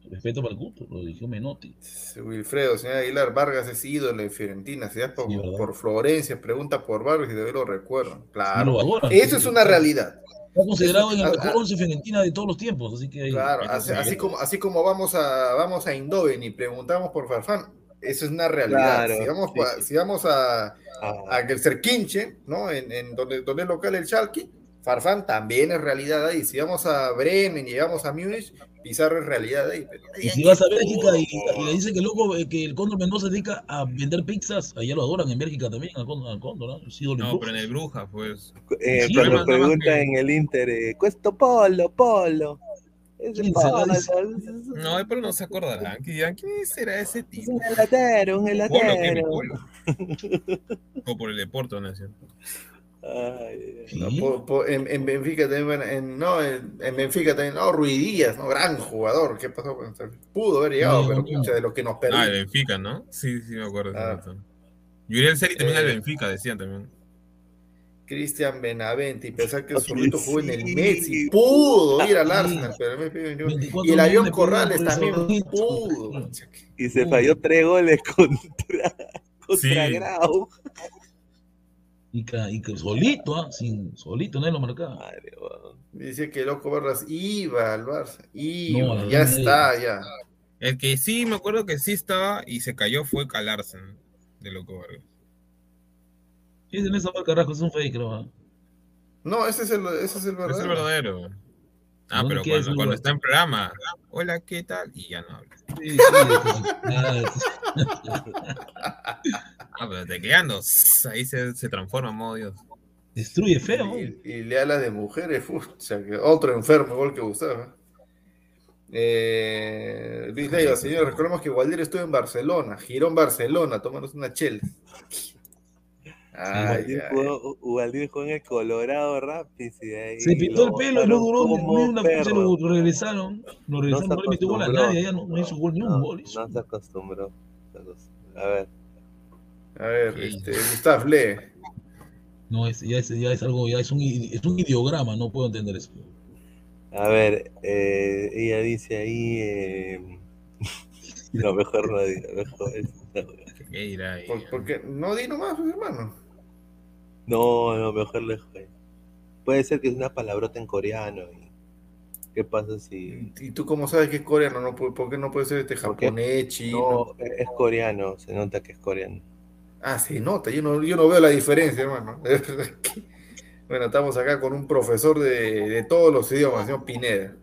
Respeto para el Cuto, lo dirigió Menotti. Wilfredo, señor Aguilar, Vargas es ídolo en Fiorentina. Si das por, por Florencia, pregunta por Vargas y todavía lo recuerdan. Sí, Claro. adoran. Eso es una realidad. Está considerado en el mejor ah, ah. once Fiorentina de todos los tiempos, así que Claro, así como, así como vamos a vamos a Indoven y preguntamos por Farfán, eso es una realidad. Claro, si, vamos, sí, pa- sí. si vamos a, Ah, a el Cerquinche, ¿no? En, en donde, donde es local el Schalke, Farfán también es realidad ahí. Si vamos a Bremen y llegamos a Múnich, Pizarro es realidad ahí. Pero, Y si vas a Bélgica y, y le dice que loco eh, que el Cóndor Mendoza se dedica a vender pizzas, allá lo adoran en Bélgica también, al Cóndor, al Cóndor ¿no? Sí, No, pero en el Bruja, pues. eh, sí, cuando preguntan que- en el Inter, eh, cuesto polo, polo. No, pero no se acordarán. ¿quién será ese tipo? helatero, un ¿qué? helatero. Polo. [LAUGHS] O por el deporte, ¿no? Ay, Sí. No, po- po- en, en Benfica también, en, no, en, en Benfica también, no, Ruidías, ¿no? Gran jugador, ¿qué pasó? con este? Pudo haber llegado, No, pero no. de lo que nos Ah, perdimos. el Benfica, ¿no? Sí, sí, me acuerdo. Ah. Yuriel Celi también Eh. al Benfica, decían también. Cristian Benavente, y pensar que el zurrito jugó en el sí. Messi, pudo ir al. Arsenal, pero me- me- me- 24 y el avión Corrales también pudo. Y se falló tres goles contra, [LAUGHS] contra Sí. Grau. Y, que, y que solito, ¿ah? Sin, solito, nadie lo marcaba. Madre. Dice que loco Barras iba al Barça, iba, No, ya no, está, ya. El que sí, me acuerdo que sí estaba y se cayó fue Calarsen, de Loco Vargas. Sí, en esa marca Carrasco es un fake, creo. ¿ah? No, ese es el, ese es el Es verdadero. el verdadero. Ah, ¿Dónde pero cuando, cuando está en programa, hola, ¿qué tal? Y ya no habla. Sí, sí, ah, [LAUGHS] Ah, pero te quedando, ahí se, se transforma, modo Dios. destruye feo. Y, y le habla de mujeres, pucha, que otro enfermo igual que Gustavo. Eh, Luis Leiva, señor, recordemos que Waldir estuvo en Barcelona, giró en Barcelona, tomándose una chela. Ay. jugó, jugó en el Colorado Rapids y ahí Se pintó el lo pelo y no duró ni una fecha, lo regresaron. Lo regresaron, no, se le metió gol a acostumbró. nadie, ya no, no hizo gol ni un No, gol. hizo. no se acostumbró. A ver, A ver, este, Gustav, lee. No, es, ya, es, ya es algo, ya es un, es un ideograma, no puedo entender eso. a ver, eh, ella dice ahí. Eh, [LAUGHS] no, mejor no diga, mejor. Porque no di nomás, hermano. No, no, mejor lejos. Puede ser que es una palabrota en coreano. y ¿Qué pasa si.? ¿Y tú cómo sabes que es coreano? No, ¿Por qué no puede ser este japonés, chino? No, es coreano, se nota que es coreano. Ah, se nota, yo no, yo no veo la diferencia, hermano. [LAUGHS] Bueno, estamos acá con un profesor de, de todos los idiomas, señor Pineda.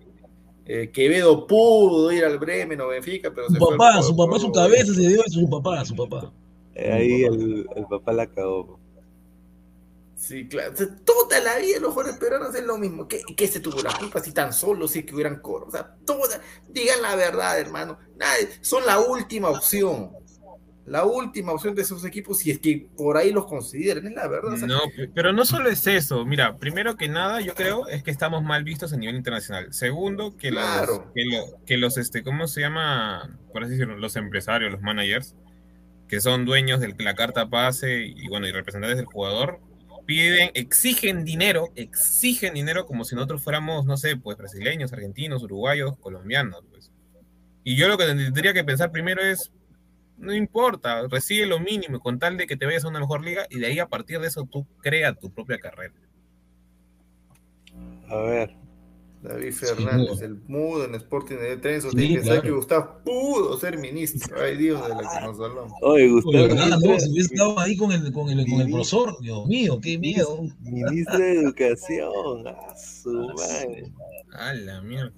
Eh, Quevedo pudo ir al Bremen o Benfica, pero Su se fue papá, al- su papá, su cabeza se dio a su papá, su papá. Eh, ahí el, el papá la cagó. Sí, claro. O sea, toda la vida los jugadores peruanos es lo mismo. ¿Qué, qué se tuvo la culpa si tan solo si es que hubieran coro? O sea, toda, digan la verdad, hermano. Nadie, son la última opción. La última opción de esos equipos, si es que por ahí los consideran, es la verdad. o sea, No, pero no solo es eso. Mira, primero que nada, yo creo es que estamos mal vistos a nivel internacional. Segundo, que los, Claro. que, lo- que los este, ¿cómo se llama? Por así decirlo, los empresarios, los managers, que son dueños de la carta pase y bueno, y representantes del jugador, piden, exigen dinero, exigen dinero como si nosotros fuéramos, no sé, pues brasileños, argentinos, uruguayos, colombianos, pues. Y yo lo que tendría que pensar primero es, no importa, recibe lo mínimo con tal de que te vayas a una mejor liga y de ahí a partir de eso tú crea tu propia carrera. A ver. David Fernández, el mudo en Sporting de Trenzo, Sí, tiene que claro. que Gustavo pudo ser ministro. Ay, Dios de la que nos hablamos. Oye, Oye, Gustavo, ¿verdad, no? ministro, Si hubiese estado ahí con el, con el, con el profesor, Dios mío, qué miedo. ministro de Educación. A su madre. A la mierda.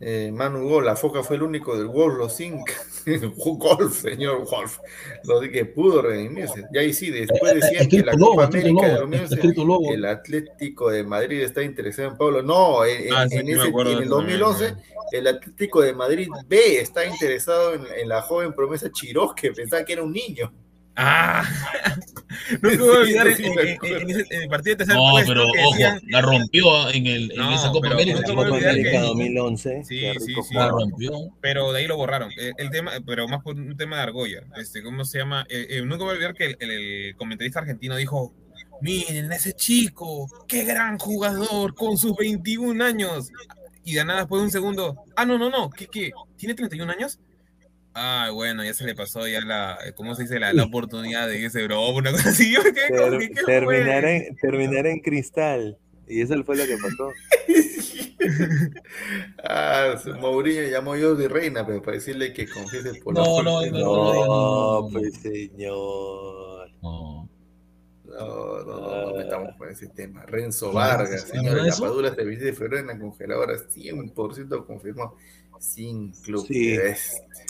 Eh, Manu Gol, la foca fue el único del Wolf, los Inca. [LAUGHS] Golf, señor Wolf. Lo de que pudo redimirse. Y ahí sí, después decían que la lobo, Copa América de lobo, 2011, escrito lobo. el Atlético de Madrid está interesado en Pablo. No, en, Ah, en- sí, en sí me ese- en el eso también, 2011, el Atlético de Madrid B está interesado en, en la joven promesa Chiroz, que pensaba que era un niño. ¡Ah! [LAUGHS] No a olvidar sí, en, en- ese- en el partido de tercer No, puesto pero que ojo, decían, la rompió en, el, en No, esa Copa América. no Copa América que- 2011. Sí, sí, sí. La rompió. pero de ahí lo borraron. Eh, El tema, pero más por un tema de argolla. Este, ¿Cómo se llama? Eh, eh, nunca voy a olvidar que el, el- el comentarista argentino dijo, miren, ese chico, qué gran jugador con sus 21 años. Y de nada, después de un segundo, ah, no, no, no, ¿qué, qué? ¿Tiene 31 años? Ah, bueno, ya se le pasó ya la, ¿cómo se dice? La, la oportunidad de ese bro, una cosa así. [LAUGHS] Yo como que, ¿qué terminar, fue? en, terminar en cristal. Y eso fue lo que pasó. [LAUGHS] ah, Mourinho llamó yo de reina, pero para decirle que confiese por la No, fuerza. no, no, No, no. pues señor. No. No, no, no, no metamos con ese tema. Renzo ¿Qué Vargas, haces? señor, ¿Verdad la eso? padura de 26 de febrero en la congeladora, 100% confirmado. Sin club. Sí.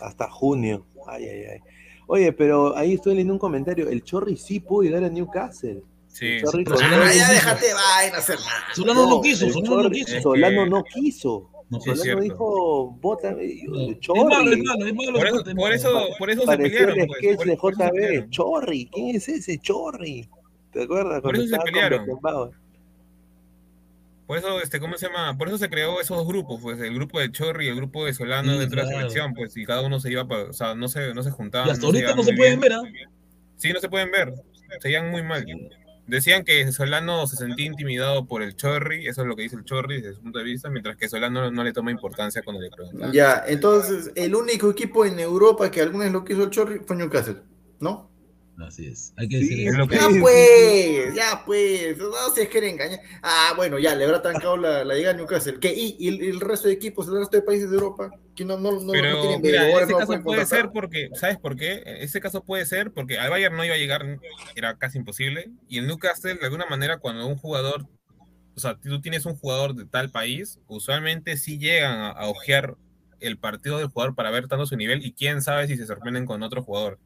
Hasta junio. Ay, ay, ay. Oye, pero ahí estoy leyendo un comentario. El Chorri sí pudo llegar a Newcastle. Sí, Solano Ah, no déjate vaina, hermano. Solano no quiso, Solano no quiso. Solano no quiso. No, Sí, es Solano dijo, bota, eh, no. Es Chorri. malo, es malo, es malo. Por eso, es por eso, por eso se pelearon. el pues, por- eso JB. Chorri, ¿quién es ese Chorri? ¿Te acuerdas? Por eso se pelearon. Por eso, este, ¿cómo se llama? Por eso se creó esos dos grupos, pues, el grupo de Chorri y el grupo de Solano Sí, dentro de la selección, pues, y cada uno se iba, pa- o sea, no se, no se juntaban. Y hasta se ahorita llevaban no se pueden bien. ver, ¿ah? Sí, no se pueden ver, se llevan muy mal. Decían que Solano se sentía intimidado por el Chorri, eso es lo que dice el Chorri desde su punto de vista, mientras que Solano no le toma importancia cuando le preguntan. Ya, entonces, el único equipo en Europa que alguna vez lo quiso el Chorri fue Newcastle, ¿no? Así es. Hay que Sí, decir eso. Ya pues, ya pues, no se quieren engañar. Ah, bueno, ya, le habrá trancado la, la llegada a Newcastle. ¿Qué? ¿Y, y el, resto de equipos, el resto de países de Europa? Que no, no, no, no Pero tienen mira, veedores, ese no caso puede ser porque, ¿sabes por qué? Ese caso puede ser porque al Bayern no iba a llegar, era casi imposible. Y el Newcastle, de alguna manera, cuando un jugador, o sea, tú tienes un jugador de tal país, usualmente sí llegan a, a ojear el partido del jugador para ver tanto su nivel y quién sabe si se sorprenden con otro jugador.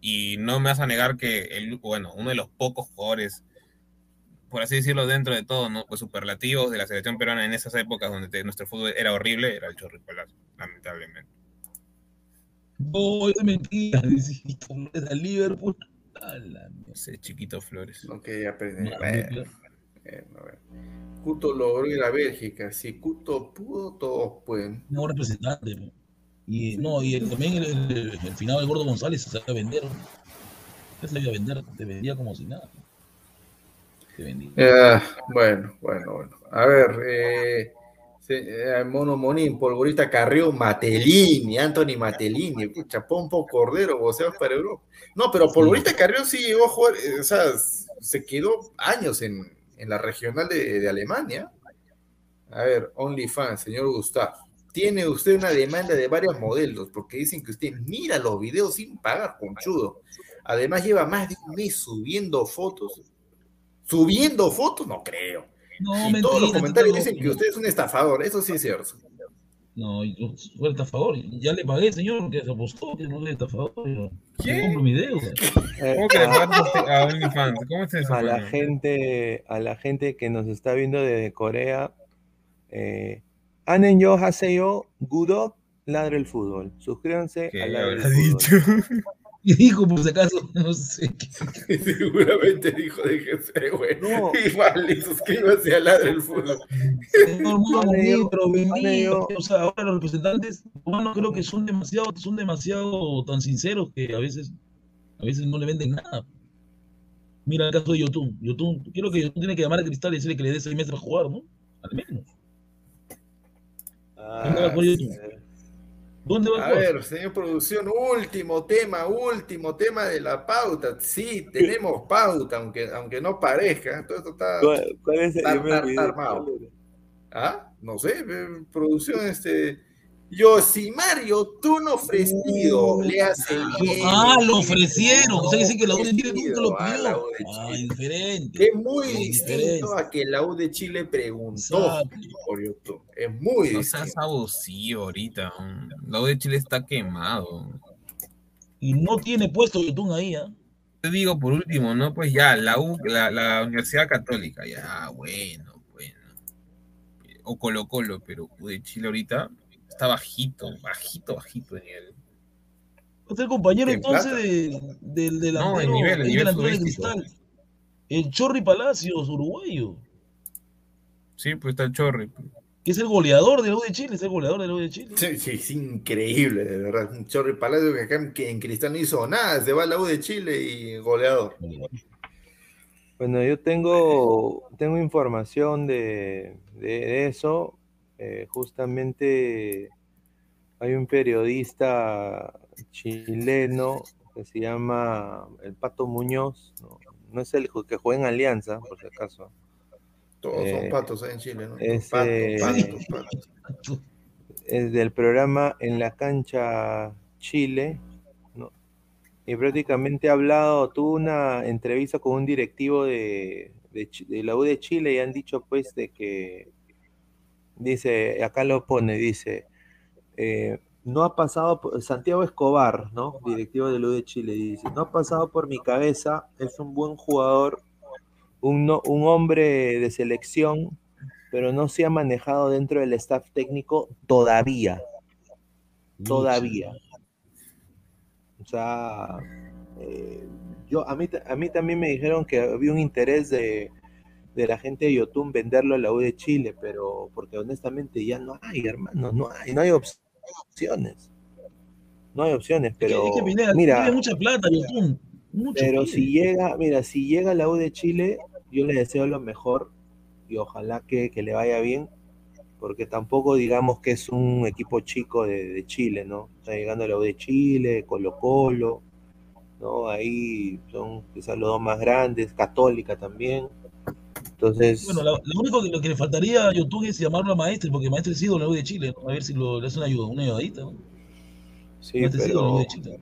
Y no me vas a negar que, el, bueno, uno de los pocos jugadores, por así decirlo, dentro de todo, ¿no? Pues superlativos de la selección peruana en esas épocas donde te- nuestro fútbol era horrible, era el Chorri Palacio, lamentablemente. No, es mentira. [LAUGHS] Necesito Flores Liverpool. A mierda. Ese chiquito Flores. Ok. No, Bueno, bueno, bueno. Cuto logró ir a Bélgica. Si Cuto pudo, todos pueden. no representante. Y no, y el- también el, el, el final del Gordo González se sabía vender. ¿Qué se sabía vender? Te vendía como si nada. Te vendía. Ah, bueno, bueno, bueno. A ver, eh, eh, Mono Monín, Polvorita Carrió, Matelini, Anthony Matelini, pucha, Pompo Cordero, voceos para Europa. No, pero Polvorita Carrió sí llegó a jugar, eh, o sea, se quedó años en, en la regional de, de Alemania. A ver, OnlyFans, señor Gustavo. Tiene usted una demanda de varios modelos porque dicen que usted mira los videos sin pagar, conchudo. Además, lleva más de un mes subiendo fotos subiendo fotos, no creo. No, y mentira, todos los comentarios dicen que usted es un estafador, eso sí es cierto. No, yo soy estafador. Ya le pagué, señor, que se apostó, que no soy estafador. Yo ¿Qué? compro mi deuda. ¿Cómo que le a, OnlyFans? ¿Cómo es eso? a la gente, a la gente que nos está viendo desde Corea, eh, Anenyo Haseyo Gudok Ladre el Fútbol. Suscríbanse ¿Qué a Ladre el Fútbol. dicho? [LAUGHS] Y dijo, por si acaso, no sé. qué- [LAUGHS] Seguramente dijo de bueno. No. Igual, y suscríbase a Ladre el Fútbol. Yo- yo- o sea, ahora los representantes humanos creo que son demasiado, son demasiado tan sinceros que a veces, a veces no le venden nada. Mira el caso de Yotun. Yotun, creo que Yotun tiene que llamar a Cristal y decirle que le dé seis meses para jugar, ¿no? Al menos. ¿Dónde va a ver, señor producción, último tema, último tema de la pauta. Sí, tenemos [LAUGHS] pauta, aunque, aunque no parezca. Todo esto está. ¿Cuál, cuál es el tar- olvidé. armado. ¿Ah? No sé, eh, producción, este. Yosimar Tun ofrecido. Le hace bien. Ah, lo ofrecieron. O sea, que sí que la U de Chile nunca lo a la U pidió. de Ah, Chile. diferente. Es muy Hay distinto a que la U de Chile preguntó Exacto. por YouTube. Es muy No distinto. seas abusivo ahorita. La U de Chile está quemado. Y no tiene puesto Yotun ahí, ¿ah? Te digo por último, ¿no? Pues ya, la, U, la, la Universidad Católica, ya, bueno, bueno. O Colo Colo, pero U de Chile ahorita está bajito, bajito, bajito de nivel. Es el compañero En entonces plata. de- del delantero, No, el nivel, el el nivel delantero de. Cristal. El Chorri Palacios, uruguayo. Sí, pues está el Chorri. Que es el goleador de la U de Chile, es el goleador de la U de Chile. Sí, sí, es increíble, de verdad. Un Chorri Palacio que acá en, que en Cristal no hizo nada. Se va a la U de Chile y goleador. Bueno, yo tengo, tengo información de, de- de eso. Eh, justamente hay un periodista chileno que se llama El Pato Muñoz. No, No es el que juega en Alianza, por si acaso. Todos son Eh, patos en Chile, ¿no? ese- Patos, patos, patos. Es del programa En la Cancha Chile. ¿no? Y prácticamente ha hablado, tuvo una entrevista con un directivo de, de de la U de Chile y han dicho pues de que, dice, acá lo pone, dice, eh, no ha pasado, por- Santiago Escobar, ¿no? Directivo de la U de Chile, dice, no ha pasado por mi cabeza, es un buen jugador, un, no- un hombre de selección, pero no se ha manejado dentro del staff técnico todavía, todavía. O sea, eh, yo, a, mí, a mí también me dijeron que había un interés de, de la gente de Yotun venderlo a la U de Chile, pero porque honestamente ya no hay, hermano, no hay, no hay opciones. No hay opciones, Es que- pero es que Pineda, mira, tiene mucha plata, Yotun. Mucho pero si llega, mira, si llega a la U de Chile, yo le deseo lo mejor y ojalá que, que le vaya bien, porque tampoco digamos que es un equipo chico de, de Chile, ¿no? Está llegando a la U de Chile, Colo Colo, ¿no? Ahí son quizás los dos más grandes, Católica también. Entonces, Bueno, la- lo único que, lo que le faltaría a Yotun es llamarlo a Maestre, porque Maestre es ídolo de la U de Chile. ¿no? A ver si lo, le hace una ayuda, una ayudadita. ¿no? sí, Maestre es ídolo de la U pero de Chile.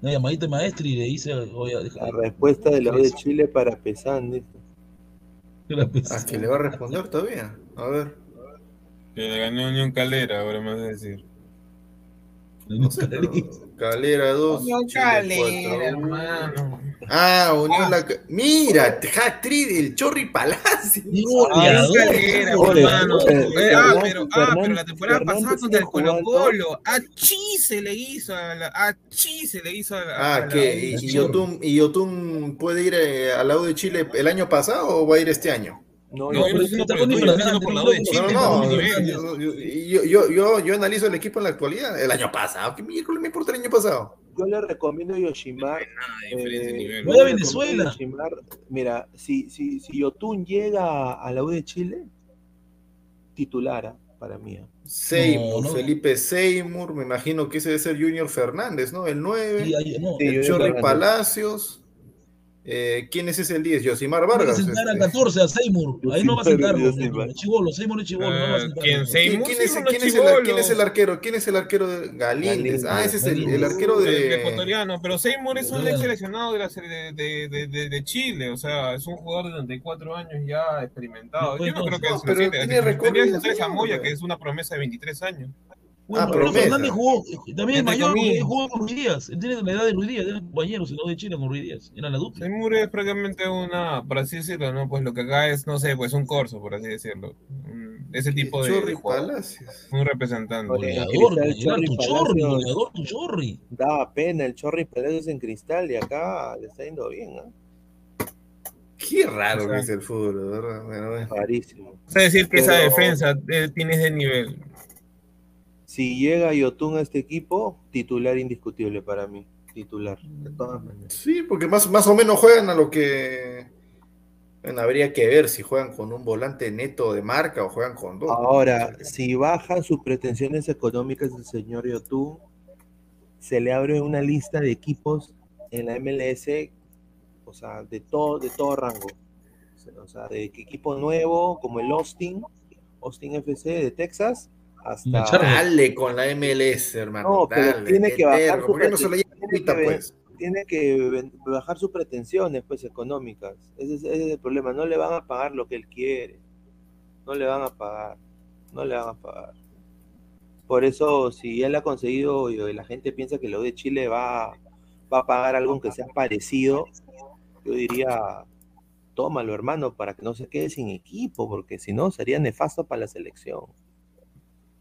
Una llamadita de Maestre y le dice, oye, deja la respuesta de la U de Chile para Pesán, dice. [LAUGHS] Ah, que le va a responder todavía. A ver. Que le ganó Unión Calera, ahora me vas a decir. No sé, pero Calera 2. Unión Calera, 4. hermano. Ah, Unión la. Mira, hat-trick del Chorri Palacio. [LAUGHS] Oye, hermano. Eh, ah, Fernan- pero, ah, pero la Fernan- temporada pasada contra el sigue Colo jugando. Colo. A Chi se le hizo a la. A Chi se le hizo a la. Ah, la- ¿qué? ¿Y, y Yotun, ¿Y Yotun puede ir eh, al lado de Chile el año pasado o va a ir este año? No, No, yo- yo yo, yo, yo, yo, yo analizo el equipo en la actualidad. El año pasado. ¿Qué miércoles me importa el año pasado? Yo le recomiendo a Yoshimar de Eh, le Venezuela. a Yoshimar, Mira, si, si, si Yotun llega a la U de Chile, titulara para mí. ¿eh? Seymour, no. Felipe Seymour, me imagino que ese debe ser Junior Fernández, ¿no? El 9. Y ahí- no, Sí, el Chorri. Palacios. Eh, ¿Quién es ese el 10? Yosimar Tiene que Vargas. sentar a este. 14, a Seymour. Ahí no va a sentar. Chivolo, Seymour es chivolo. No va a sentar. ¿quién? es, quién el, chibolo. quién es el arquero? ¿Quién es el arquero de Galíndez? Ah, ese es el, el arquero El de. ecuatoriano, pero Seymour es un ex seleccionado de, la de, de, de, de- Chile, o sea, es un jugador de 34 años ya experimentado. Yo no creo que no, pero tiene Tendría recorrido, que ser Zamoya, que es una promesa de 23 años. Bueno, Ah. Fernández jugó, también es Entre mayor, jugó con Ruiz Díaz. Él tiene la edad de Ruiz Díaz, era compañero, si no de Chile con Ruiz Díaz. Era la dupla. Seymour es prácticamente una, por así decirlo, ¿no? Pues lo que acá es, no sé, pues un corso, por así decirlo. Ese tipo de, Chorri Palacios. un representante. Goleador, goleador, Chorri tu chorri, goleador, tu chorri. Daba pena el Chorri Palacios en cristal y acá le está yendo bien, ¿no? Qué raro O sea, que es el fútbol, ¿verdad? Bueno, bueno. Rarísimo. O sea, decir que esa defensa eh, tiene ese nivel. Si llega Yotun a este equipo, titular indiscutible para mí. Titular, de todas maneras. Sí, porque más, más o menos juegan a lo que. Bueno, habría que ver si juegan con un volante neto de marca o juegan con dos. ¿no? Ahora, si bajan sus pretensiones económicas del señor Yotun, se le abre una lista de equipos en la MLS, o sea, de todo, de todo rango. O sea, de equipo nuevo, como el Austin, Austin FC de Texas, hasta... Dale con la MLS, hermano. No, pero dale, tiene que bajar su ¿Por qué no se lo lleva tiene ahorita, que pues? tiene que ven- bajar sus pretensiones pues económicas. Ese es, ese es el problema. No le van a pagar lo que él quiere. No le van a pagar. No le van a pagar. Por eso, si él ha conseguido y la gente piensa que lo de Chile va, va a pagar algo que sea parecido, yo diría, tómalo hermano para que no se quede sin equipo, porque si no sería nefasto para la selección.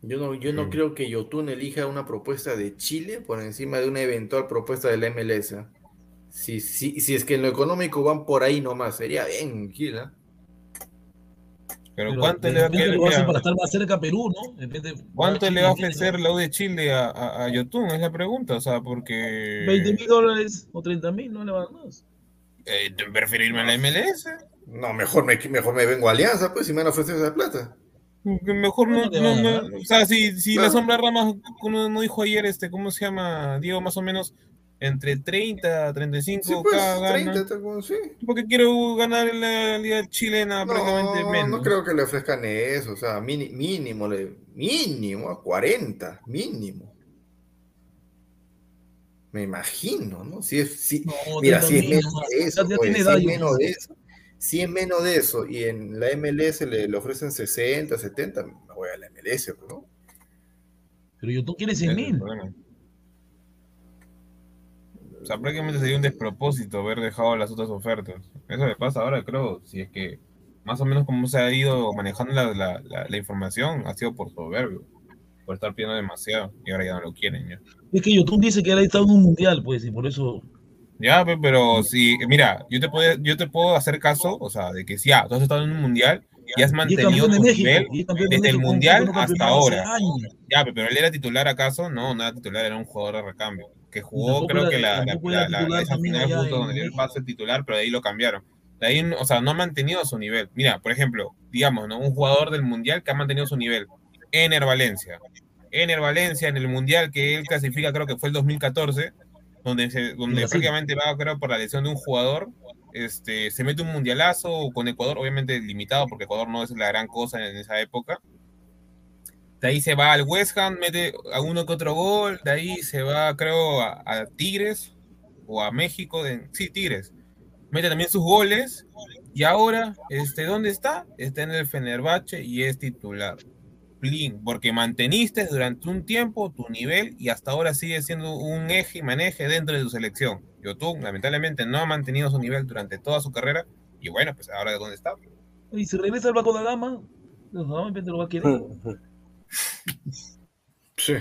Yo no, yo no Sí. creo que Yotun elija una propuesta de Chile por encima de una eventual propuesta de la MLS. Si, si, si es que en lo económico van por ahí nomás, sería bien, Gila. Pero, Pero ¿cuánto le va a querer- lo hace mira, para estar más cerca a Perú, ¿no? De repente ¿Cuánto le va a ofrecer la U de Chile a, a, a Yotun? Es la pregunta, o sea, porque... 20 mil dólares o 30 mil, no le van más. Eh, prefiero irme a la MLS. No, mejor me, mejor me vengo a Alianza, pues, si me van a ofrecer esa plata. Mejor no, No no- o sea, si, si Claro. la sombra Ramos, como no dijo ayer, este, ¿cómo se llama? Diego, más o menos entre 30 a 35 Sí, pues, cada gana. 30, tal como- sí. Porque quiero ganar en la liga chilena prácticamente No, menos. no creo que le ofrezcan eso, o sea, mini- mínimo, le- mínimo, a 40, mínimo. Me imagino, ¿no? Si es, si, No, mira, 30 si es menos de eso, Ya- ya pues, tiene si edad, es menos de eso, si es menos de eso y en la MLS le, le ofrecen 60, 70, me voy a la MLS, ¿no? Pero yo tú quieres Ese 100 es el mil. O sea, prácticamente sería un despropósito haber dejado las otras ofertas. Eso me pasa ahora, creo, si es que más o menos como se ha ido manejando la, la- la- la información, ha sido por soberbio, por estar pidiendo demasiado, y ahora ya no lo quieren. Ya, Es que YouTube dice que él ha estado en un mundial, pues, y por eso. Ya, pe- pero si, mira, yo te, puedo, yo te puedo hacer caso, o sea, de que si ya, tú has estado en un mundial y has mantenido tu nivel desde el mundial hasta ahora. Ya, pe- pero él era titular acaso, no, no era titular, era un jugador de recambio. Que jugó, creo que la, la, la- esa final justo donde dio el México. pase titular, pero de ahí lo cambiaron. De ahí, o sea, no ha mantenido su nivel. Mira, por ejemplo, digamos, ¿no? Un jugador del mundial que ha mantenido su nivel. Ener Valencia. Ener Valencia en el mundial que él clasifica, creo que fue el 2014, donde, se, donde Brasil. prácticamente va, creo, por la lesión de un jugador. Este, se mete un mundialazo con Ecuador, obviamente limitado, porque Ecuador no es la gran cosa en esa época. De ahí se va al West Ham, mete alguno que otro gol. De ahí se va, creo, a, a Tigres o a México. de- sí, Tigres. Mete también sus goles. Y ahora, este, ¿dónde está? Está en el Fenerbahce y es titular. Plin, porque manteniste durante un tiempo tu nivel y hasta ahora sigue siendo un eje y maneje dentro de tu selección. Yotun, lamentablemente, no ha mantenido su nivel durante toda su carrera. Y bueno, pues ahora de dónde está. Y si regresa al Banco de no, de repente lo va a querer. [LAUGHS] Sí.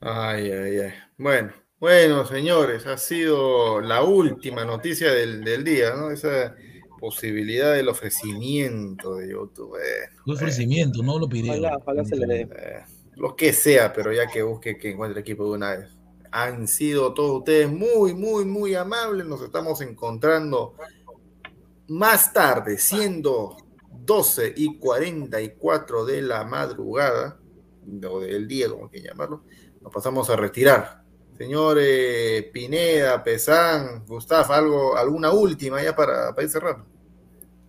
Ay, ay, ay. Bueno, bueno, señores, ha sido la última noticia del, del día, ¿no? Esa posibilidad del ofrecimiento de YouTube. Fue ofrecimiento, no lo pidieron. Ojalá, ojalá se le dé. eh, lo que sea, pero ya que busque que encuentre equipo de una vez. Han sido todos ustedes muy, muy, muy amables. Nos estamos encontrando más tarde, siendo 12 y 44 de la madrugada, o del día, como quieran llamarlo, nos pasamos a retirar. Señor eh, Pineda, Pesán, Gustavo, algo, alguna última ya para, para ir cerrando.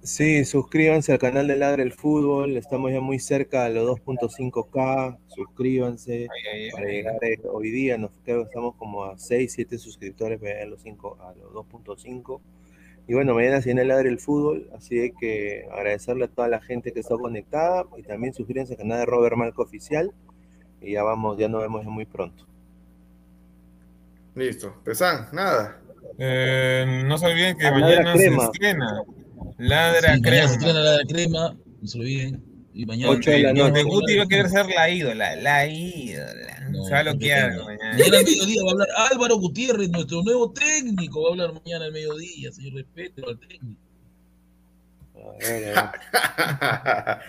Sí, suscríbanse al canal de Ladre el Fútbol, estamos ya muy cerca de los 2.5K, suscríbanse para llegar hoy día, nos creo que estamos como a 6, 7 suscriptores para llegar a los, 5, a los 2.5. Y bueno, mañana se viene Ladre el Fútbol, así que agradecerle a toda la gente que está conectada y también suscríbanse al canal de Robert Marco Oficial y ya vamos, ya nos vemos muy pronto. Listo, Pesán, nada. Eh, no se olviden que mañana se estrena Ladra Sí, crema. se estrena la crema, no se olviden. Y mañana. Ocho de la noche. Guti va a querer ser la ídola, la ídola. No, se va a bloquear no. mañana. Mañana al mediodía va a hablar Álvaro Gutiérrez, nuestro nuevo técnico. Va a hablar mañana al mediodía, señor respeto al técnico. A ver, a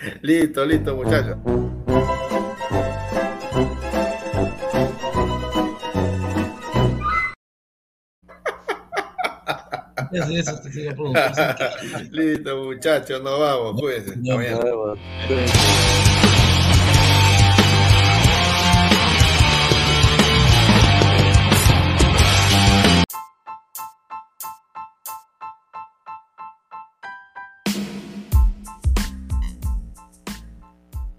ver. [LAUGHS] listo, listo, muchachos. Es eso, este. [LAUGHS] Listo, muchachos, nos vamos, pues. No.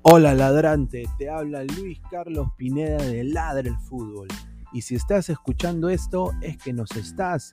Hola ladrante, te habla Luis Carlos Pineda de Ladre el Fútbol. Y si estás escuchando esto es que nos estás